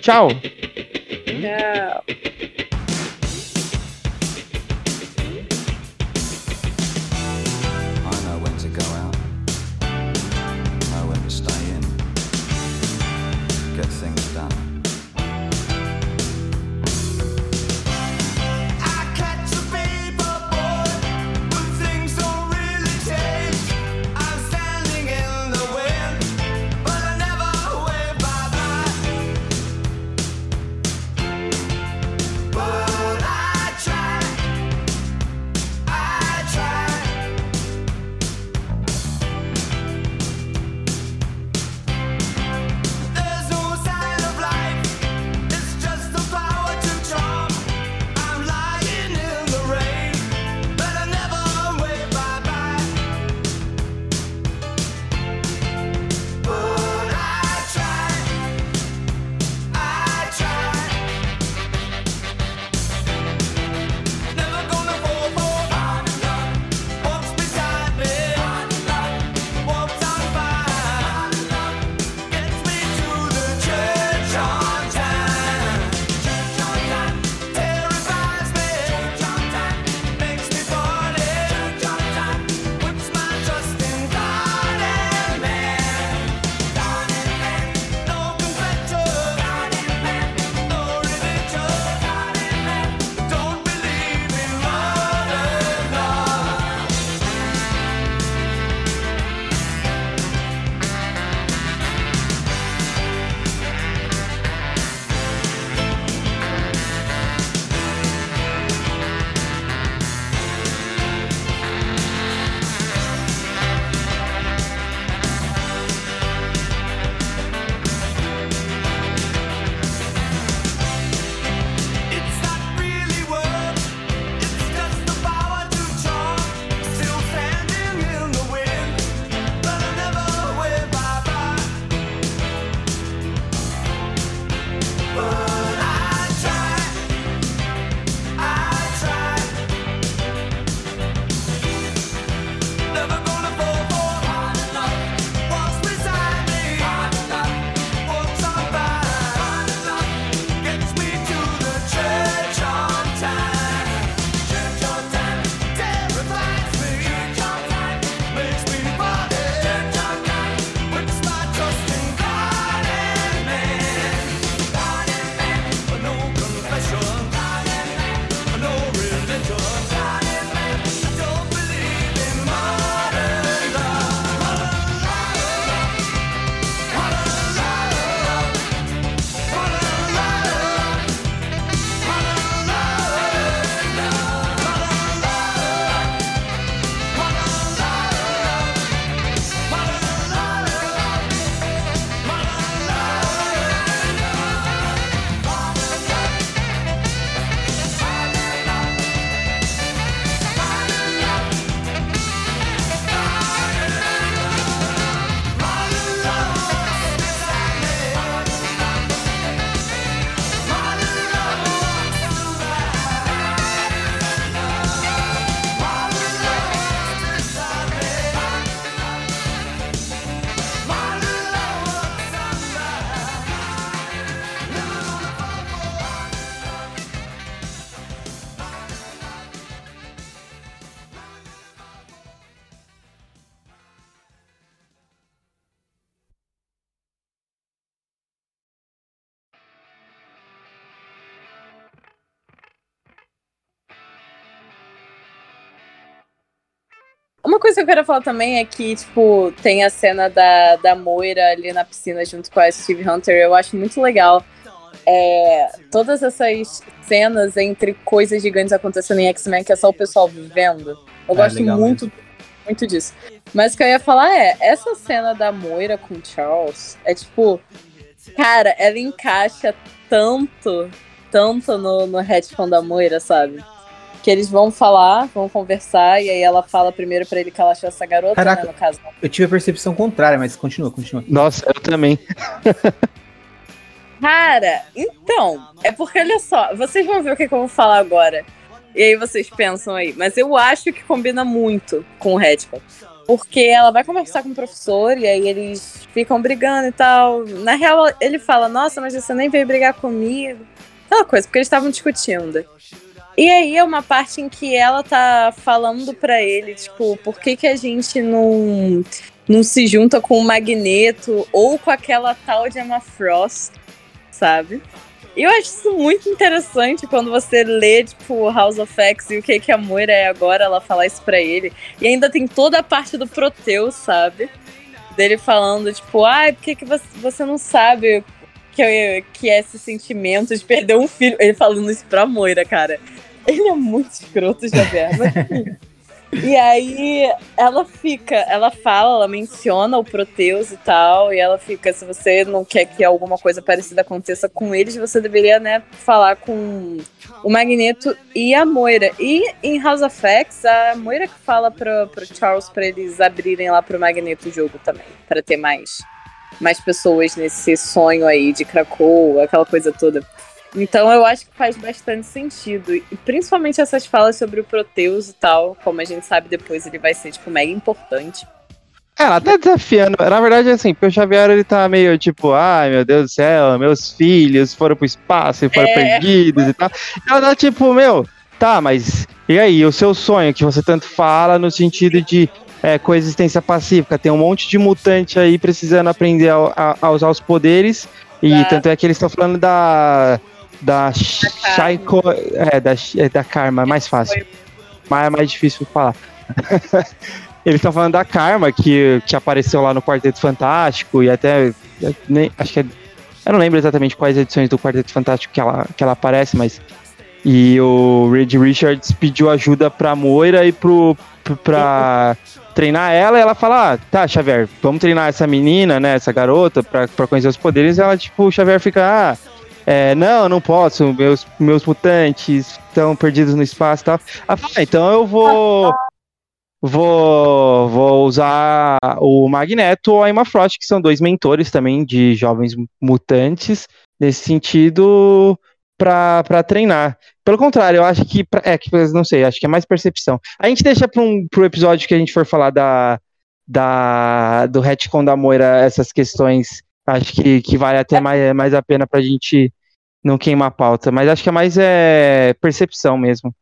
Tchau! Tchau. que eu quero falar também é que, tipo, tem a cena da, da Moira ali na piscina junto com a Steve Hunter. Eu acho muito legal. É, todas essas cenas entre coisas gigantes acontecendo em X-Men que é só o pessoal vivendo. Eu É, gosto muito, muito disso. Mas o que eu ia falar é, essa cena da Moira com o Charles é tipo, cara, ela encaixa tanto, tanto no, no retcon da Moira, sabe? Que eles vão falar, vão conversar, e aí ela fala primeiro pra ele que ela achou essa garota, Caraca. né, no caso. Eu tive a percepção contrária, mas continua, continua. Nossa, eu também. Cara, então, é porque olha só, vocês vão ver o que, que eu vou falar agora. E aí vocês pensam aí, mas eu acho que combina muito com o retcon. Porque ela vai conversar com o professor e aí eles ficam brigando e tal. Na real, ele fala: Nossa, mas você nem veio brigar comigo. Aquela coisa, porque eles estavam discutindo. E aí é uma parte em que ela tá falando pra ele, tipo, por que, que a gente não, não se junta com o Magneto ou com aquela tal de Emma Frost, sabe? Eu acho isso muito interessante quando você lê, tipo, House of X e o que, que a Moira é agora, ela falar isso pra ele. E ainda tem toda a parte do Proteus, sabe? Dele falando, tipo, ai, por que, que você, você não sabe que, eu- que é esse sentimento de perder um filho? Ele falando isso pra Moira, cara. Ele é muito escroto, Javier. Mas. E aí ela fica, ela fala, ela menciona o Proteus e tal, e ela fica, se você não quer que alguma coisa parecida aconteça com eles, você deveria, né, falar com o Magneto e a Moira. E em House of X, a Moira que fala pro, pro Charles pra eles abrirem lá pro Magneto o jogo também, pra ter mais, mais pessoas nesse sonho aí de Krakow, aquela coisa toda. Então eu acho que faz bastante sentido. E principalmente essas falas sobre o Proteus e tal, como a gente sabe depois, ele vai ser, tipo, mega importante. É, ela tá desafiando. Na verdade, assim, o Xavier ele tá meio tipo, ai meu Deus do céu, meus filhos foram pro espaço e foram É. perdidos e tal. Ela tá tipo, meu, tá, mas e aí, o seu sonho que você tanto fala no sentido de é, coexistência pacífica? Tem um monte de mutante aí precisando aprender a, a- a usar os poderes. E Da- tanto é que eles estão falando da. Da Shaiko. É, da, é da Karma, é mais fácil. Mas é mais difícil de falar. Eles estão falando da Karma, que, que apareceu lá no Quarteto Fantástico, e até. nem- acho que é, Eu não lembro exatamente quais edições do Quarteto Fantástico que ela, que ela aparece, mas. E o Reed Richards pediu ajuda pra Moira e pro, pro- pra treinar ela, e ela fala: ah, tá, Xavier, vamos treinar essa menina, né, essa garota, pra, pra conhecer os poderes. E ela, tipo, o Xavier fica: ah, é, não, não posso, meus, meus mutantes estão perdidos no espaço e tal. Ah, então eu vou. Vou, vou usar o Magneto ou a Emma Frost, que são dois mentores também de jovens mutantes, nesse sentido, pra treinar. Pelo contrário, eu acho que. É, que não sei, acho que é mais percepção. A gente deixa para um, pro episódio que a gente for falar da, da, do retcon da Moira, essas questões. Acho que, que vale até mais, mais a pena pra gente não queimar a pauta. Mas acho que é mais é, percepção mesmo.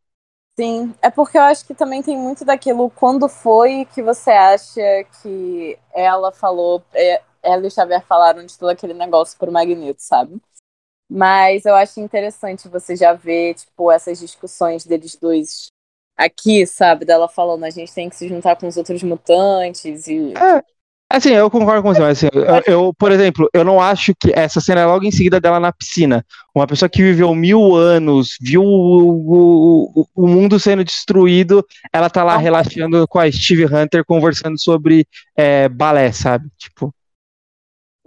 Sim, é porque eu acho que também tem muito daquilo quando foi que você acha que ela falou, é, ela e o Xavier falaram de todo aquele negócio pro Magneto, sabe? Mas eu acho interessante você já ver, tipo, essas discussões deles dois aqui, sabe? Dela falando, a gente tem que se juntar com os outros mutantes e. Assim, eu concordo com você, mas assim, eu, eu, por exemplo, eu não acho que essa cena é logo em seguida dela na piscina. Uma pessoa que viveu mil anos, viu o, o, o- mundo sendo destruído, ela tá lá Ah. relaxando com a Steve Hunter, conversando sobre é, balé, sabe? Tipo,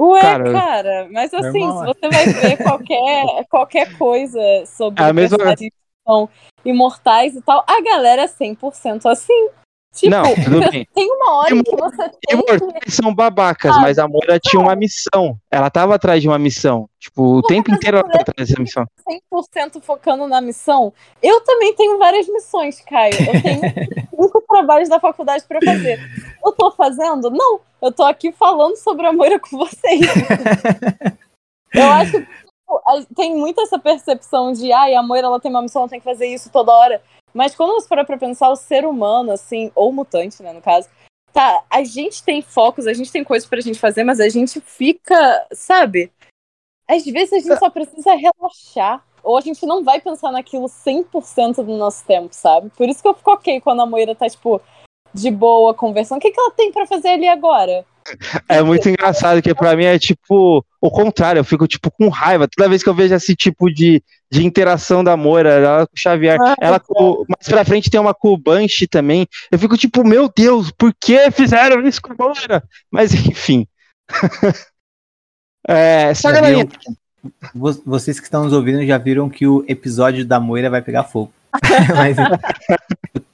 Ué, Cara, cara, mas assim, se é. você vai ver qualquer, qualquer coisa sobre É a mesma- personagens que são imortais e tal, a galera é 100% assim. Tipo, não, tudo bem. tem uma hora em que Imor- você tem que Imortais são babacas, mas a Moira tinha uma missão. Ela tava atrás de uma missão. Tipo, o tempo inteiro ela tá atrás dessa missão. 100% focando na missão. Eu também tenho várias missões, Caio. Eu tenho cinco trabalhos da faculdade pra fazer. Eu tô fazendo? Não. Eu tô aqui falando sobre a Moira com vocês. Eu acho que tipo, tem muito essa percepção de, ai, a Moira ela tem uma missão, ela tem que fazer isso toda hora. Mas quando você parar pra pensar, o ser humano, assim, ou mutante, né, no caso, tá, a gente tem focos, a gente tem coisas pra gente fazer, mas a gente fica, sabe? Às vezes a gente só precisa relaxar. Ou a gente não vai pensar naquilo 100% do nosso tempo, sabe? Por isso que eu fico ok quando a Moira tá, tipo, de boa, conversando. O que, que ela tem pra fazer ali agora? É muito engraçado, que pra mim é tipo o contrário, eu fico tipo com raiva. Toda vez que eu vejo esse tipo de, de interação da Moira, ela com o Xavier, Ah, ela com, mais pra frente tem uma com o Banshee também. Eu fico tipo, meu Deus, por que fizeram isso com a Moira? Mas enfim. é, só galerinha, Vocês que estão nos ouvindo já viram que o episódio da Moira vai pegar fogo. Mas,